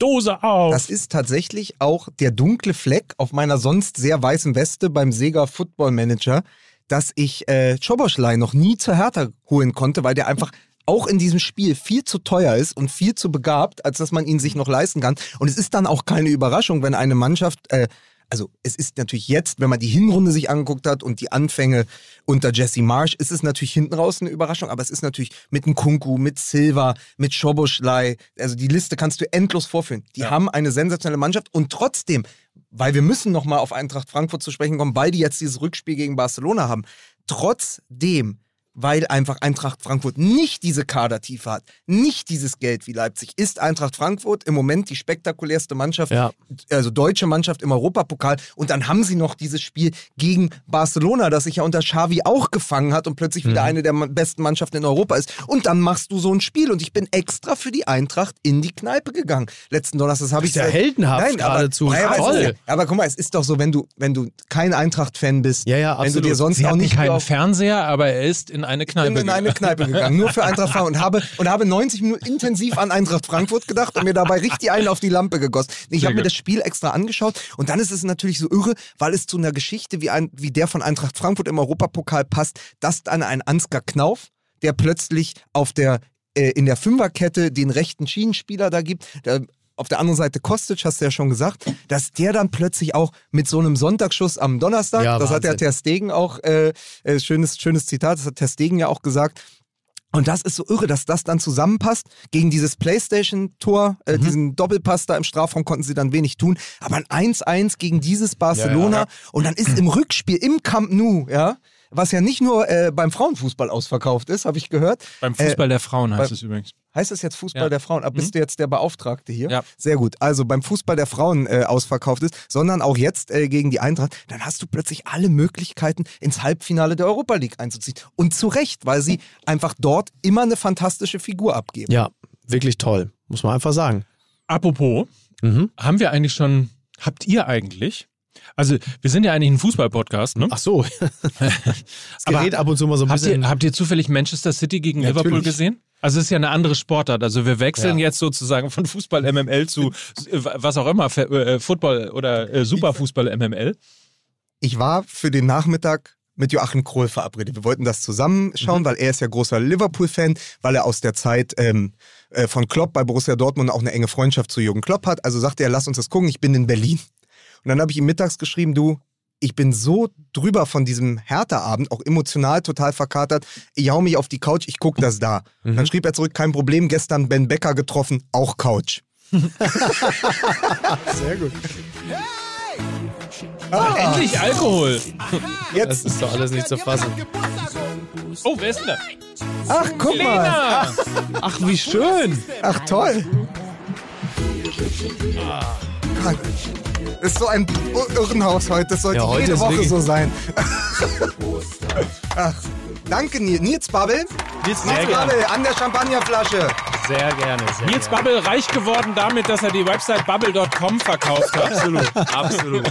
Dose auf. das ist tatsächlich auch der dunkle Fleck auf meiner sonst sehr weißen Weste beim Sega Football Manager, dass ich äh, Schoboschlei noch nie zur Hertha holen konnte, weil der einfach auch in diesem Spiel viel zu teuer ist und viel zu begabt, als dass man ihn sich noch leisten kann. Und es ist dann auch keine Überraschung, wenn eine Mannschaft, äh, also es ist natürlich jetzt, wenn man die Hinrunde sich angeguckt hat und die Anfänge unter Jesse Marsch, ist es natürlich hinten raus eine Überraschung, aber es ist natürlich mit einem Kunku, mit Silva, mit Schoboschlei, also die Liste kannst du endlos vorführen. Die haben eine sensationelle Mannschaft und trotzdem, weil wir müssen nochmal auf Eintracht Frankfurt zu sprechen kommen, weil die jetzt dieses Rückspiel gegen Barcelona haben, trotzdem weil einfach Eintracht Frankfurt nicht diese Kadertiefe hat, nicht dieses Geld wie Leipzig, ist Eintracht Frankfurt im Moment die spektakulärste Mannschaft, Ja. also deutsche Mannschaft im Europapokal. Und dann haben sie noch dieses Spiel gegen Barcelona, das sich ja unter Xavi auch gefangen hat und plötzlich wieder eine der besten Mannschaften in Europa ist. Und dann machst du so ein Spiel. Und ich bin extra für die Eintracht in die Kneipe gegangen. Letzten Donnerstag das habe ich ja heldenhaft Nein, geradezu. Aber, es Toll. ist aber guck mal, es ist doch so, wenn du, wenn du kein Eintracht-Fan bist, Ja, ja, wenn du dir sonst Sie auch nicht keinen Fernseher, aber er ist in eine Kneipe bin in eine. Kneipe gegangen, nur für Eintracht Frankfurt und habe, und habe 90 Minuten intensiv an Eintracht Frankfurt gedacht und mir dabei richtig einen auf die Lampe gegossen. Ich habe mir das Spiel extra angeschaut und dann ist es natürlich so irre, weil es zu einer Geschichte wie, ein, wie der von Eintracht Frankfurt im Europapokal passt, dass dann ein Ansgar Knauf, der plötzlich auf der, äh, in der Fünferkette den rechten Schienenspieler da gibt, auf der anderen Seite Kostic, hast du ja schon gesagt, dass der dann plötzlich auch mit so einem Sonntagsschuss am Donnerstag, Ja, das hat der Wahnsinn. Ter Stegen auch, äh, äh, schönes, schönes Zitat, das hat Ter Stegen ja auch gesagt, und das ist so irre, dass das dann zusammenpasst. Gegen dieses Playstation-Tor, äh, Mhm. diesen Doppelpass da im Strafraum konnten sie dann wenig tun. Aber ein 1-1 gegen dieses Barcelona. Ja, ja. Und dann ist im Rückspiel im Camp Nou, ja, was ja nicht nur äh, beim Frauenfußball ausverkauft ist, habe ich gehört. Beim Fußball Äh, der Frauen heißt bei- es übrigens. Heißt es jetzt Fußball Ja. der Frauen? Aber bist du jetzt der Beauftragte hier? Ja. Sehr gut. Also beim Fußball der Frauen äh, ausverkauft ist, sondern auch jetzt äh, gegen die Eintracht, dann hast du plötzlich alle Möglichkeiten, ins Halbfinale der Europa League einzuziehen. Und zu Recht, weil sie einfach dort immer eine fantastische Figur abgeben. Ja, wirklich toll. Muss man einfach sagen. Apropos, Mhm. haben wir eigentlich schon, habt ihr eigentlich, also wir sind ja eigentlich ein Fußball-Podcast, ne? Ach so. Das Aber gerät ab und zu mal so ein Habt bisschen. ihr, habt ihr zufällig Manchester City gegen Liverpool Natürlich. gesehen? Also es ist ja eine andere Sportart. Also wir wechseln Ja. jetzt sozusagen von Fußball MML zu was auch immer, äh, Football oder äh, Superfußball MML. Ich war für den Nachmittag mit Joachim Krohl verabredet. Wir wollten das zusammenschauen, weil er ist ja großer Liverpool-Fan, weil er aus der Zeit ähm, äh, von Klopp bei Borussia Dortmund auch eine enge Freundschaft zu Jürgen Klopp hat. Also sagte er, lass uns das gucken, ich bin in Berlin. Und dann habe ich ihm mittags geschrieben, du, ich bin so drüber von diesem Hertha-Abend, auch emotional total verkatert. Ich hau mich auf die Couch, ich gucke das da. Dann schrieb er zurück, kein Problem, gestern Ben Becker getroffen, auch Couch. Sehr gut. Ah, endlich Alkohol. Jetzt. Das ist doch alles nicht zu fassen. Oh, wer ist denn da? Ach, guck mal. Lena! Ach, Ach, wie schön. ach toll. Gott, Das ist so ein Irrenhaus heute. Das sollte Ja, heute jede Woche wirklich- so sein. Ach, danke, Nils. Nils Babbel. Nils Nils Babbel. An der Champagnerflasche. Sehr gerne. Sehr Nils gerne. Bubble reich geworden damit, dass er die Website bubble.com verkauft hat. Absolut, absolut.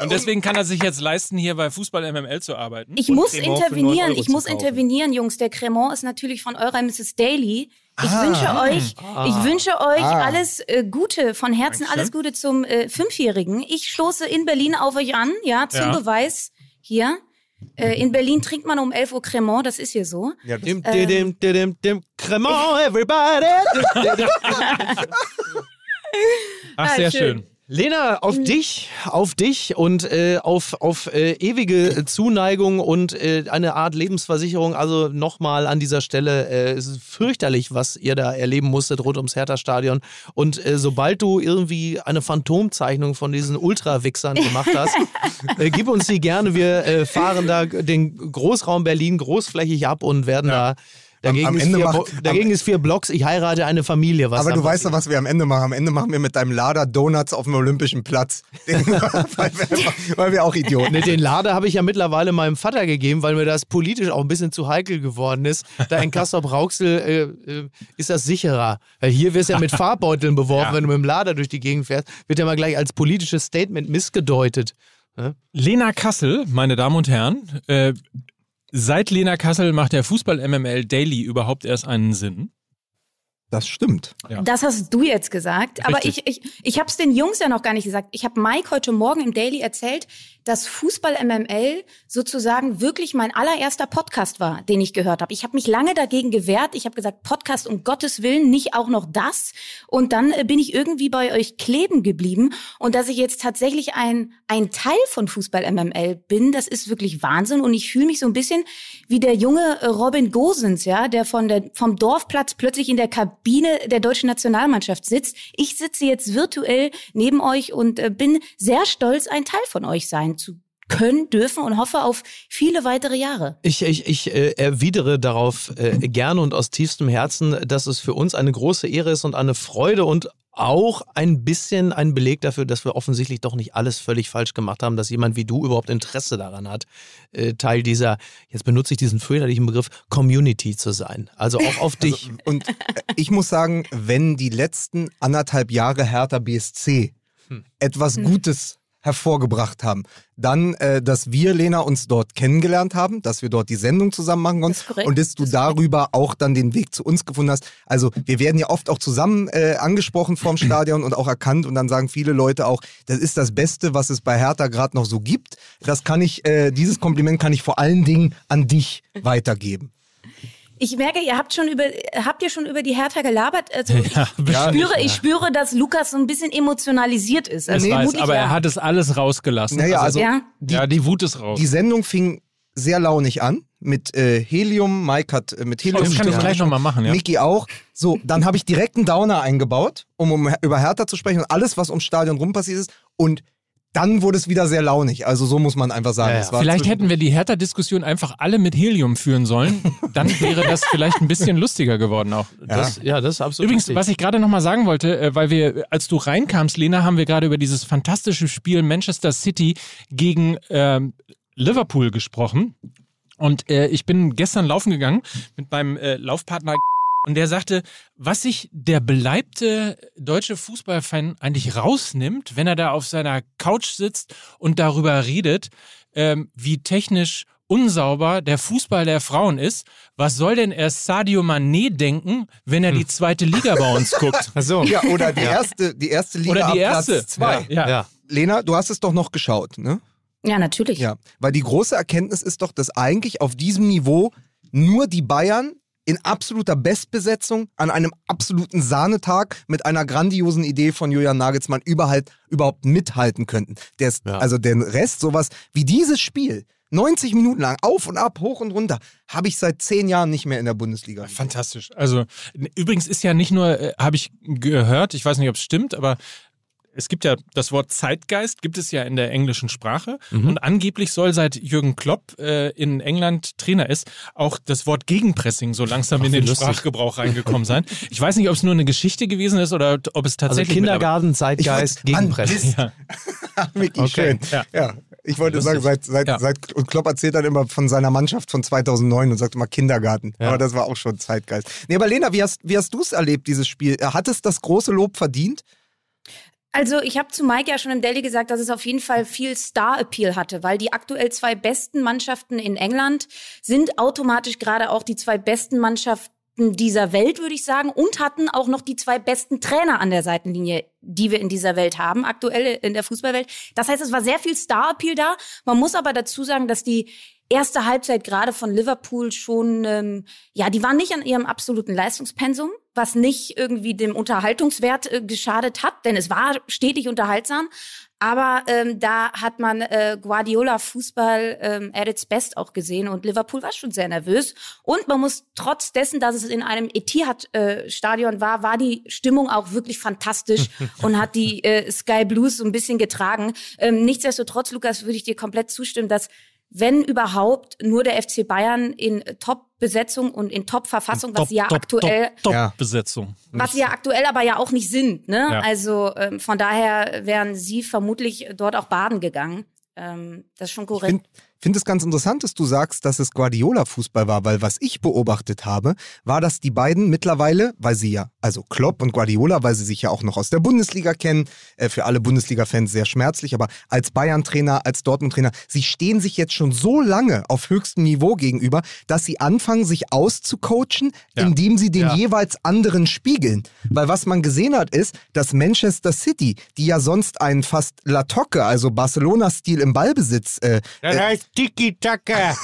Und deswegen kann er sich jetzt leisten, hier bei Fußball MML zu arbeiten. Ich muss Cremant intervenieren, 9 Euro ich muss intervenieren, Jungs. Der Cremant ist natürlich von eurer Mrs. Daly. Ich Ah. wünsche euch, ich wünsche euch Ah. alles äh, Gute, von Herzen alles Gute zum äh, Fünfjährigen. Ich stoße in Berlin auf euch an, ja, zum Ja. Beweis hier. Äh, in Berlin trinkt man um 11 Uhr Cremant, das ist hier so. Ja, das- Dim, dim, dim, dim, dim, Cremant, everybody. Ach, Ah, sehr schön. Lena, auf dich, auf dich und äh, auf, auf äh, ewige Zuneigung und äh, eine Art Lebensversicherung. Also nochmal an dieser Stelle, äh, es ist fürchterlich, was ihr da erleben musstet rund ums Hertha-Stadion. Und äh, sobald du irgendwie eine Phantomzeichnung von diesen Ultrawichsern gemacht hast, äh, gib uns die gerne. Wir äh, fahren da den Großraum Berlin großflächig ab und werden da. Dagegen, am ist, Ende vier, macht- dagegen ist vier Blocks, ich heirate eine Familie. Was Aber du weißt doch, was wir am Ende machen. Am Ende machen wir mit deinem Lader Donuts auf dem Olympischen Platz. Den, weil, wir, weil wir auch Idioten Ne, den Lader habe ich ja mittlerweile meinem Vater gegeben, weil mir das politisch auch ein bisschen zu heikel geworden ist. Da in Kassel-Brauxel äh, äh, ist das sicherer. Weil hier wirst du ja mit Farbbeuteln beworfen, Ja. wenn du mit dem Lader durch die Gegend fährst. Wird ja mal gleich als politisches Statement missgedeutet. Lena Kassel, meine Damen und Herren, äh, seit Lena Kassel macht der Fußball MML Daily überhaupt erst einen Sinn. Das stimmt. Ja. Das hast du jetzt gesagt. Aber Richtig. ich, ich, ich habe es den Jungs ja noch gar nicht gesagt. Ich habe Mike heute Morgen im Daily erzählt, dass Fußball MML sozusagen wirklich mein allererster Podcast war, den ich gehört habe. Ich habe mich lange dagegen gewehrt. Ich habe gesagt, Podcast um Gottes Willen, nicht auch noch das. Und dann äh, bin ich irgendwie bei euch kleben geblieben. Und dass ich jetzt tatsächlich ein, ein Teil von Fußball MML bin, das ist wirklich Wahnsinn. Und ich fühle mich so ein bisschen wie der junge äh, Robin Gosens, ja, der von der, vom Dorfplatz plötzlich in der Kabine der deutschen Nationalmannschaft sitzt. Ich sitze jetzt virtuell neben euch und äh, bin sehr stolz, ein Teil von euch sein zu können, dürfen und hoffe auf viele weitere Jahre. Ich, ich, ich äh, erwidere darauf äh, gerne und aus tiefstem Herzen, dass es für uns eine große Ehre ist und eine Freude und auch ein bisschen ein Beleg dafür, dass wir offensichtlich doch nicht alles völlig falsch gemacht haben, dass jemand wie du überhaupt Interesse daran hat, äh, Teil dieser, jetzt benutze ich diesen fürchterlichen Begriff, Community zu sein. Also auch auf dich. Also, und äh, ich muss sagen, wenn die letzten anderthalb Jahre Hertha BSC Hm. etwas Gutes hervorgebracht haben, dann, äh, dass wir, Lena, uns dort kennengelernt haben, dass wir dort die Sendung zusammen machen konnten Das und dass du darüber auch dann den Weg zu uns gefunden hast. Also wir werden ja oft auch zusammen äh, angesprochen vorm Stadion und auch erkannt und dann sagen viele Leute auch, das ist das Beste, was es bei Hertha gerade noch so gibt. Das kann ich, äh, dieses Kompliment kann ich vor allen Dingen an dich weitergeben. Ich merke, ihr habt schon über, habt ihr schon über die Hertha gelabert? Also Ja, ich, spüre, ich spüre, dass Lukas so ein bisschen emotionalisiert ist. Ich Also weiß, vermutlich aber ja. er hat es alles rausgelassen. Naja, also ja. ja, die Wut ist raus. Die Sendung fing sehr launig an mit äh, Helium. Mike hat äh, mit Helium. das kann ich gesprochen. gleich nochmal machen, ja. Mickey auch. So, dann habe ich direkt einen Downer eingebaut, um, um über Hertha zu sprechen und alles, was ums Stadion rum passiert ist. Und dann wurde es wieder sehr launig. Also so muss man einfach sagen. Ja, ja. Es war Vielleicht hätten wir die Hertha-Diskussion einfach alle mit Helium führen sollen. Dann wäre das vielleicht ein bisschen lustiger geworden auch. Das, ja, das ist absolut Übrigens, richtig. was ich gerade nochmal sagen wollte, äh, weil wir, als du reinkamst, Lena, haben wir gerade über dieses fantastische Spiel Manchester City gegen ähm, Liverpool gesprochen. Und äh, ich bin gestern laufen gegangen mit meinem äh, Laufpartner und der sagte, was sich der beleibte deutsche Fußballfan eigentlich rausnimmt, wenn er da auf seiner Couch sitzt und darüber redet, ähm, wie technisch unsauber der Fußball der Frauen ist, was soll denn erst Sadio Mané denken, wenn er die zweite Liga bei uns guckt? so. Ja, oder die erste, die erste Liga Oder die ab erste. Platz zwei. Ja. Ja. Lena, du hast es doch noch geschaut, ne? Ja, natürlich. Ja, weil die große Erkenntnis ist doch, dass eigentlich auf diesem Niveau nur die Bayern in absoluter Bestbesetzung an einem absoluten Sahnetag mit einer grandiosen Idee von Julian Nagelsmann überhaupt, überhaupt mithalten könnten. Der ist, Also den Rest, sowas wie dieses Spiel, 90 Minuten lang, auf und ab, hoch und runter, habe ich seit zehn Jahren nicht mehr in der Bundesliga. Fantastisch. Also übrigens ist ja nicht nur, äh, habe ich gehört, ich weiß nicht, ob es stimmt, aber es gibt ja das Wort Zeitgeist, gibt es ja in der englischen Sprache. Mhm. Und angeblich soll seit Jürgen Klopp äh, in England Trainer ist, auch das Wort Gegenpressing so langsam Ach, in den lustig. Sprachgebrauch reingekommen sein. Ich weiß nicht, ob es nur eine Geschichte gewesen ist oder ob es tatsächlich. Also Kindergarten, Zeitgeist, Gegenpressing. Ja. Micky, Okay. schön. Ja. Ja. Ich wollte Lustig. sagen, seit, seit, Ja. seit, und Klopp erzählt dann immer von seiner Mannschaft von 2009 und sagt immer Kindergarten. Ja. Aber das war auch schon Zeitgeist. Nee, aber Lena, wie hast, wie hast du es erlebt, dieses Spiel? Hat es das große Lob verdient? Also ich habe zu Mike ja schon im Daily gesagt, dass es auf jeden Fall viel Star-Appeal hatte, weil die aktuell zwei besten Mannschaften in England sind automatisch gerade auch die zwei besten Mannschaften dieser Welt, würde ich sagen, und hatten auch noch die zwei besten Trainer an der Seitenlinie, die wir in dieser Welt haben, aktuell in der Fußballwelt. Das heißt, es war sehr viel Star-Appeal da. Man muss aber dazu sagen, dass die erste Halbzeit gerade von Liverpool schon, ähm, ja, die waren nicht an ihrem absoluten Leistungspensum, was nicht irgendwie dem Unterhaltungswert äh, geschadet hat, denn es war stetig unterhaltsam. Aber ähm, da hat man äh, Guardiola Fußball ähm, at its best auch gesehen und Liverpool war schon sehr nervös. Und man muss trotz dessen, dass es in einem Etihad-Stadion war, war die Stimmung auch wirklich fantastisch und hat die äh, Sky Blues so ein bisschen getragen. Ähm, nichtsdestotrotz, Lukas, würde ich dir komplett zustimmen, dass wenn überhaupt nur der FC Bayern in Top-Besetzung und in Top-Verfassung, was Top, sie ja top, aktuell Top, top was sie ja aktuell aber ja auch nicht sind. Ne? Ja. Also ähm, von daher wären sie vermutlich dort auch baden gegangen. Ähm, das ist schon Ich korrekt. Finde find es ganz interessant, dass du sagst, dass es Guardiola-Fußball war, weil was ich beobachtet habe, war, dass die beiden mittlerweile, weil sie ja, also Klopp und Guardiola, weil sie sich ja auch noch aus der Bundesliga kennen, äh, für alle Bundesliga-Fans sehr schmerzlich, aber als Bayern-Trainer, als Dortmund-Trainer, sie stehen sich jetzt schon so lange auf höchstem Niveau gegenüber, dass sie anfangen, sich auszucoachen, Ja. indem sie den Ja. jeweils anderen spiegeln. Weil was man gesehen hat, ist, dass Manchester City, die ja sonst einen fast Latocke, also Barcelona-Stil im Ballbesitz äh, Das heißt Tiki-Taka.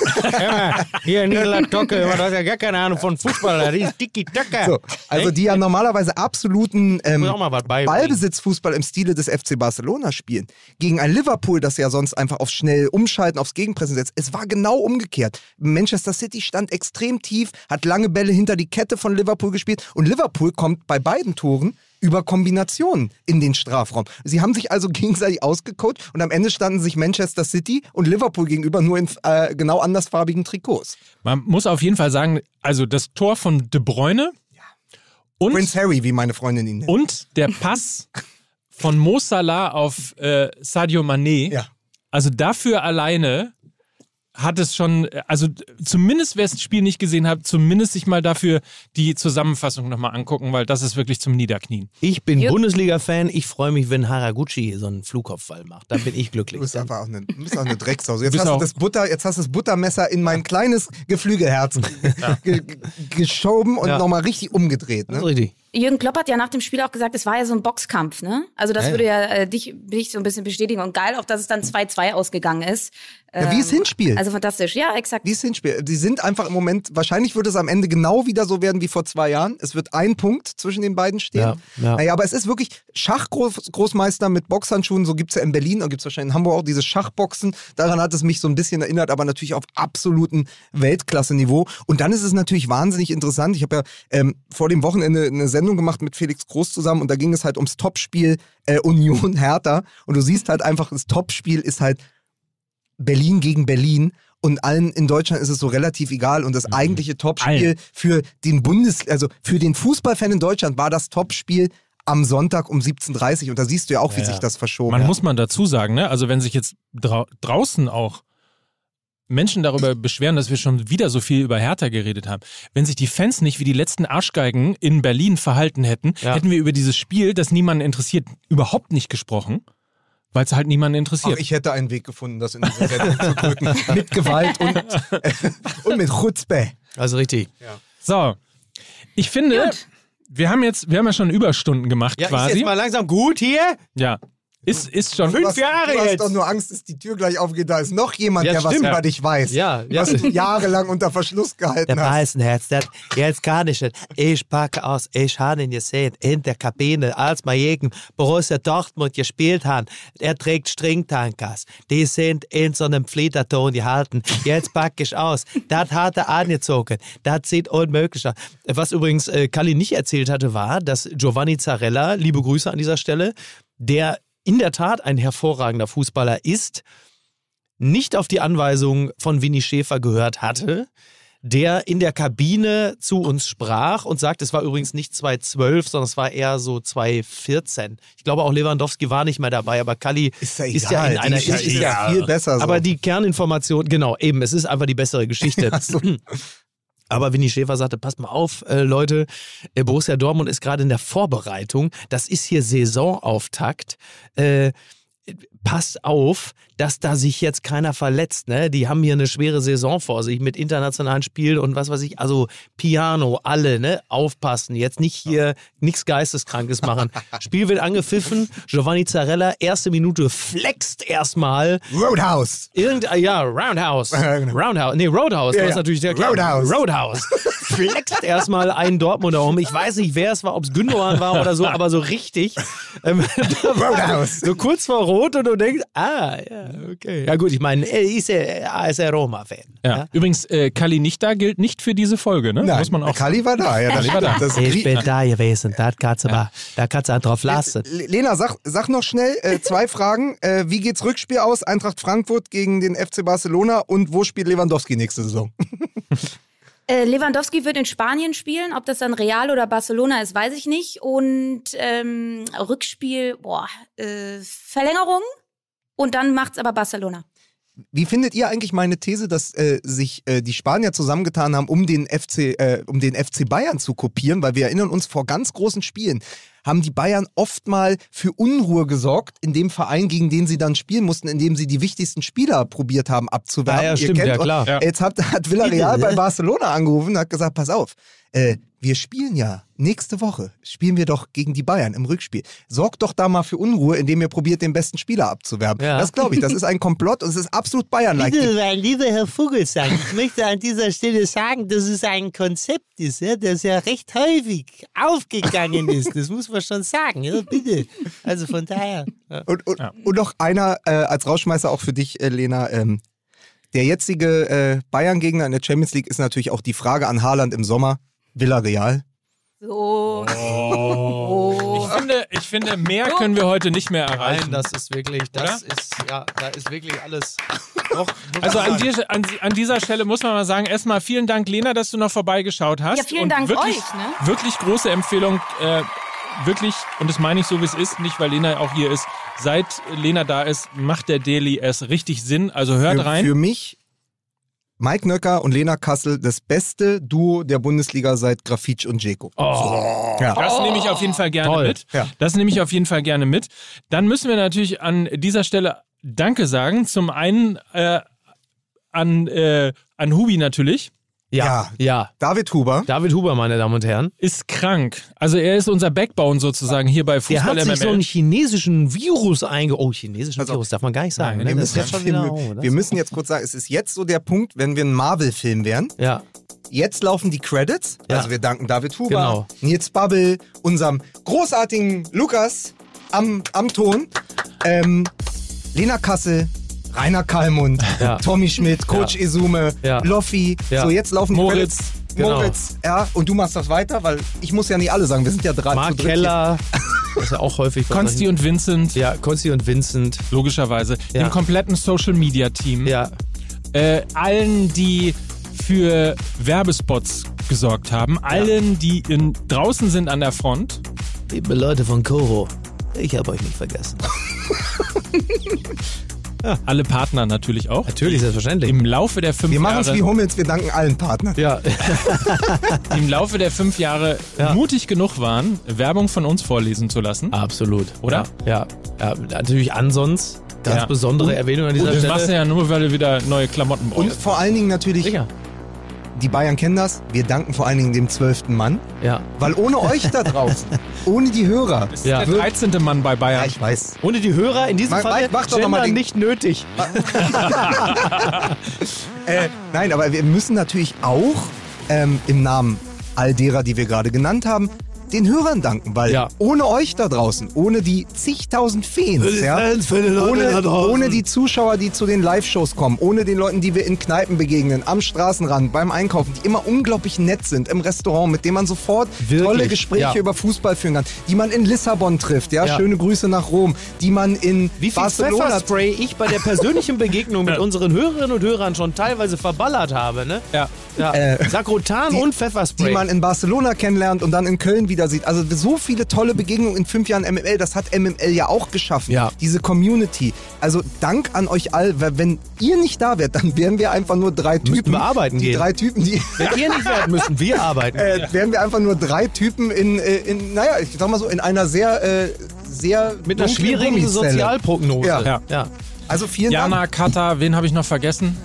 Hier in Tocke, du hast ja gar keine Ahnung von Fußball, das ist Tiki-Taka. So, also die ja normalerweise absoluten ähm. Ballbesitzfußball im Stile des FC Barcelona spielen, gegen ein Liverpool, das ja sonst einfach auf schnell umschalten, aufs Gegenpressen setzt. Es war genau umgekehrt. Manchester City stand extrem tief, hat lange Bälle hinter die Kette von Liverpool gespielt und Liverpool kommt bei beiden Toren über Kombinationen in den Strafraum. Sie haben sich also gegenseitig ausgecoacht und am Ende standen sich Manchester City und Liverpool gegenüber nur in äh, genau andersfarbigen Trikots. Man muss auf jeden Fall sagen, also das Tor von De Bruyne und, Prince Harry, wie meine Freundin ihn nennt. und der Pass von Mo Salah auf äh, Sadio Mané. Ja. Also dafür alleine hat es schon, also zumindest wer das Spiel nicht gesehen hat, zumindest sich mal dafür die Zusammenfassung nochmal angucken, weil das ist wirklich zum Niederknien. Ich bin. Bundesliga-Fan. Ich freue mich, wenn Haraguchi so einen Flugkopfball macht. Dann bin ich Du glücklich. bist einfach auch eine, du bist auch eine Drecksau. Jetzt bist hast, du auch- das Butter, jetzt hast du das Buttermesser in mein kleines Geflügelherz ge ge geschoben und Ja. nochmal richtig umgedreht. Das ist Ne? richtig. Jürgen Klopp hat ja nach dem Spiel auch gesagt, es war ja so ein Boxkampf, ne? Also das Ja, würde ja äh, dich, dich so ein bisschen bestätigen und geil auch, dass es dann 2-2 ausgegangen ist. Ja, wie es Ähm, Hinspiel. Also fantastisch, ja, exakt. Wie es Hinspiel. Die sind einfach im Moment, wahrscheinlich wird es am Ende genau wieder so werden wie vor zwei Jahren. Es wird ein Punkt zwischen den beiden stehen. Ja, ja. Naja, aber es ist wirklich Schachgroßmeister mit Boxhandschuhen, so gibt es ja in Berlin und gibt es wahrscheinlich in Hamburg auch dieses Schachboxen. Daran hat es mich so ein bisschen erinnert, aber natürlich auf absoluten Weltklasse-Niveau. Und dann ist es natürlich wahnsinnig interessant. Ich habe ja ähm, vor dem Wochenende eine Sendung gemacht mit Felix Groß zusammen und da ging es halt ums Topspiel äh, Union Hertha. Und du siehst halt einfach, das Topspiel ist halt Berlin gegen Berlin. Und allen in Deutschland ist es so relativ egal. Und das Mhm. eigentliche Topspiel für den Bundes, also für den Fußballfan in Deutschland war das Topspiel am Sonntag um 17.30 Uhr. Und da siehst du ja auch, wie Ja, sich das verschoben Man hat. muss man dazu sagen, ne? Also wenn sich jetzt drau draußen auch Menschen darüber beschweren, dass wir schon wieder so viel über Hertha geredet haben. Wenn sich die Fans nicht wie die letzten Arschgeigen in Berlin verhalten hätten, Ja. hätten wir über dieses Spiel, das niemanden interessiert, überhaupt nicht gesprochen. Weil es halt niemanden interessiert. Ach, ich hätte einen Weg gefunden, das in diese Sendung zu drücken. Mit Gewalt und, und mit Chutzpe. Also richtig. So, ich finde, wir haben jetzt, wir haben ja schon Überstunden gemacht Ja, ist quasi. jetzt mal langsam gut hier? ja, ist, ist schon du hast, Du hast doch nur Angst, dass die Tür gleich aufgeht. Da ist noch jemand, Ja, der was stimmt. über dich weiß. Ja, ja. Was du jahrelang unter Verschluss gehalten Der hast. Beißenherz, der jetzt kann ich nicht. Ich packe aus. Ich habe ihn gesehen in der Kabine, als wir gegen Borussia Dortmund gespielt haben. Er trägt Stringtankers. Die sind in so einem Fliederton gehalten. Jetzt packe ich aus. Das hat er angezogen. Das sieht unmöglich aus. Was übrigens äh, Kalli nicht erzählt hatte, war, dass Giovanni Zarella, liebe Grüße an dieser Stelle, der in der Tat ein hervorragender Fußballer ist, nicht auf die Anweisung von Winnie Schäfer gehört hatte, der in der Kabine zu uns sprach und sagt, es war übrigens nicht 2012, sondern es war eher so 2014. Ich glaube auch Lewandowski war nicht mehr dabei, aber Kalli Ist ja ist ja egal, in einer ist ja viel besser so. Aber die Kerninformation, genau, eben, es ist einfach die bessere Geschichte. Aber Winnie Schäfer sagte, passt mal auf, äh, Leute, äh, Borussia Dortmund ist gerade in der Vorbereitung. Das ist hier Saisonauftakt. Äh, passt auf, dass da sich jetzt keiner verletzt. Ne? Die haben hier eine schwere Saison vor sich mit internationalen Spielen und was weiß ich. Also Piano, alle, ne? Aufpassen. Jetzt nicht hier nichts Geisteskrankes machen. Spiel wird angepfiffen. Giovanni Zarella, erste Minute, flext erstmal. Roadhouse. Irgendein, ja, Roundhouse. Roundhouse. Nee, Roadhouse. Ja, das ist natürlich der Roadhouse. Roadhouse. Flext erstmal einen Dortmunder um. Ich weiß nicht, wer es war, ob es Gündogan war oder so, aber so richtig. Ähm, Roadhouse. So kurz vor Rot und du denkst, ah, ja, okay. Ja gut, ich meine, er ist ja AS Roma-Fan. Ja. Übrigens, äh, Kalli nicht da gilt nicht für diese Folge, ne? Nein, Muss man auch. Kalli war da. Ja, das Kalli war da. Das Ich bin da gewesen, da kannst du mal, da kannst du drauf lassen. Le- Lena, sag, sag noch schnell äh, zwei Fragen. Äh, wie geht's Rückspiel aus? Eintracht Frankfurt gegen den FC Barcelona und wo spielt Lewandowski nächste Saison? Äh, Lewandowski wird in Spanien spielen. Ob das dann Real oder Barcelona ist, weiß ich nicht. Und ähm, Rückspiel, boah, äh, Verlängerung. Und dann macht's aber Barcelona. Wie findet ihr eigentlich meine These, dass äh, sich äh, die Spanier zusammengetan haben, um den FC, äh, um den FC Bayern zu kopieren? Weil wir erinnern uns vor ganz großen Spielen haben die Bayern oft mal für Unruhe gesorgt in dem Verein, gegen den sie dann spielen mussten, indem sie die wichtigsten Spieler probiert haben abzuwerben. Ja, ja, Ihr stimmt, kennt- ja, klar. und Jetzt hat, hat Villarreal bei Barcelona angerufen und hat gesagt, pass auf, äh, wir spielen ja nächste Woche, spielen wir doch gegen die Bayern im Rückspiel. Sorgt doch da mal für Unruhe, indem ihr probiert, den besten Spieler abzuwerben. Ja. Das glaube ich, das ist ein Komplott und es ist absolut Bayern-like. Mein lieber Herr Vogelsang, ich möchte an dieser Stelle sagen, dass es ein Konzept ist, ja, das ja recht häufig aufgegangen ist. Das muss man schon sagen, ja, bitte. Also von daher. Ja. Und, und, und noch einer äh, als Rausschmeißer auch für dich, äh, Lena. Ähm, der jetzige äh, Bayern-Gegner in der Champions League ist natürlich auch die Frage an Haaland im Sommer. Villarreal. So. Ich finde, ich finde, mehr können wir heute nicht mehr erreichen. Nein, das ist wirklich, das ist, ja, da ist wirklich alles. Doch, muss Also an, dir, an, an dieser Stelle muss man mal sagen, erstmal vielen Dank, Lena, dass du noch vorbeigeschaut hast. Ja, vielen und Dank wirklich, euch, ne? Wirklich große Empfehlung. Äh, wirklich, und das meine ich so, wie es ist, nicht weil Lena auch hier ist. Seit Lena da ist, macht der Daily erst richtig Sinn. Also hört für, rein. Für mich, Mike Nöcker und Lena Kassel, das beste Duo der Bundesliga seit Grafitsch und Dzeko. Oh. Ja. Das nehme ich auf jeden Fall gerne Toll. mit. Ja. Das nehme ich auf jeden Fall gerne mit. Dann müssen wir natürlich an dieser Stelle Danke sagen. Zum einen äh, an, äh, an Hubi natürlich. Ja, ja. David Huber. David Huber, meine Damen und Herren. Ist krank. Also er ist unser Backbone sozusagen hier bei Der Fußball hat sich MML. so einen chinesischen Virus einge... Oh, chinesischen Virus darf man gar nicht sagen. Wir ne? Das müssen, jetzt wir, wieder... Oh, das wir müssen jetzt kurz sagen, es ist jetzt so der Punkt, wenn wir ein Marvel-Film wären. Ja. Jetzt laufen die Credits. Ja. Also wir danken David Huber, Genau. Nils Babbel, unserem großartigen Lukas am, am Ton, ähm, Lena Kassel, Rainer Kallmund, Ja. Tommy Schmidt, Coach Ja. Izume, Ja. Loffi. Ja. So, jetzt laufen die Moritz. Genau. Moritz, ja, und du machst das weiter, weil ich muss ja nicht alle sagen, wir sind ja drei Mark zu dritt Keller. Das ist ja auch häufig. Konsti und Vincent, Ja, Konsti und Vincent. logischerweise. Ja. Dem kompletten Social Media Team. Ja. Äh, allen, die für Werbespots gesorgt haben. Allen, die in, draußen sind an der Front. Liebe Leute von Koro, ich habe euch nicht vergessen. Alle Partner natürlich auch. Natürlich, selbstverständlich. Im Laufe der fünf Wir machen es Jahre. wie Hummels, wir danken allen Partnern. Ja. im Laufe der fünf Jahre mutig genug waren, Werbung von uns vorlesen zu lassen. Absolut. Oder? Ja. ja. ja natürlich ansonsten ganz Ja. besondere Und- Erwähnung an dieser Und das Stelle. machst du ja nur, weil du wieder neue Klamotten Und brauchst. vor allen Dingen natürlich, die Bayern kennen das, wir danken vor allen Dingen dem zwölften Mann. Ja. Weil ohne euch da draußen, ohne die Hörer, Das ist der 13. Mann bei Bayern. Ja, ich weiß. Ohne die Hörer in diesem Mach- Fall mach doch noch mal den- nicht nötig. Äh, nein, aber wir müssen natürlich auch ähm, im Namen all derer, die wir gerade genannt haben, den Hörern danken, weil Ja. ohne euch da draußen, ohne die zigtausend Fans, die ja, Fans, für die Leute ohne, da draußen. ohne die Zuschauer, die zu den Live-Shows kommen, ohne den Leuten, die wir in Kneipen begegnen, am Straßenrand, beim Einkaufen, die immer unglaublich nett sind, im Restaurant, mit denen man sofort Wirklich, tolle Gespräche ja. über Fußball führen kann, die man in Lissabon trifft, ja, Ja. schöne Grüße nach Rom, die man in Wie viel Barcelona Pfefferspray ich bei der persönlichen Begegnung mit unseren Hörerinnen und Hörern schon teilweise verballert habe, ne? Ja. ja. Äh, Sakrotan und Pfefferspray. die man in Barcelona kennenlernt und dann in Köln wieder sieht. Also so viele tolle Begegnungen in fünf Jahren MML, das hat MML ja auch geschaffen. Ja. Diese Community. Also Dank an euch all, weil wenn ihr nicht da wärt, dann wären wir einfach nur drei Typen. wir arbeiten die gehen. drei Typen, die Wenn ihr nicht werden müssen, wir arbeiten. äh, wären wir einfach nur drei Typen in, äh, in naja, ich sag mal so, in einer sehr, äh, sehr Mit einer schwierigen. Sozialprognose. Ja. Ja. ja. Also vielen Dank. Jana, Kata, wen habe ich noch vergessen?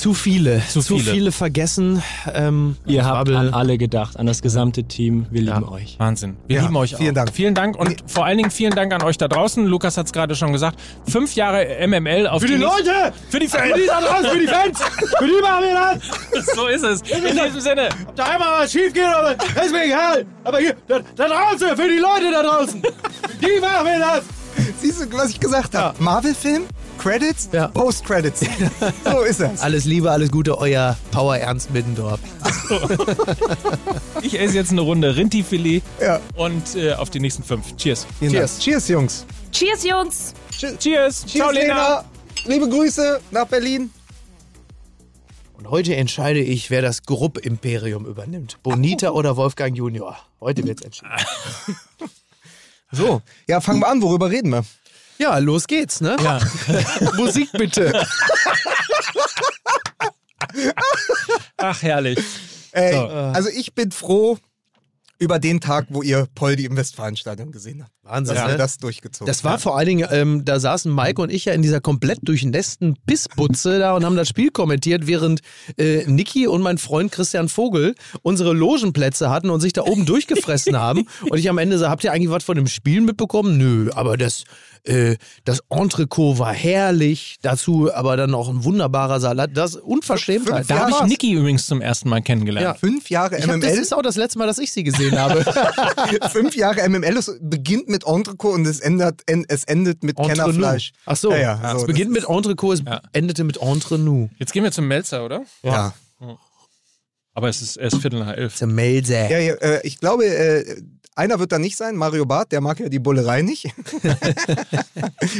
Zu viele. Zu Zu viele. viele, vergessen. Ähm, Ihr habt Schwabbel. an alle gedacht, an das gesamte Team. Wir lieben euch. Wahnsinn. Wir Ja, lieben euch vielen auch. Dank. Vielen Dank und vor allen Dingen vielen Dank an euch da draußen. Lukas hat es gerade schon gesagt. Fünf Jahre MML auf Für die nächsten- Leute! Für die Fans! Für die da draußen, für die Fans! Für die machen wir das! so ist es. In diesem Sinne. Ob da einmal was schief geht, aber ist mir egal. Aber hier, da, da draußen, für die Leute da draußen. Die machen wir das. Siehst du, was ich gesagt habe? Marvel-Film, Credits, Ja. Post-Credits. so ist das. Alles Liebe, alles Gute, euer Power Ernst Middendorf. Ich esse jetzt eine Runde Rintifilet Ja. und äh, auf die nächsten fünf. Cheers. Vielen Cheers. Dank. Cheers, Jungs. Cheers, Jungs! Cheers. Cheers, Ciao, Lena. Liebe Grüße nach Berlin. Und heute entscheide ich, wer das Grupp-Imperium übernimmt. Bonita oder Wolfgang Junior. Heute wird's entschieden. So, ja, fangen wir an. Worüber reden wir? Ja, los geht's, ne? Ja. Musik bitte. Ach, herrlich. Ey, So. Also ich bin froh über den Tag, wo ihr Poldi im Westfalenstadion gesehen habt. Wahnsinn, Dass wir ne? das durchgezogen Das war vor allen Dingen, ähm, da saßen Mike und ich ja in dieser komplett durchnässten Pissbutze da und haben das Spiel kommentiert, während äh, Niki und mein Freund Christian Vogel unsere Logenplätze hatten und sich da oben durchgefressen haben. Und ich am Ende so, habt ihr eigentlich was von dem Spiel mitbekommen? Nö, aber das, äh, das Entrecot war herrlich. Dazu aber dann auch ein wunderbarer Salat. Das ist Unverschämtheit. Da habe ich. Niki übrigens zum ersten Mal kennengelernt. Fünf Jahre Ich hab, das MML. ist auch das letzte Mal, dass ich sie gesehen habe. Fünf Jahre MML es beginnt mit Entrecot und es endet, en- es endet mit Entre Kennerfleisch. Ach so, Ja, ja, es so, beginnt das mit Entrecot, es Ja. endete mit Entre nous. Jetzt gehen wir zum Melzer, oder? Ja. Aber es ist erst Viertel nach elf. Zum Melzer. Ja, ja, äh, ich glaube, äh, einer wird da nicht sein, Mario Barth, der mag ja die Bullerei nicht.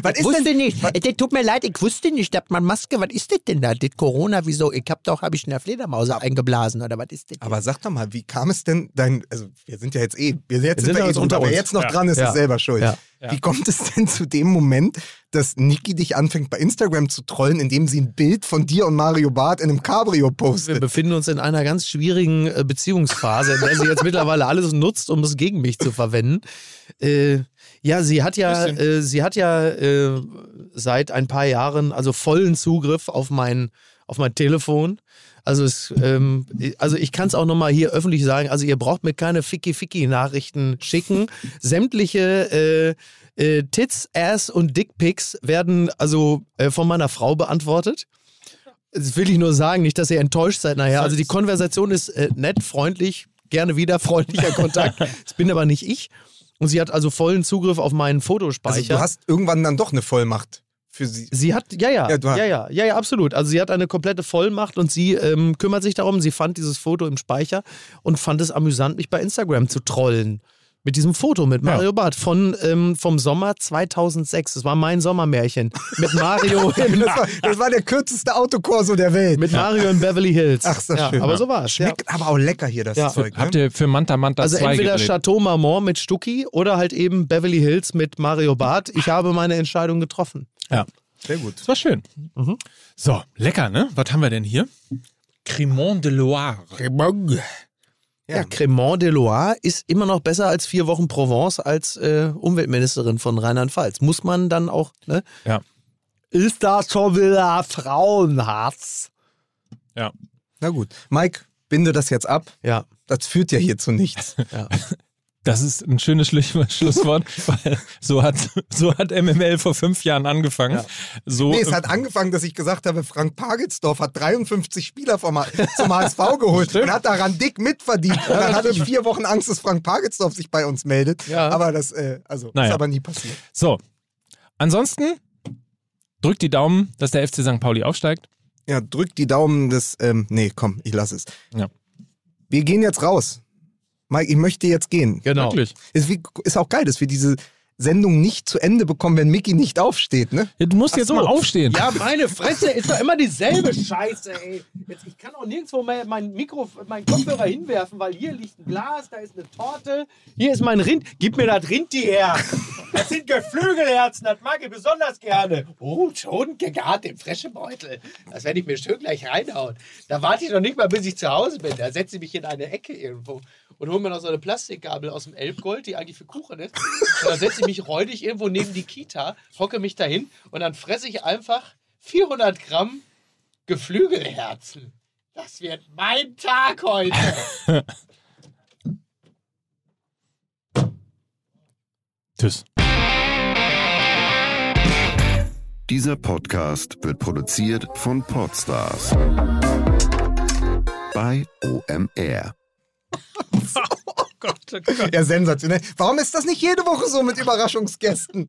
was ist wusste denn? nicht. Äh, Tut mir leid, ich wusste nicht, dass man Maske, was ist das denn da? Das Corona, wieso? Ich hab doch, hab ich eine Fledermaus eingeblasen oder was ist das? denn? Aber sag doch mal, wie kam es denn dein, also wir sind ja jetzt eh, wir jetzt Wir sind sind wir eh jetzt unter drüber, wer jetzt noch Ja. dran ist, Ja. ist selber schuld. Ja. Ja. Wie kommt es denn zu dem Moment, dass Niki dich anfängt bei Instagram zu trollen, indem sie ein Bild von dir und Mario Barth in einem Cabrio Wir postet? befinden uns in einer ganz schwierigen äh, Beziehungsphase, in der sie jetzt mittlerweile alles nutzt, um es gegen mich zu verwenden. Äh, ja, sie hat ja, äh, sie hat ja äh, seit ein paar Jahren also vollen Zugriff auf mein, auf mein Telefon. Also, es, ähm, also ich kann es auch nochmal hier öffentlich sagen, also ihr braucht mir keine Ficky-Ficky-Nachrichten schicken. Sämtliche äh, äh, Tits, Ass und Dickpics werden also äh, von meiner Frau beantwortet. Das will ich nur sagen, nicht, dass ihr enttäuscht seid nachher. Also die Konversation ist äh, nett, freundlich, gerne wieder freundlicher Kontakt. Das bin aber nicht ich. Und sie hat also vollen Zugriff auf meinen Fotospeicher. Also du hast irgendwann dann doch eine Vollmacht für sie. Sie hat, ja, ja, Ja, ja, du hast- ja, ja, ja, absolut. Also sie hat eine komplette Vollmacht und sie ähm, kümmert sich darum. Sie fand dieses Foto im Speicher und fand es amüsant, mich bei Instagram zu trollen. Mit diesem Foto mit Mario Barth von, ähm, vom Sommer 2006. Das war mein Sommermärchen. Mit Mario im, Das war, das war der kürzeste Autokorso der Welt. mit Mario in Beverly Hills. Ach, so ja, schön. Aber so war es. Ja. Schmeckt aber auch lecker hier, das Ja. Zeug. Ne? Habt ihr für Manta Manta Also 2 entweder gedreht? Chateau Marmont mit Stucki oder halt eben Beverly Hills mit Mario Barth. Ich habe meine Entscheidung getroffen. Ja. Sehr gut. Das war schön. So, lecker, ne? Was haben wir denn hier? Cremant de Loire. Ja, Cremant de Loire ist immer noch besser als vier Wochen Provence als äh, Umweltministerin von Rheinland-Pfalz. Muss man dann auch, ne? Ja. Ist das schon wieder Frauenhass? Ja. Na gut. Mike, binde das jetzt ab. Ja. Das führt ja hier zu nichts. Ja. Das ist ein schönes Schluss- Schlusswort, weil so hat, so hat MML vor fünf Jahren angefangen. So, Nee, es hat angefangen, dass ich gesagt habe, Frank Pagelsdorf hat 53 Spieler vom, zum HSV geholt und hat daran dick mitverdient. Und dann hatte ich vier Wochen Angst, dass Frank Pagelsdorf sich bei uns meldet. Ja. Aber das äh, also, Naja. ist aber nie passiert. So. Ansonsten drückt die Daumen, dass der FC St. Pauli aufsteigt. Ja, drückt die Daumen des. Ähm, nee, komm, ich lass es. Ja. Wir gehen jetzt raus. Mike, ich möchte jetzt gehen. Genau. Wirklich. Ist, wie, ist auch geil, dass wir diese Sendung nicht zu Ende bekommen, wenn Mickey nicht aufsteht, ne? Du musst Ach jetzt so. mal aufstehen. Ja, meine Fresse ist doch immer dieselbe Scheiße, ey. Jetzt, ich kann auch nirgendwo mein, mein Mikro, meinen Kopfhörer hinwerfen, weil hier liegt ein Glas, da ist eine Torte, hier ist mein Rind. Gib mir das Rindti her. Das sind Geflügelherzen, das mag ich besonders gerne. Oh, schon gegart im Freschebeutel. Das werde ich mir schön gleich reinhauen. Da warte ich noch nicht mal, bis ich zu Hause bin. Da setze ich mich in eine Ecke irgendwo und hole mir noch so eine Plastikgabel aus dem Elbgold, die eigentlich für Kuchen ist. Und dann setze ich mich räudig irgendwo neben die Kita, hocke mich dahin und dann fresse ich einfach 400 Gramm Geflügelherzen. Das wird mein Tag heute. Tschüss. Dieser Podcast wird produziert von Podstars bei OMR. Ja, sensationell. Warum ist das nicht jede Woche so mit Überraschungsgästen?